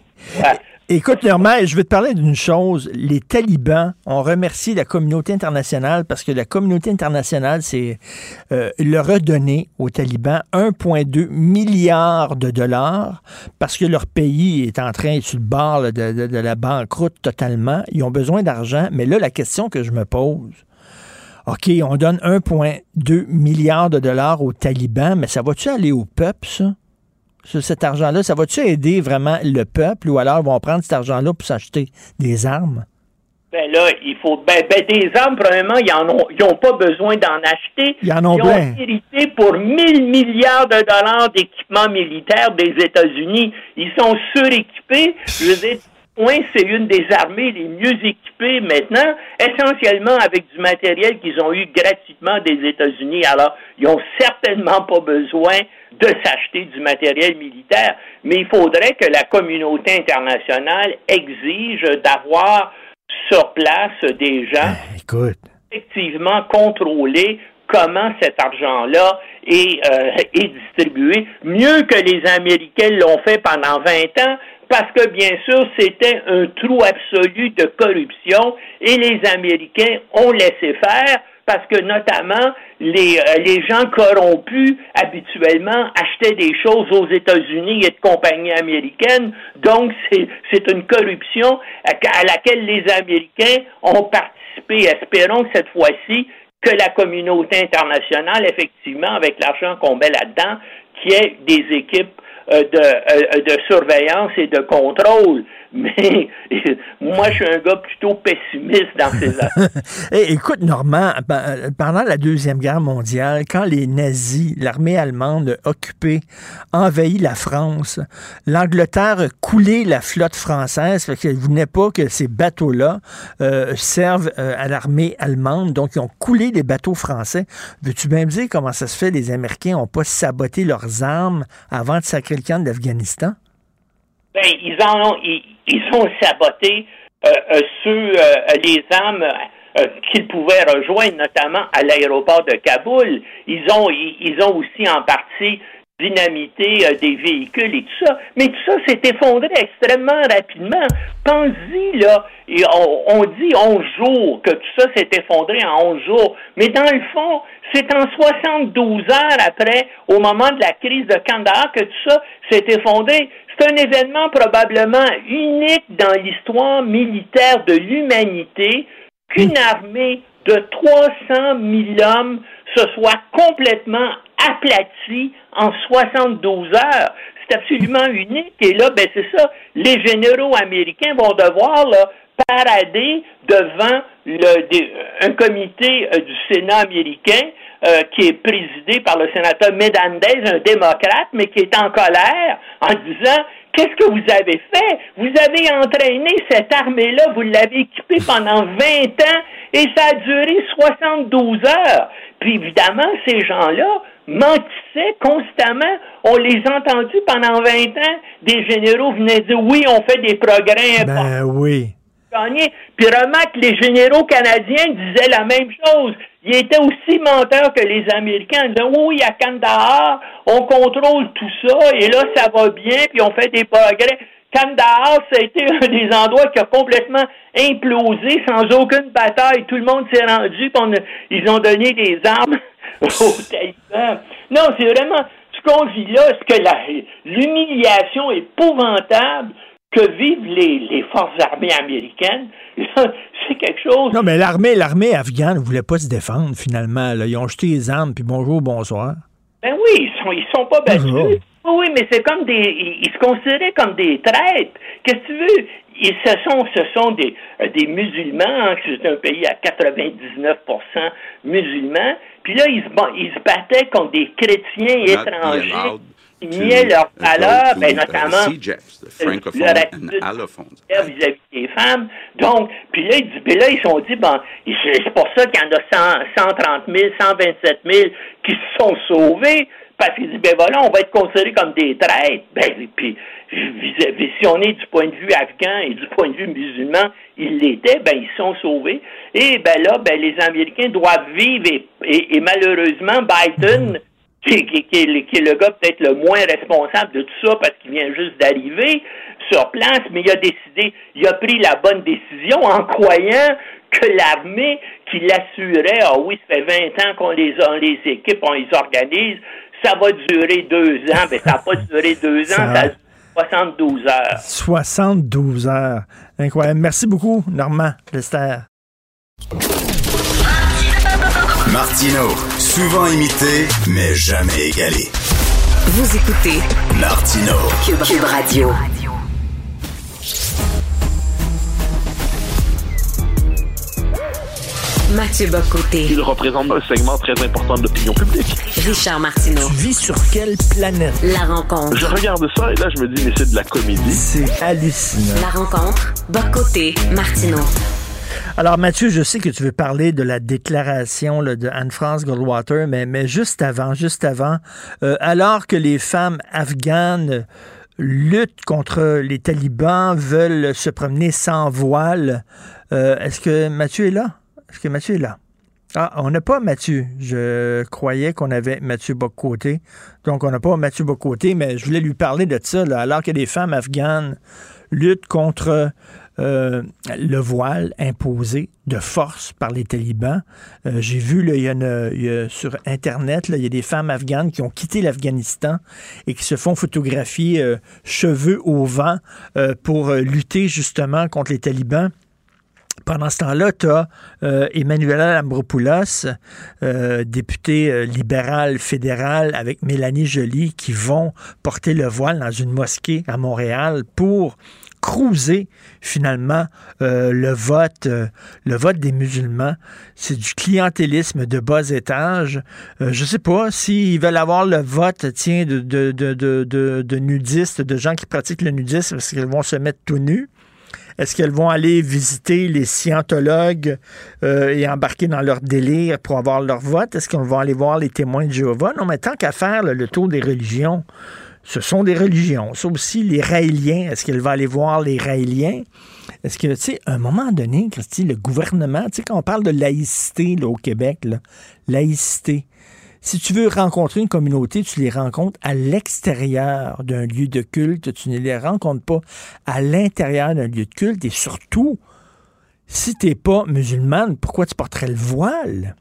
Écoute, Normal, je veux te parler d'une chose. Les talibans ont remercié la communauté internationale parce que la communauté internationale, c'est euh, leur a donné aux talibans 1,2 milliard de dollars parce que leur pays est en train, sur le bord de, de la banqueroute totalement. Ils ont besoin d'argent. Mais là, la question que je me pose, OK, on donne 1,2 milliard de dollars aux talibans, mais ça va-tu aller au peuple, ça? Cet argent-là, ça va-tu aider vraiment le peuple ou alors ils vont prendre cet argent-là pour s'acheter des armes? Ben là, il faut. Ben, ben des armes, premièrement, ils en ont, ils ont pas besoin d'en acheter. Ils en ont ils ont hérité pour 1000 milliards de dollars d'équipements militaires des États-Unis. Ils sont suréquipés. Je veux dire, c'est une des armées les mieux équipées maintenant, essentiellement avec du matériel qu'ils ont eu gratuitement des États-Unis. Alors, ils n'ont certainement pas besoin de s'acheter du matériel militaire, mais il faudrait que la communauté internationale exige d'avoir sur place des gens ben, effectivement contrôler comment cet argent-là est, euh, est distribué, mieux que les Américains l'ont fait pendant 20 ans, parce que bien sûr, c'était un trou absolu de corruption et les Américains ont laissé faire parce que notamment les, euh, les gens corrompus habituellement achetaient des choses aux États-Unis et de compagnies américaines. Donc c'est une corruption à, laquelle les Américains ont participé. Espérons que cette fois-ci que la communauté internationale, effectivement, avec l'argent qu'on met là-dedans, qui ait des équipes euh, de, euh, de surveillance et de contrôle. Mais moi, je suis un gars plutôt pessimiste dans ces affaires. Eh, écoute, Normand, euh, pendant la Deuxième Guerre mondiale, quand les nazis, l'armée allemande occupé, envahit la France, l'Angleterre a coulé la flotte française parce qu'elle ne voulait pas que ces bateaux-là servent à l'armée allemande. Donc, ils ont coulé les bateaux français. Veux-tu bien me dire comment ça se fait les Américains n'ont pas saboté leurs armes avant de sacrer d'Afghanistan? Ben, ils en ont, ils, ont saboté euh, euh, euh, les armes qu'ils pouvaient rejoindre, notamment à l'aéroport de Kaboul. Ils ont, ils ont aussi en partie dynamité des véhicules et tout ça. Mais tout ça s'est effondré extrêmement rapidement. Pensez-y, là, on, on, dit 11 jours, que tout ça s'est effondré en 11 jours. Mais dans le fond, c'est en 72 heures après, au moment de la crise de Kandahar, que tout ça s'est effondré. C'est un événement probablement unique dans l'histoire militaire de l'humanité qu'une armée de 300 000 hommes se soit complètement aplatie en 72 heures. C'est absolument unique. Et là, ben c'est ça. Les généraux américains vont devoir là, parader devant le, un comité euh, du Sénat américain euh, qui est présidé par le sénateur Medandez, un démocrate, mais qui est en colère en disant Qu'est-ce que vous avez fait? Vous avez entraîné cette armée-là, vous l'avez équipée pendant 20 ans et ça a duré 72 heures. Puis évidemment, ces gens-là mentissaient constamment. On les a entendus pendant 20 ans. Des généraux venaient dire oui, on fait des progrès Ben oui. Puis remarque, les généraux canadiens disaient la même chose. Ils étaient aussi menteurs que les Américains. Ils disaient, oui, à Kandahar, on contrôle tout ça, et là, ça va bien, puis on fait des progrès. Kandahar, ça a été un des endroits qui a complètement implosé sans aucune bataille. Tout le monde s'est rendu, puis ils ont donné des armes aux talibans. Non, c'est vraiment ce qu'on vit là, ce que l'humiliation épouvantable que vivent les, les forces armées américaines, c'est quelque chose. Non, mais l'armée, l'armée afghane ne voulait pas se défendre finalement. Ils ont jeté les armes, puis bonjour, bonsoir. Ben oui, ils sont, ils sont pas battus. Oui, mais c'est comme des. Ils, se considéraient comme des traîtres. Qu'est-ce que tu veux? Ils, ce sont, ce sont des, euh, des musulmans, hein, c'est un pays à 99% musulmans. Puis là, ils se, ils se battaient contre des chrétiens étrangers leurs valeurs, ben, notamment leur attitude vis-à-vis des femmes. Donc, puis là, ils, là, ils sont dit, bon, c'est pour ça qu'il y en a 100, 130 000, 127 000 qui se sont sauvés parce qu'il dit, ben voilà, on va être considérés comme des traîtres. Ben, puis, si on est du point de vue afghan et du point de vue musulman, ils l'étaient, ben, ils sont sauvés. Et ben là, ben, les Américains doivent vivre et, malheureusement, Biden, qui, qui, qui, est le gars peut-être le moins responsable de tout ça parce qu'il vient juste d'arriver sur place, mais il a décidé, il a pris la bonne décision en croyant que l'armée qui l'assurait, ah oui, ça fait 20 ans qu'on les, on les équipe, on les organise, ça va durer deux ans. Mais ça n'a pas duré deux ans, ça a duré 72 heures. 72 heures. Incroyable. Merci beaucoup, Normand Lester. Martino, souvent imité, mais jamais égalé. Vous écoutez Martino, Cube Radio. Mathieu Bocoté. Il représente un segment très important de l'opinion publique. Richard Martineau. Tu vis sur quelle planète? La rencontre. Je regarde ça et là, je me dis, mais c'est de la comédie. C'est hallucinant. La rencontre. Bocoté. Martineau. Alors Mathieu, je sais que tu veux parler de la déclaration de Anne-France Goldwater, mais, juste avant, juste avant, euh, alors que les femmes afghanes luttent contre les talibans, veulent se promener sans voile, euh, est-ce que Mathieu est là? Est-ce que Mathieu est là? Ah, on n'a pas Mathieu. Je croyais qu'on avait Mathieu Bocoté. Donc, on n'a pas Mathieu Bocoté, mais je voulais lui parler de ça, alors que des femmes afghanes luttent contre euh, le voile imposé de force par les talibans. Euh, j'ai vu, là, il y a sur Internet, il y a des femmes afghanes qui ont quitté l'Afghanistan et qui se font photographier euh, cheveux au vent pour lutter justement contre les talibans. Pendant ce temps-là, tu as euh, Emmanuela Lambropoulos, euh, députée libérale fédérale, avec Mélanie Joly, qui vont porter le voile dans une mosquée à Montréal pour cruiser finalement le vote le vote des musulmans. C'est du clientélisme de bas étage. je sais pas s'ils veulent avoir le vote tiens de, de, de, de, de nudistes, de gens qui pratiquent le nudisme parce qu'ils vont se mettre tout nus? Est-ce qu'elles vont aller visiter les scientologues euh, et embarquer dans leur délire pour avoir leur vote? Est-ce qu'on va aller voir les témoins de Jéhovah? Non, mais tant qu'à faire le tour des religions, ce sont des religions. Ça aussi, les Raéliens, est-ce qu'elle va aller voir les Raéliens? Est-ce que, tu sais, à un moment donné, Christy, le gouvernement, tu sais, quand on parle de laïcité au Québec, laïcité, si tu veux rencontrer une communauté, tu les rencontres à l'extérieur d'un lieu de culte, tu ne les rencontres pas à l'intérieur d'un lieu de culte et surtout, si tu n'es pas musulmane, pourquoi tu porterais le voile?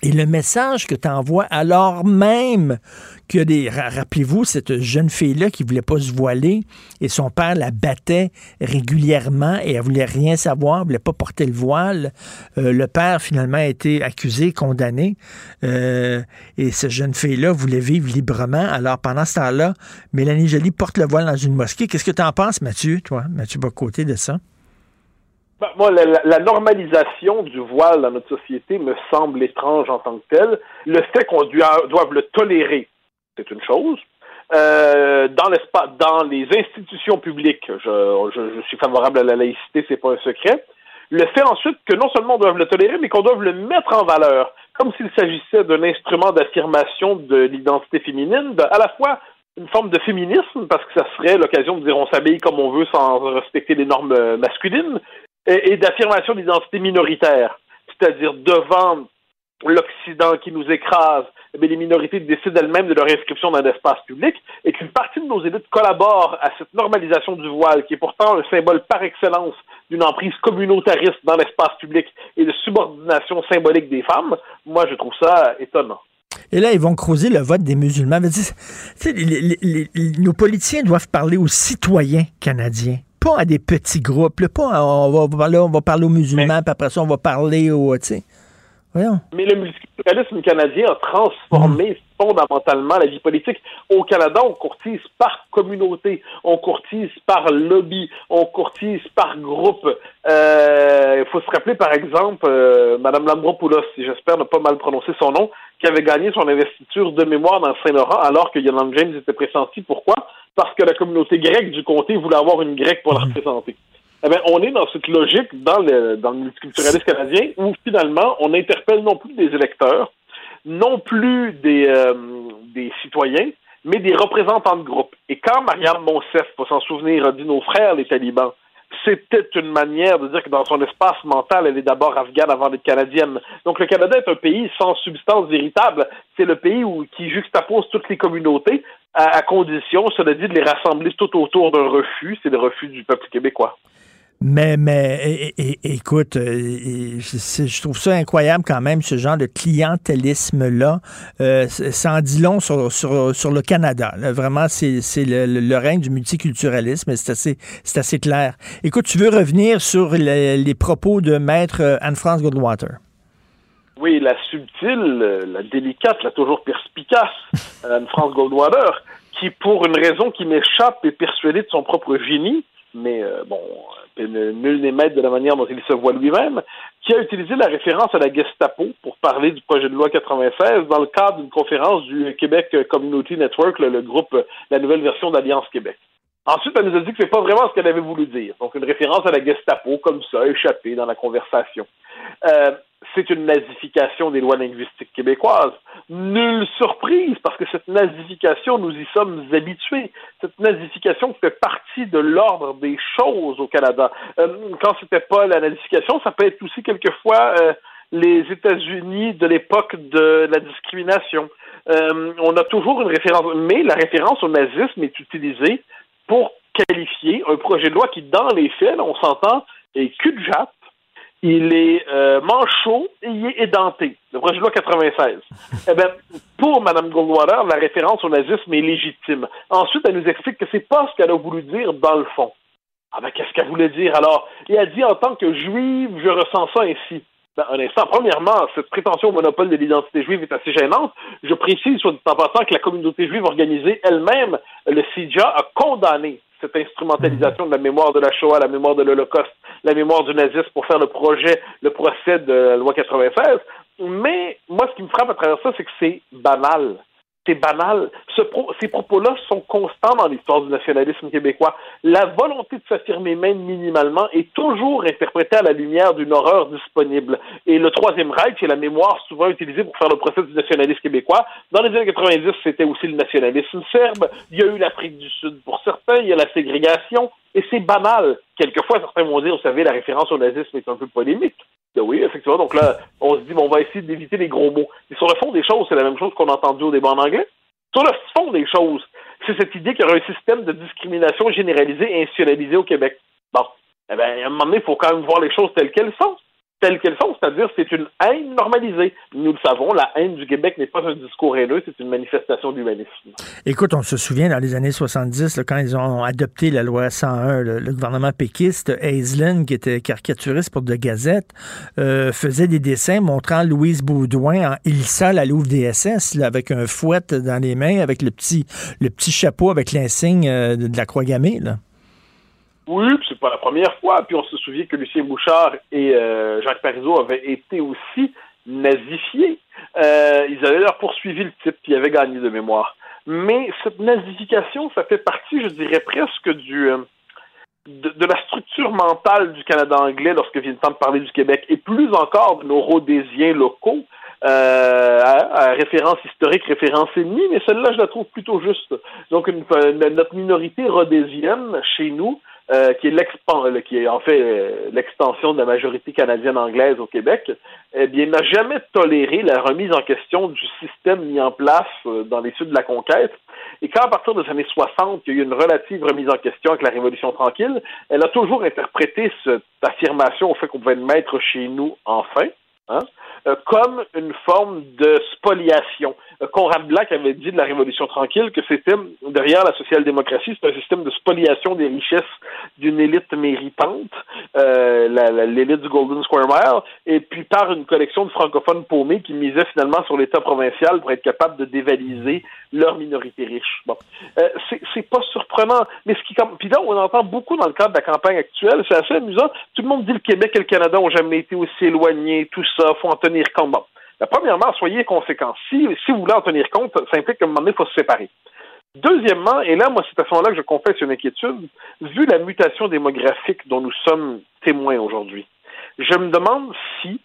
Et le message que tu envoies alors même que des. Rappelez-vous, cette jeune fille-là qui voulait pas se voiler et son père la battait régulièrement et elle voulait rien savoir, elle voulait pas porter le voile. Euh, le père finalement a été accusé, condamné. Euh, et cette jeune fille-là voulait vivre librement. Alors pendant ce temps-là, Mélanie Joly porte le voile dans une mosquée. Qu'est-ce que tu en penses, Mathieu, toi? Mathieu côté de ça? Ben, moi, la, normalisation du voile dans notre société me semble étrange en tant que telle. Le fait qu'on doive le tolérer, c'est une chose. Euh, dans l'espace, dans les institutions publiques, je, je, suis favorable à la laïcité, c'est pas un secret. Le fait ensuite que non seulement on doit le tolérer, mais qu'on doit le mettre en valeur, comme s'il s'agissait d'un instrument d'affirmation de l'identité féminine, à la fois une forme de féminisme, parce que ça serait l'occasion de dire on s'habille comme on veut sans respecter les normes masculines, et, d'affirmation d'identité minoritaire, c'est-à-dire devant l'Occident qui nous écrase, eh les minorités décident elles-mêmes de leur inscription dans l'espace public et qu'une partie de nos élites collabore à cette normalisation du voile, qui est pourtant un symbole par excellence d'une emprise communautariste dans l'espace public et de subordination symbolique des femmes, moi je trouve ça étonnant. Et là, ils vont creuser le vote des musulmans. nos politiciens doivent parler aux citoyens canadiens pas à des petits groupes. pas on, va, parler, on va parler aux musulmans, puis après ça, on va parler aux. Mais le multiculturalisme canadien a transformé. Fondamentalement la vie politique. Au Canada, on courtise par communauté, on courtise par lobby, on courtise par groupe. Euh, il faut se rappeler, par exemple, euh, Mme Lambropoulos, si j'espère ne pas mal prononcer son nom, qui avait gagné son investiture de mémoire dans Saint-Laurent alors que Yolande James était pressenti. Pourquoi? Parce que la communauté grecque du comté voulait avoir une grecque pour la mm. représenter eh bien, on est dans cette logique dans le, dans le multiculturalisme canadien où finalement on interpelle non plus des électeurs, non plus des, euh, des citoyens, mais des représentants de groupe. Et quand Marianne Monsef, pour s'en souvenir, a dit nos frères les talibans, c'était une manière de dire que dans son espace mental, elle est d'abord afghane avant d'être canadienne. Donc le Canada est un pays sans substance véritable. C'est le pays où, qui juxtapose toutes les communautés à condition, cela dit, de les rassembler tout autour d'un refus, c'est le refus du peuple québécois. Mais, mais écoute, euh, je trouve ça incroyable quand même, ce genre de clientélisme-là. Euh, ça dit long sur, sur, le Canada. Vraiment, c'est le, le, règne du multiculturalisme. C'est assez, assez clair. Écoute, tu veux revenir sur les, propos de maître euh, Anne-France Goldwater? Oui, la subtile, la délicate, la toujours perspicace Anne-France Goldwater, qui, pour une raison qui m'échappe, est persuadée de son propre génie, mais bon, nul n'est de la manière dont il se voit lui-même, qui a utilisé la référence à la Gestapo pour parler du projet de loi 96 dans le cadre d'une conférence du Québec Community Network, le, groupe, la nouvelle version d'Alliance Québec. Ensuite, elle nous a dit que c'est pas vraiment ce qu'elle avait voulu dire. Donc, une référence à la Gestapo, comme ça, échappée dans la conversation. Euh, c'est une nazification des lois linguistiques québécoises. Nulle surprise, parce que cette nazification, nous y sommes habitués. Cette nazification fait partie de l'ordre des choses au Canada. Euh, quand c'était pas la nazification, ça peut être aussi quelquefois euh, les États-Unis de l'époque de la discrimination. Euh, on a toujours une référence, mais la référence au nazisme est utilisée pour qualifier un projet de loi qui, dans les faits, on s'entend, est cul de jatte, il est euh, manchot et il est édenté. Le projet de loi 96. eh bien, pour Mme Goldwater, la référence au nazisme est légitime. Ensuite, elle nous explique que c'est pas ce qu'elle a voulu dire dans le fond. Ah ben, qu'est-ce qu'elle voulait dire alors? Et elle dit, en tant que juive, je ressens ça ainsi. Ben, un instant. Premièrement, cette prétention au monopole de l'identité juive est assez gênante. Je précise, soit en passant, que la communauté juive organisée elle-même, le CIJA, a condamné cette instrumentalisation de la mémoire de la Shoah, la mémoire de l'Holocauste, la mémoire du nazisme pour faire le projet, le procès de la loi 96. Mais moi, ce qui me frappe à travers ça, c'est que c'est banal c'est banal. ces propos-là sont constants dans l'histoire du nationalisme québécois. La volonté de s'affirmer même minimalement est toujours interprétée à la lumière d'une horreur disponible. Et le Troisième Reich c'est la mémoire souvent utilisée pour faire le procès du nationalisme québécois. Dans les années 90, c'était aussi le nationalisme serbe. Il y a eu l'Afrique du Sud pour certains. Il y a la ségrégation. Et c'est banal. Quelquefois, certains vont dire, vous savez, la référence au nazisme est un peu polémique. Ben oui, effectivement. Donc là, on se dit, bon, on va essayer d'éviter les gros mots. Mais sur le fond des choses, c'est la même chose qu'on a entendu au débat en anglais. Sur le fond des choses, c'est cette idée qu'il y aura un système de discrimination généralisée et institutionnalisé au Québec. Bon. Eh bien, à un moment donné, il faut quand même voir les choses telles qu'elles sont telles qu'elles sont, c'est-à-dire c'est une haine normalisée. Nous le savons, la haine du Québec n'est pas un discours haineux, c'est une manifestation d'humanisme. Écoute, on se souvient dans les années 70, quand ils ont adopté la loi 101, le, gouvernement péquiste, Aislinn, qui était caricaturiste pour de Gazette, euh, faisait des dessins montrant Louise Baudouin en Ilsa, la Louve DSS, avec un fouet dans les mains, avec le petit, le petit chapeau avec l'insigne euh, de la croix gammée. Là. Oui, c'est pas la première fois. Puis on se souvient que Lucien Bouchard et euh, Jacques Parizeau avaient été aussi nazifiés. Euh, ils avaient leur poursuivi le type, puis ils avaient gagné de mémoire. Mais cette nazification, ça fait partie, je dirais presque du euh, de, la structure mentale du Canada anglais lorsque vient le temps de parler du Québec, et plus encore de nos rhodésiens locaux. à, référence historique, référence ennemie, mais celle-là, je la trouve plutôt juste. Donc, notre minorité rhodésienne, chez nous, euh, qui est euh, qui est en fait euh, l'extension de la majorité canadienne anglaise au Québec, eh bien, n'a jamais toléré la remise en question du système mis en place dans les suites de la conquête. Et quand, à partir des années 60, il y a eu une relative remise en question avec la Révolution tranquille, elle a toujours interprété cette affirmation au fait qu'on pouvait être maître chez nous enfin, hein, comme une forme de spoliation. Conrad Black avait dit de la Révolution tranquille que c'était, derrière la social-démocratie, c'est un système de spoliation des richesses d'une élite méritante, euh, l'élite du Golden Square Mile, et puis par une collection de francophones paumés qui misaient finalement sur l'État provincial pour être capable de dévaliser leur minorité riche. Bon, Euh, c'est- pas surprenant, mais ce qui puis là on entend beaucoup dans le cadre de la campagne actuelle, c'est assez amusant. Tout le monde dit le Québec et le Canada ont jamais été aussi éloignés, tout ça, faut en tenir compte. La premièrement, soyez conséquents. Si, si vous voulez en tenir compte, ça implique qu'à un moment donné, il faut se séparer. Deuxièmement, et là, moi, c'est à ce moment-là que je confesse une inquiétude, vu la mutation démographique dont nous sommes témoins aujourd'hui, je me demande si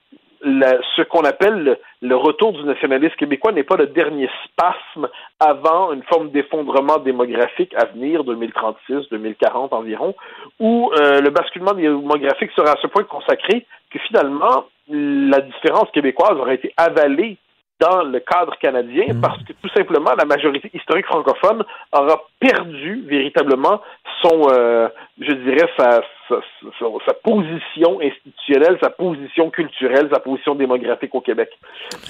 la- ce qu'on appelle le, le retour du nationalisme québécois n'est pas le dernier spasme avant une forme d'effondrement démographique à venir, 2036, 2040 environ, où euh, le basculement démographique sera à ce point consacré que finalement, la différence québécoise aurait été avalée dans le cadre canadien parce que tout simplement la majorité historique francophone aura perdu véritablement son, euh, je dirais, sa, sa, sa- sa position institutionnelle, sa position culturelle, sa position démographique au Québec.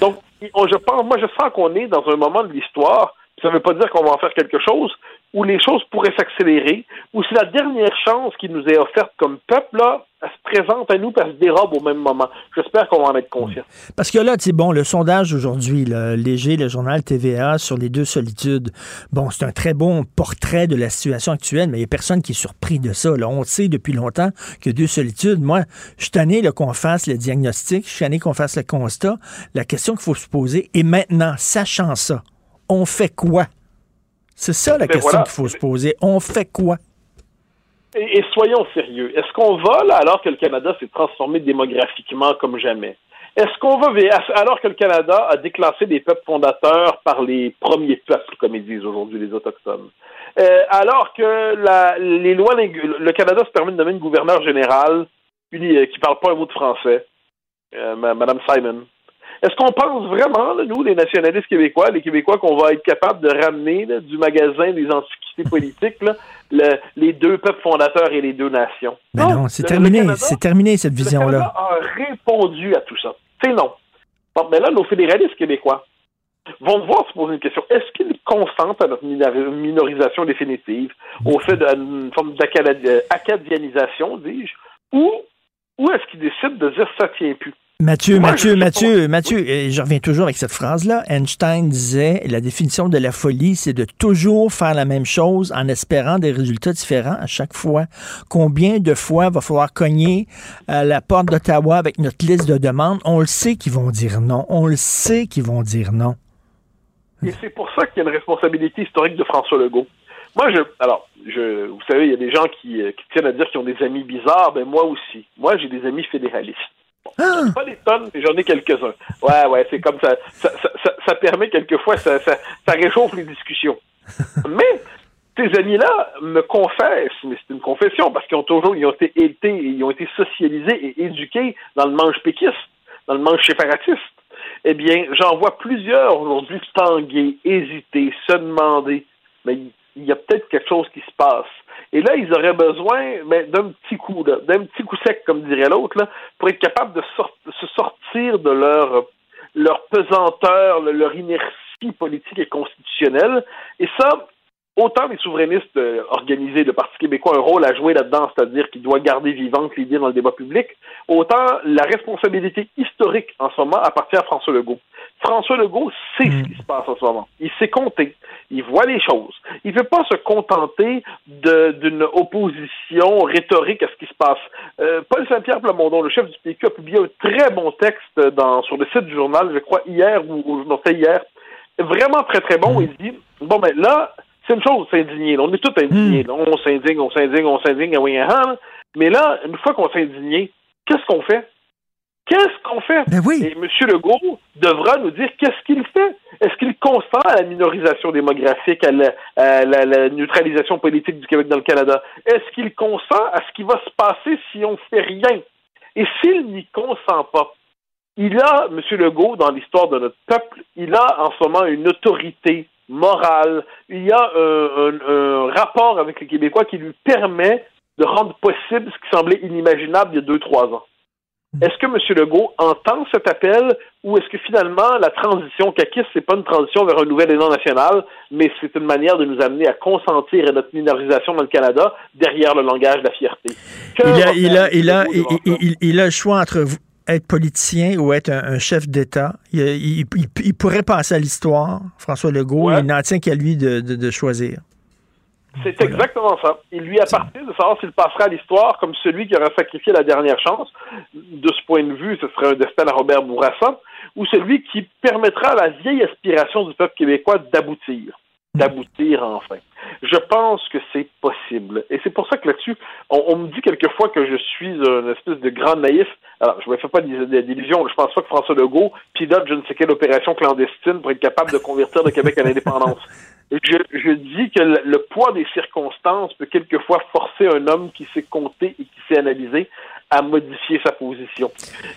Donc, on- je pense, moi, je sens qu'on est dans un moment de l'histoire. Ça ne veut pas dire qu'on va en faire quelque chose où les choses pourraient s'accélérer, où c'est la dernière chance qui nous est offerte comme peuple, là, se présente à nous, elle se dérobe au même moment. J'espère qu'on va en être conscient. Parce que là, tu sais, bon, le sondage aujourd'hui, le Léger, le journal TVA sur les deux solitudes, bon, c'est un très bon portrait de la situation actuelle, mais il n'y a personne qui est surpris de ça. Là. On sait depuis longtemps que deux solitudes, moi, je suis tanné qu'on fasse le diagnostic, je suis tanné qu'on fasse le constat. La question qu'il faut se poser, et maintenant, sachant ça, on fait quoi? C'est ça la Ben question voilà. qu'il faut se poser. On fait quoi? Et, soyons sérieux. Est-ce qu'on va, là, alors que le Canada s'est transformé démographiquement comme jamais? Est-ce qu'on va, alors que le Canada a déclassé des peuples fondateurs par les premiers peuples, comme ils disent aujourd'hui les Autochtones? Euh, alors que la, les lois, le Canada se permet de nommer une gouverneure générale uni- euh, qui parle pas un mot de français, euh, ma- Madame Simon. Est-ce qu'on pense vraiment, là, nous, les nationalistes québécois, les Québécois, qu'on va être capable de ramener là, du magasin des antiquités politiques là, le- les deux peuples fondateurs et les deux nations? Ben non, c'est terminé. C'est terminé, cette vision-là. A répondu à tout ça. C'est non. Bon, mais là, nos fédéralistes québécois vont devoir se poser une question. Est-ce qu'ils consentent à notre minori- minorisation définitive, au fait d'une forme d'acadianisation, dis-je, ou, ou est-ce qu'ils décident de dire ça tient plus? Mathieu, Moi, Mathieu, Mathieu, Mathieu, euh, je reviens toujours avec cette phrase-là. Einstein disait la définition de la folie, c'est de toujours faire la même chose en espérant des résultats différents à chaque fois. Combien de fois va falloir cogner à la porte d'Ottawa avec notre liste de demandes? On le sait qu'ils vont dire non. On le sait qu'ils vont dire non. Et c'est pour ça qu'il y a une responsabilité historique de François Legault. Moi, je, alors, je, vous savez, il y a des gens qui, euh, qui tiennent à dire qu'ils ont des amis bizarres. Ben moi aussi. Moi, j'ai des amis fédéralistes. Pas des tonnes, mais j'en ai quelques-uns. Ouais, ouais, c'est comme ça. Ça, ça, ça, ça permet quelquefois, ça, ça, ça réchauffe les discussions. mais ces amis-là me confessent, mais c'est une confession, parce qu'ils ont toujours, ils ont été, été- ils ont été socialisés et éduqués dans le manche péquiste, dans le manche séparatiste. Eh bien, j'en vois plusieurs aujourd'hui tanguer, hésiter, se demander, mais il y a peut-être quelque chose qui se passe. Et là, ils auraient besoin ben, d'un petit coup, d'un petit coup sec, comme dirait l'autre, pour être capable de, sort- se sortir de leur, leur pesanteur, le- leur inertie politique et constitutionnelle. Et ça, autant les souverainistes euh, organisés, le Parti québécois, a un rôle à jouer là-dedans, c'est-à-dire qu'il doit garder vivante l'idée dans le débat public, autant la responsabilité historique en ce moment appartient à François Legault. François Legault sait ce qui se passe en ce moment. Il sait compter. Il voit les choses. Il ne veut pas se contenter d'une opposition rhétorique à ce qui se passe. Euh, Paul Saint-Pierre Plamondon, le chef du PQ, a publié un très bon texte dans, sur le site du journal, je crois hier ou, ou non, c'était hier. Vraiment très très bon. Il dit bon ben là, c'est une chose de s'indigner. On est tous indignés. là. On s'indigne, on s'indigne, on s'indigne, ah oui, ah, ah. Mais là, une fois qu'on s'est indigné, qu'est-ce qu'on fait? Qu'est-ce qu'on fait? Ben oui. Et M. Legault devra nous dire qu'est-ce qu'il fait. Est-ce qu'il consent à la minorisation démographique, à la, à la- la neutralisation politique du Québec dans le Canada? Est-ce qu'il consent à ce qui va se passer si on fait rien? Et s'il n'y consent pas, il a, M. Legault, dans l'histoire de notre peuple, il a en ce moment une autorité morale, il y a un, un- un rapport avec les Québécois qui lui permet de rendre possible ce qui semblait inimaginable il y a deux, trois ans. Est-ce que M. Legault entend cet appel ou est-ce que finalement la transition caquiste, c'est pas une transition vers un nouvel élan national, mais c'est une manière de nous amener à consentir à notre minorisation dans le Canada derrière le langage de la fierté? Que Il a, il, a, il, a, il, a le choix entre vous- être politicien ou être un, un chef d'État. Il, il- il- il pourrait passer à l'histoire, François Legault. Il n'en tient qu'à lui de, de- de choisir. C'est exactement ça. Il lui appartient de savoir s'il passera à l'histoire comme celui qui aura sacrifié la dernière chance. De ce point de vue, ce serait un destin à Robert Bourassa, ou celui qui permettra à la vieille aspiration du peuple québécois d'aboutir. D'aboutir enfin. Je pense que c'est possible. Et c'est pour ça que là-dessus, on, on me dit quelquefois que je suis un espèce de grand naïf. Alors, je me fais pas d'illusions. Je pense pas que François Legault pilote je ne sais quelle opération clandestine pour être capable de convertir le Québec à l'indépendance. Je, je dis que le, le poids des circonstances peut quelquefois forcer un homme qui sait compter et qui sait analyser à modifier sa position.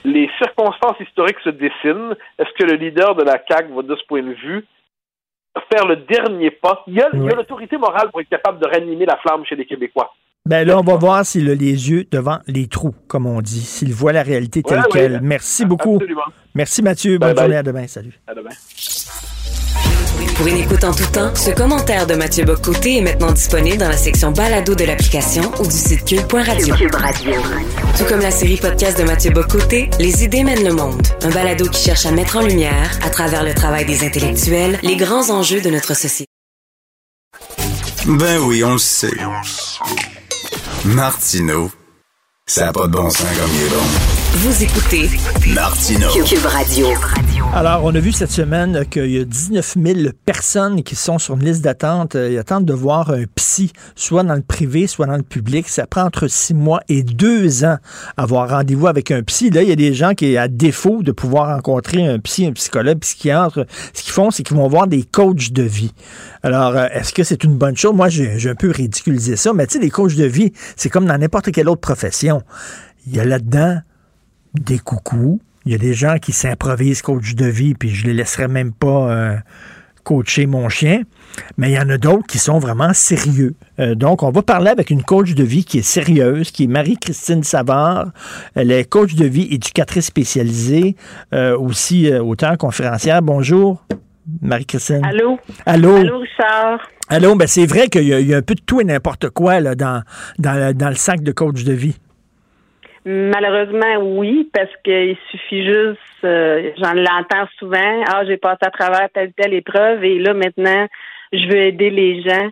Les circonstances historiques se dessinent. Est-ce que le leader de la CAQ va, de ce point de vue, faire le dernier pas? Il y a l'autorité morale pour être capable de ranimer la flamme chez les Québécois. Ben là, on va voir s'il a les yeux devant les trous, comme on dit, s'il voit la réalité telle Ouais, ouais. qu'elle. Merci beaucoup. Absolument. Merci Mathieu. Bonne bye. journée. À demain. Salut. À demain. Pour une écoute en tout temps, ce commentaire de Mathieu Bocoté est maintenant disponible dans la section balado de l'application ou du site cube.radio. Tout comme la série podcast de Mathieu Bocoté, Les idées mènent le monde. Un balado qui cherche à mettre en lumière, à travers le travail des intellectuels, les grands enjeux de notre société. Ben oui, on le sait. Martineau, ça n'a pas de bon sens comme il est bon. Vous écoutez Martineau. Cube Radio. Alors, on a vu cette semaine qu'il y a 19 000 personnes qui sont sur une liste d'attente. euh, Ils attendent de voir un psy, soit dans le privé, soit dans le public. Ça prend entre six mois et deux ans avoir rendez-vous avec un psy. Là, il y a des gens qui, à défaut de pouvoir rencontrer un psy, un psychologue, psychiatre, ce qu'ils font, c'est qu'ils vont voir des coachs de vie. Alors, euh, est-ce que c'est une bonne chose? Moi, j'ai j'ai un peu ridiculisé ça, mais tu sais, les coachs de vie, c'est comme dans n'importe quelle autre profession. Il y a là-dedans des coucous. Il y a des gens qui s'improvisent coach de vie, puis je les laisserai même pas euh, coacher mon chien. Mais il y en a d'autres qui sont vraiment sérieux. Euh, donc, on va parler avec une coach de vie qui est sérieuse, qui est Marie-Christine Savard. Elle est coach de vie, éducatrice spécialisée, euh, aussi auteure conférencière. Bonjour, Marie-Christine. Allô? Allô? Allô, Richard? Allô, ben c'est vrai qu'il y, a- il y a un peu de tout et n'importe quoi là, dans, dans, le- dans le sac de coach de vie. Malheureusement, oui, parce qu'il suffit juste, euh, j'en l'entends souvent, ah, j'ai passé à travers telle telle épreuve et là, maintenant, je veux aider les gens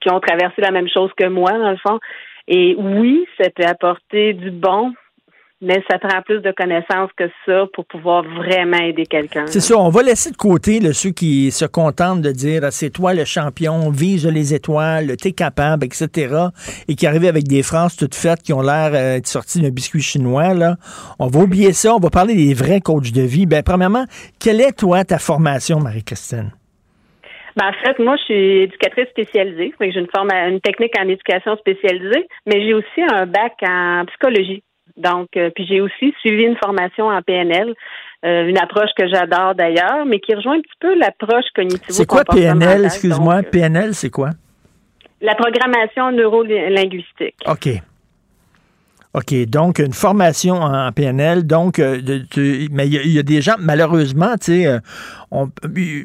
qui ont traversé la même chose que moi, dans le fond. Et oui, ça peut apporter du bon, mais ça prend plus de connaissances que ça pour pouvoir vraiment aider quelqu'un. C'est ça, on va laisser de côté là, ceux qui se contentent de dire Ah, c'est toi le champion, vise les étoiles, t'es capable, etc. et qui arrivent avec des phrases toutes faites qui ont l'air euh, d'être sorties d'un biscuit chinois. Là. On va oublier ça, on va parler des vrais coachs de vie. Ben, premièrement, quelle est toi ta formation, Marie-Christine? Ben, en fait, moi, je suis éducatrice spécialisée. J'ai une, forme, une technique en éducation spécialisée, mais j'ai aussi un bac en psychologie. Donc, euh, puis j'ai aussi suivi une formation en PNL, euh, une approche que j'adore d'ailleurs, mais qui rejoint un petit peu l'approche cognitivo C'est quoi PNL? Excuse-moi, PNL, c'est quoi? La programmation neurolinguistique. OK. OK, donc une formation en PNL, donc, euh, mais il y, a- des gens, malheureusement, tu sais, euh,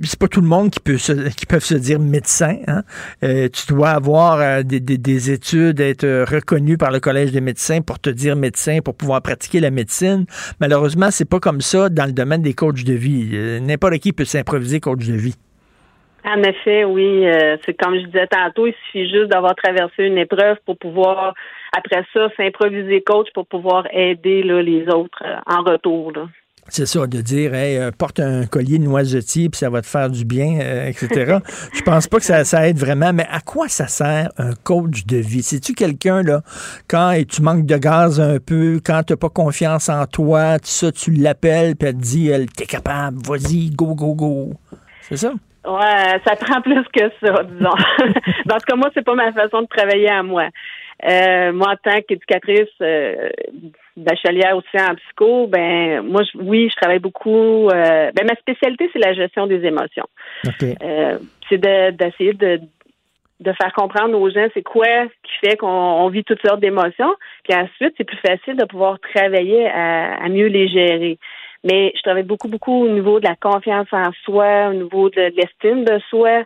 c'est pas tout le monde qui peut se, qui peuvent se dire médecin. hein. Euh, tu dois avoir des, des- des études, être reconnu par le Collège des médecins pour te dire médecin, pour pouvoir pratiquer la médecine. Malheureusement, c'est pas comme ça dans le domaine des coachs de vie. N'importe qui peut s'improviser coach de vie. En effet, oui. euh, c'est comme je disais tantôt, il suffit juste d'avoir traversé une épreuve pour pouvoir, après ça, s'improviser coach pour pouvoir aider là, les autres euh, en retour. Là. C'est ça, de dire, hey, euh, porte un collier de noisetier, puis ça va te faire du bien, euh, etc. Je pense pas que ça, ça aide vraiment, mais à quoi ça sert un coach de vie? C'est-tu quelqu'un, là, quand tu manques de gaz un peu, quand tu pas confiance en toi, tout ça, tu l'appelles, puis elle te dit, elle, t'es capable, vas-y, go, go, go. C'est ça? Ouais, ça prend plus que ça, disons. Dans ce cas, moi, c'est pas ma façon de travailler à moi. Euh, moi, en tant qu'éducatrice euh, bachelière aussi en psycho, ben moi, je, oui, je travaille beaucoup. Euh, ben ma spécialité, c'est la gestion des émotions. Euh, c'est d'essayer de, de faire comprendre aux gens c'est quoi qui fait qu'on vit toutes sortes d'émotions. Puis ensuite, c'est plus facile de pouvoir travailler à, à mieux les gérer. Mais je travaille beaucoup, beaucoup au niveau de la confiance en soi, au niveau de, l'estime de soi.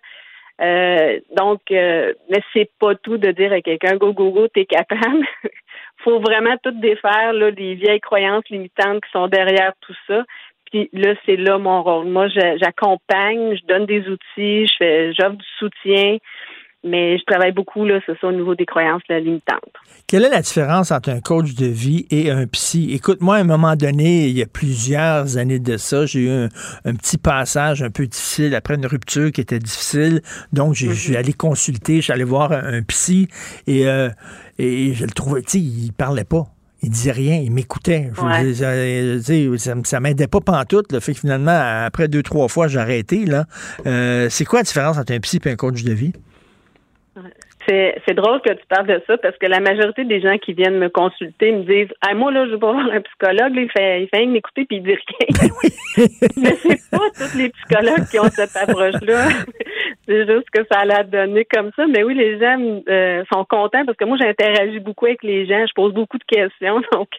Euh, donc, euh, mais c'est pas tout de dire à quelqu'un go go go, t'es capable. Faut vraiment tout défaire là, les vieilles croyances limitantes qui sont derrière tout ça. Puis là, c'est là mon rôle. Moi, j'accompagne, je donne des outils, je fais, j'offre du soutien, mais je travaille beaucoup, là, c'est ça, au niveau des croyances limitantes. Quelle est la différence entre un coach de vie et un psy? Écoute, moi, à un moment donné, il y a plusieurs années de ça, j'ai eu un, petit passage un peu difficile après une rupture qui était difficile. Donc, suis mm-hmm. allé consulter, je suis allé voir un, psy et, euh, et je le trouvais, tu sais, il parlait pas. Il disait rien, il m'écoutait. Ça, ça m'aidait pas pantoute. Le fait que finalement, après deux, trois fois, j'ai arrêté. Là. Euh, c'est quoi la différence entre un psy et un coach de vie? C'est drôle que tu parles de ça parce que la majorité des gens qui viennent me consulter me disent ah, moi là je veux pas voir un psychologue il fait il fait m'écouter puis il dit rien. Ben Mais c'est pas tous les psychologues qui ont cette approche là. c'est juste que ça a donné comme ça. Mais oui les gens euh, sont contents parce que moi j'interagis beaucoup avec les gens, je pose beaucoup de questions donc.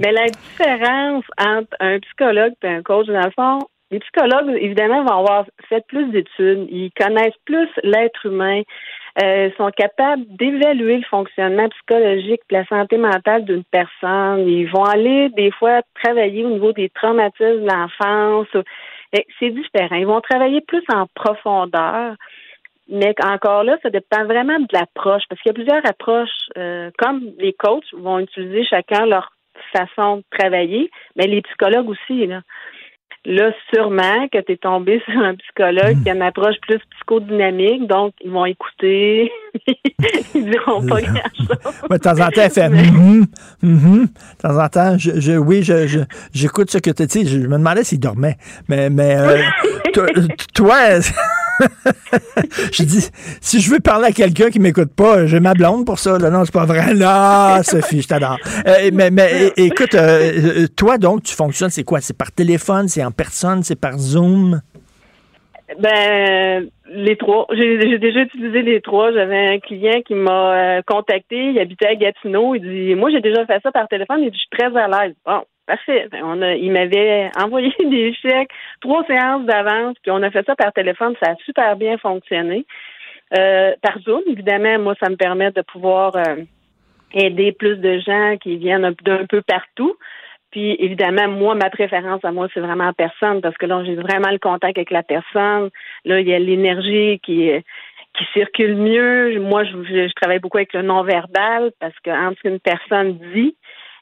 Mais la différence entre un psychologue et un coach dans le fond les psychologues, évidemment, vont avoir fait plus d'études. Ils connaissent plus l'être humain. Euh, sont capables d'évaluer le fonctionnement psychologique, la santé mentale d'une personne. Ils vont aller des fois travailler au niveau des traumatismes de l'enfance. C'est différent. Ils vont travailler plus en profondeur. Mais encore là, ça dépend vraiment de l'approche, parce qu'il y a plusieurs approches. Euh, comme les coachs vont utiliser chacun leur façon de travailler, mais les psychologues aussi. Là. Là, sûrement que tu es tombé sur un psychologue qui a une approche plus psychodynamique, donc ils vont écouter, ils diront pas grand-chose. de temps en temps, elle fait mm De temps en temps, je, oui, je, j'écoute ce que tu dis. Je me demandais s'il dormait. Mais, mais euh, toi, je dis, si je veux parler à quelqu'un qui m'écoute pas, j'ai ma blonde pour ça. non, c'est pas vrai. Non, Sophie, je t'adore. Euh, mais, mais écoute, euh, toi, donc, tu fonctionnes, c'est quoi? C'est par téléphone, c'est en personne, c'est par Zoom? Ben, les trois. J'ai déjà utilisé les trois. J'avais un client qui m'a euh, contacté. Il habitait à Gatineau. Il dit, moi, j'ai déjà fait ça par téléphone. Il dit, je suis très à l'aise. Bon, Parfait. Ben, on a, il m'avait envoyé des chèques, trois séances d'avance, puis on a fait ça par téléphone. Ça a super bien fonctionné. Euh, par Zoom, évidemment, moi, ça me permet de pouvoir euh, aider plus de gens qui viennent d'un peu partout. Puis évidemment, moi, ma préférence à moi, c'est vraiment en personne parce que là, j'ai vraiment le contact avec la personne. Là, il y a l'énergie qui qui circule mieux. Moi, je, travaille beaucoup avec le non-verbal parce que entre une personne dit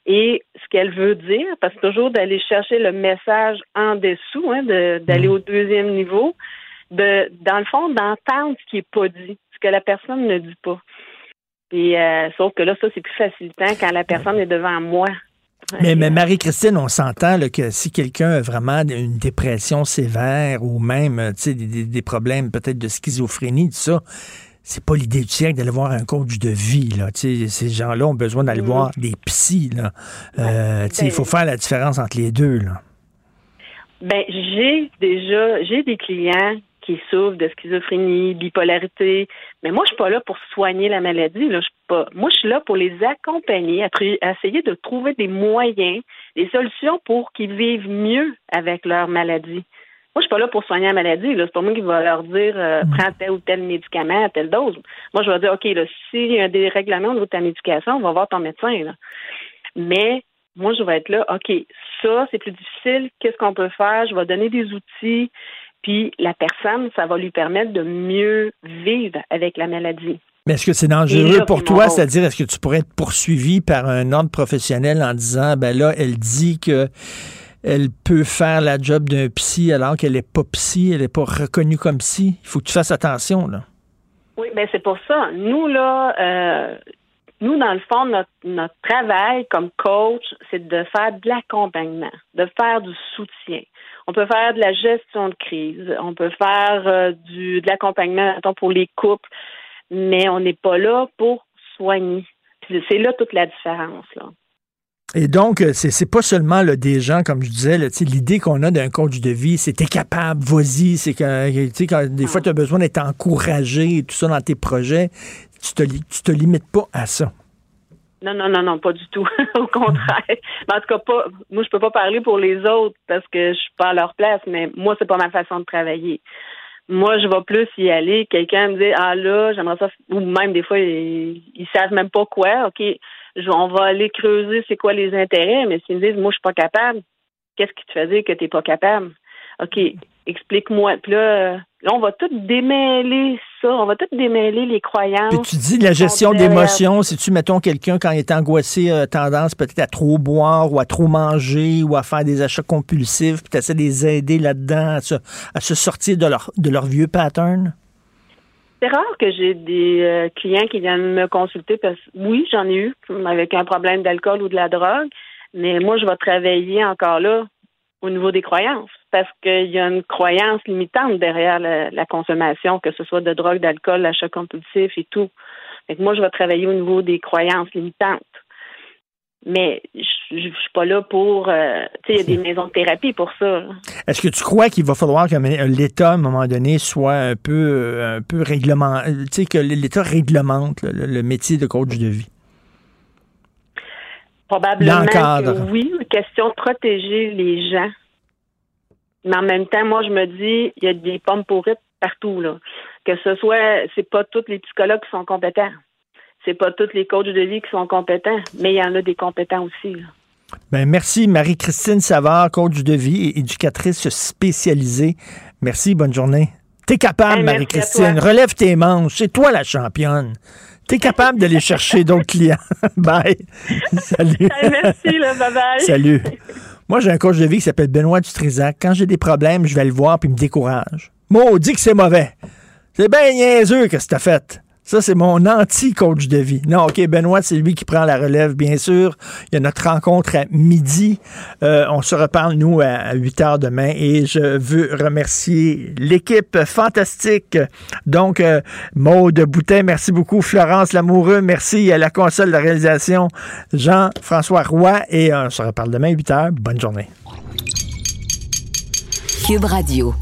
et ce qu'elle veut dire, parce que toujours d'aller chercher le message en dessous, hein, d'aller mm. au deuxième niveau, de, dans le fond, d'entendre ce qui est pas dit, ce que la personne ne dit pas. Et euh, sauf que là, ça, c'est plus facilitant quand la personne est devant moi. Mais, mais Marie-Christine, on s'entend que si quelqu'un a vraiment une dépression sévère ou même des, des, des problèmes peut-être de schizophrénie, tout ça, c'est pas l'idée du siècle d'aller voir un coach de vie. Là. ces gens-là ont besoin d'aller mm. voir des psys. Là. Euh, il faut faire la différence entre les deux. Là. Ben, j'ai déjà j'ai des clients qui souffrent de schizophrénie, bipolarité, mais moi je suis pas là pour soigner la maladie. Là. Pas. Moi je suis là pour les accompagner, à essayer de trouver des moyens, des solutions pour qu'ils vivent mieux avec leur maladie. Moi, je suis pas là pour soigner la maladie. C'est pas moi qui va leur dire euh, mm. prends tel ou tel médicament à telle dose. Moi, je vais dire OK, là, s'il y a des règlements de ta médication, on va voir ton médecin. Là. Mais moi, je vais être là, OK, ça, c'est plus difficile, qu'est-ce qu'on peut faire? Je vais donner des outils, puis la personne, ça va lui permettre de mieux vivre avec la maladie. Mais est-ce que c'est dangereux pour toi? C'est-à-dire, est-ce que tu pourrais être poursuivi par un ordre professionnel en disant, ben là, elle dit que elle peut faire la job d'un psy alors qu'elle n'est pas psy, elle n'est pas reconnue comme psy. Il faut que tu fasses attention, là. Oui, ben c'est pour ça. Nous, là, euh, nous, dans le fond, notre, notre travail comme coach, c'est de faire de l'accompagnement, de faire du soutien. On peut faire de la gestion de crise, on peut faire euh, du, de l'accompagnement pour les couples, mais on n'est pas là pour soigner. C'est là toute la différence. Là. Et donc, euh, c'est pas seulement là, des gens, comme je disais, l'idée qu'on a d'un coach de vie, c'est t'es capable, vas-y, c'est que quand, des fois tu as besoin d'être encouragé et tout ça dans tes projets, tu te, tu te limites pas à ça. Non, non, non, non, pas du tout. Au contraire. en tout cas, pas, moi, je peux pas parler pour les autres parce que je suis pas à leur place, mais moi, c'est pas ma façon de travailler. Moi, je vais plus y aller. Quelqu'un me dit, ah là, j'aimerais ça, ou même des fois, ils, ils savent même pas quoi. OK, on va aller creuser c'est quoi les intérêts, mais s'ils me disent, moi, je suis pas capable, qu'est-ce qui te fait dire que tu n'es pas capable? OK, explique-moi. Puis là, là, on va tout démêler ça. On va tout démêler les croyances. Puis tu dis la gestion d'émotions. Si tu, mettons, quelqu'un, quand il est angoissé, a tendance peut-être à trop boire ou à trop manger ou à faire des achats compulsifs, puis tu essaies de les aider là-dedans à se, sortir de leur, de leur vieux pattern? C'est rare que j'ai des euh, clients qui viennent me consulter parce que oui, j'en ai eu avec un problème d'alcool ou de la drogue, mais moi, je vais travailler encore là au niveau des croyances parce qu'il y a une croyance limitante derrière la, consommation, que ce soit de drogue, d'alcool, l'achat compulsif et tout. Donc moi, je vais travailler au niveau des croyances limitantes. Mais je ne suis pas là pour. Euh, tu sais, il y a des maisons de thérapie pour ça. Est-ce que tu crois qu'il va falloir que l'État, à un moment donné, soit un peu, un peu réglement. Tu sais, que l'État réglemente le, métier de coach de vie? Probablement que oui. Question de protéger les gens. Mais en même temps, moi, je me dis, il y a des pommes pourrites partout, là. Que ce soit, c'est pas tous les psychologues qui sont compétents. C'est pas tous les coachs de vie qui sont compétents, mais il y en a des compétents aussi, Ben, merci, Marie-Christine Savard, coach de vie et éducatrice spécialisée. Merci, bonne journée. T'es capable, Marie-Christine. Relève tes manches. C'est toi la championne. T'es capable d'aller chercher d'autres clients. bye. Salut. merci, là, bye bye. Salut. Moi, j'ai un coach de vie qui s'appelle Benoît Dutrisac. Quand j'ai des problèmes, je vais le voir puis il me décourage. Maudit que c'est mauvais. C'est bien niaiseux que c'est fait. Ça, c'est mon anti-coach de vie. Non, OK, Benoît, c'est lui qui prend la relève, bien sûr. Il y a notre rencontre à midi. Euh, on se reparle, nous, à 8 heures demain. Et je veux remercier l'équipe fantastique. Donc, euh, Maude Boutin, merci beaucoup. Florence Lamoureux, merci à la console de réalisation. Jean-François Roy. Et on se reparle demain à 8 heures. Bonne journée. Cube Radio.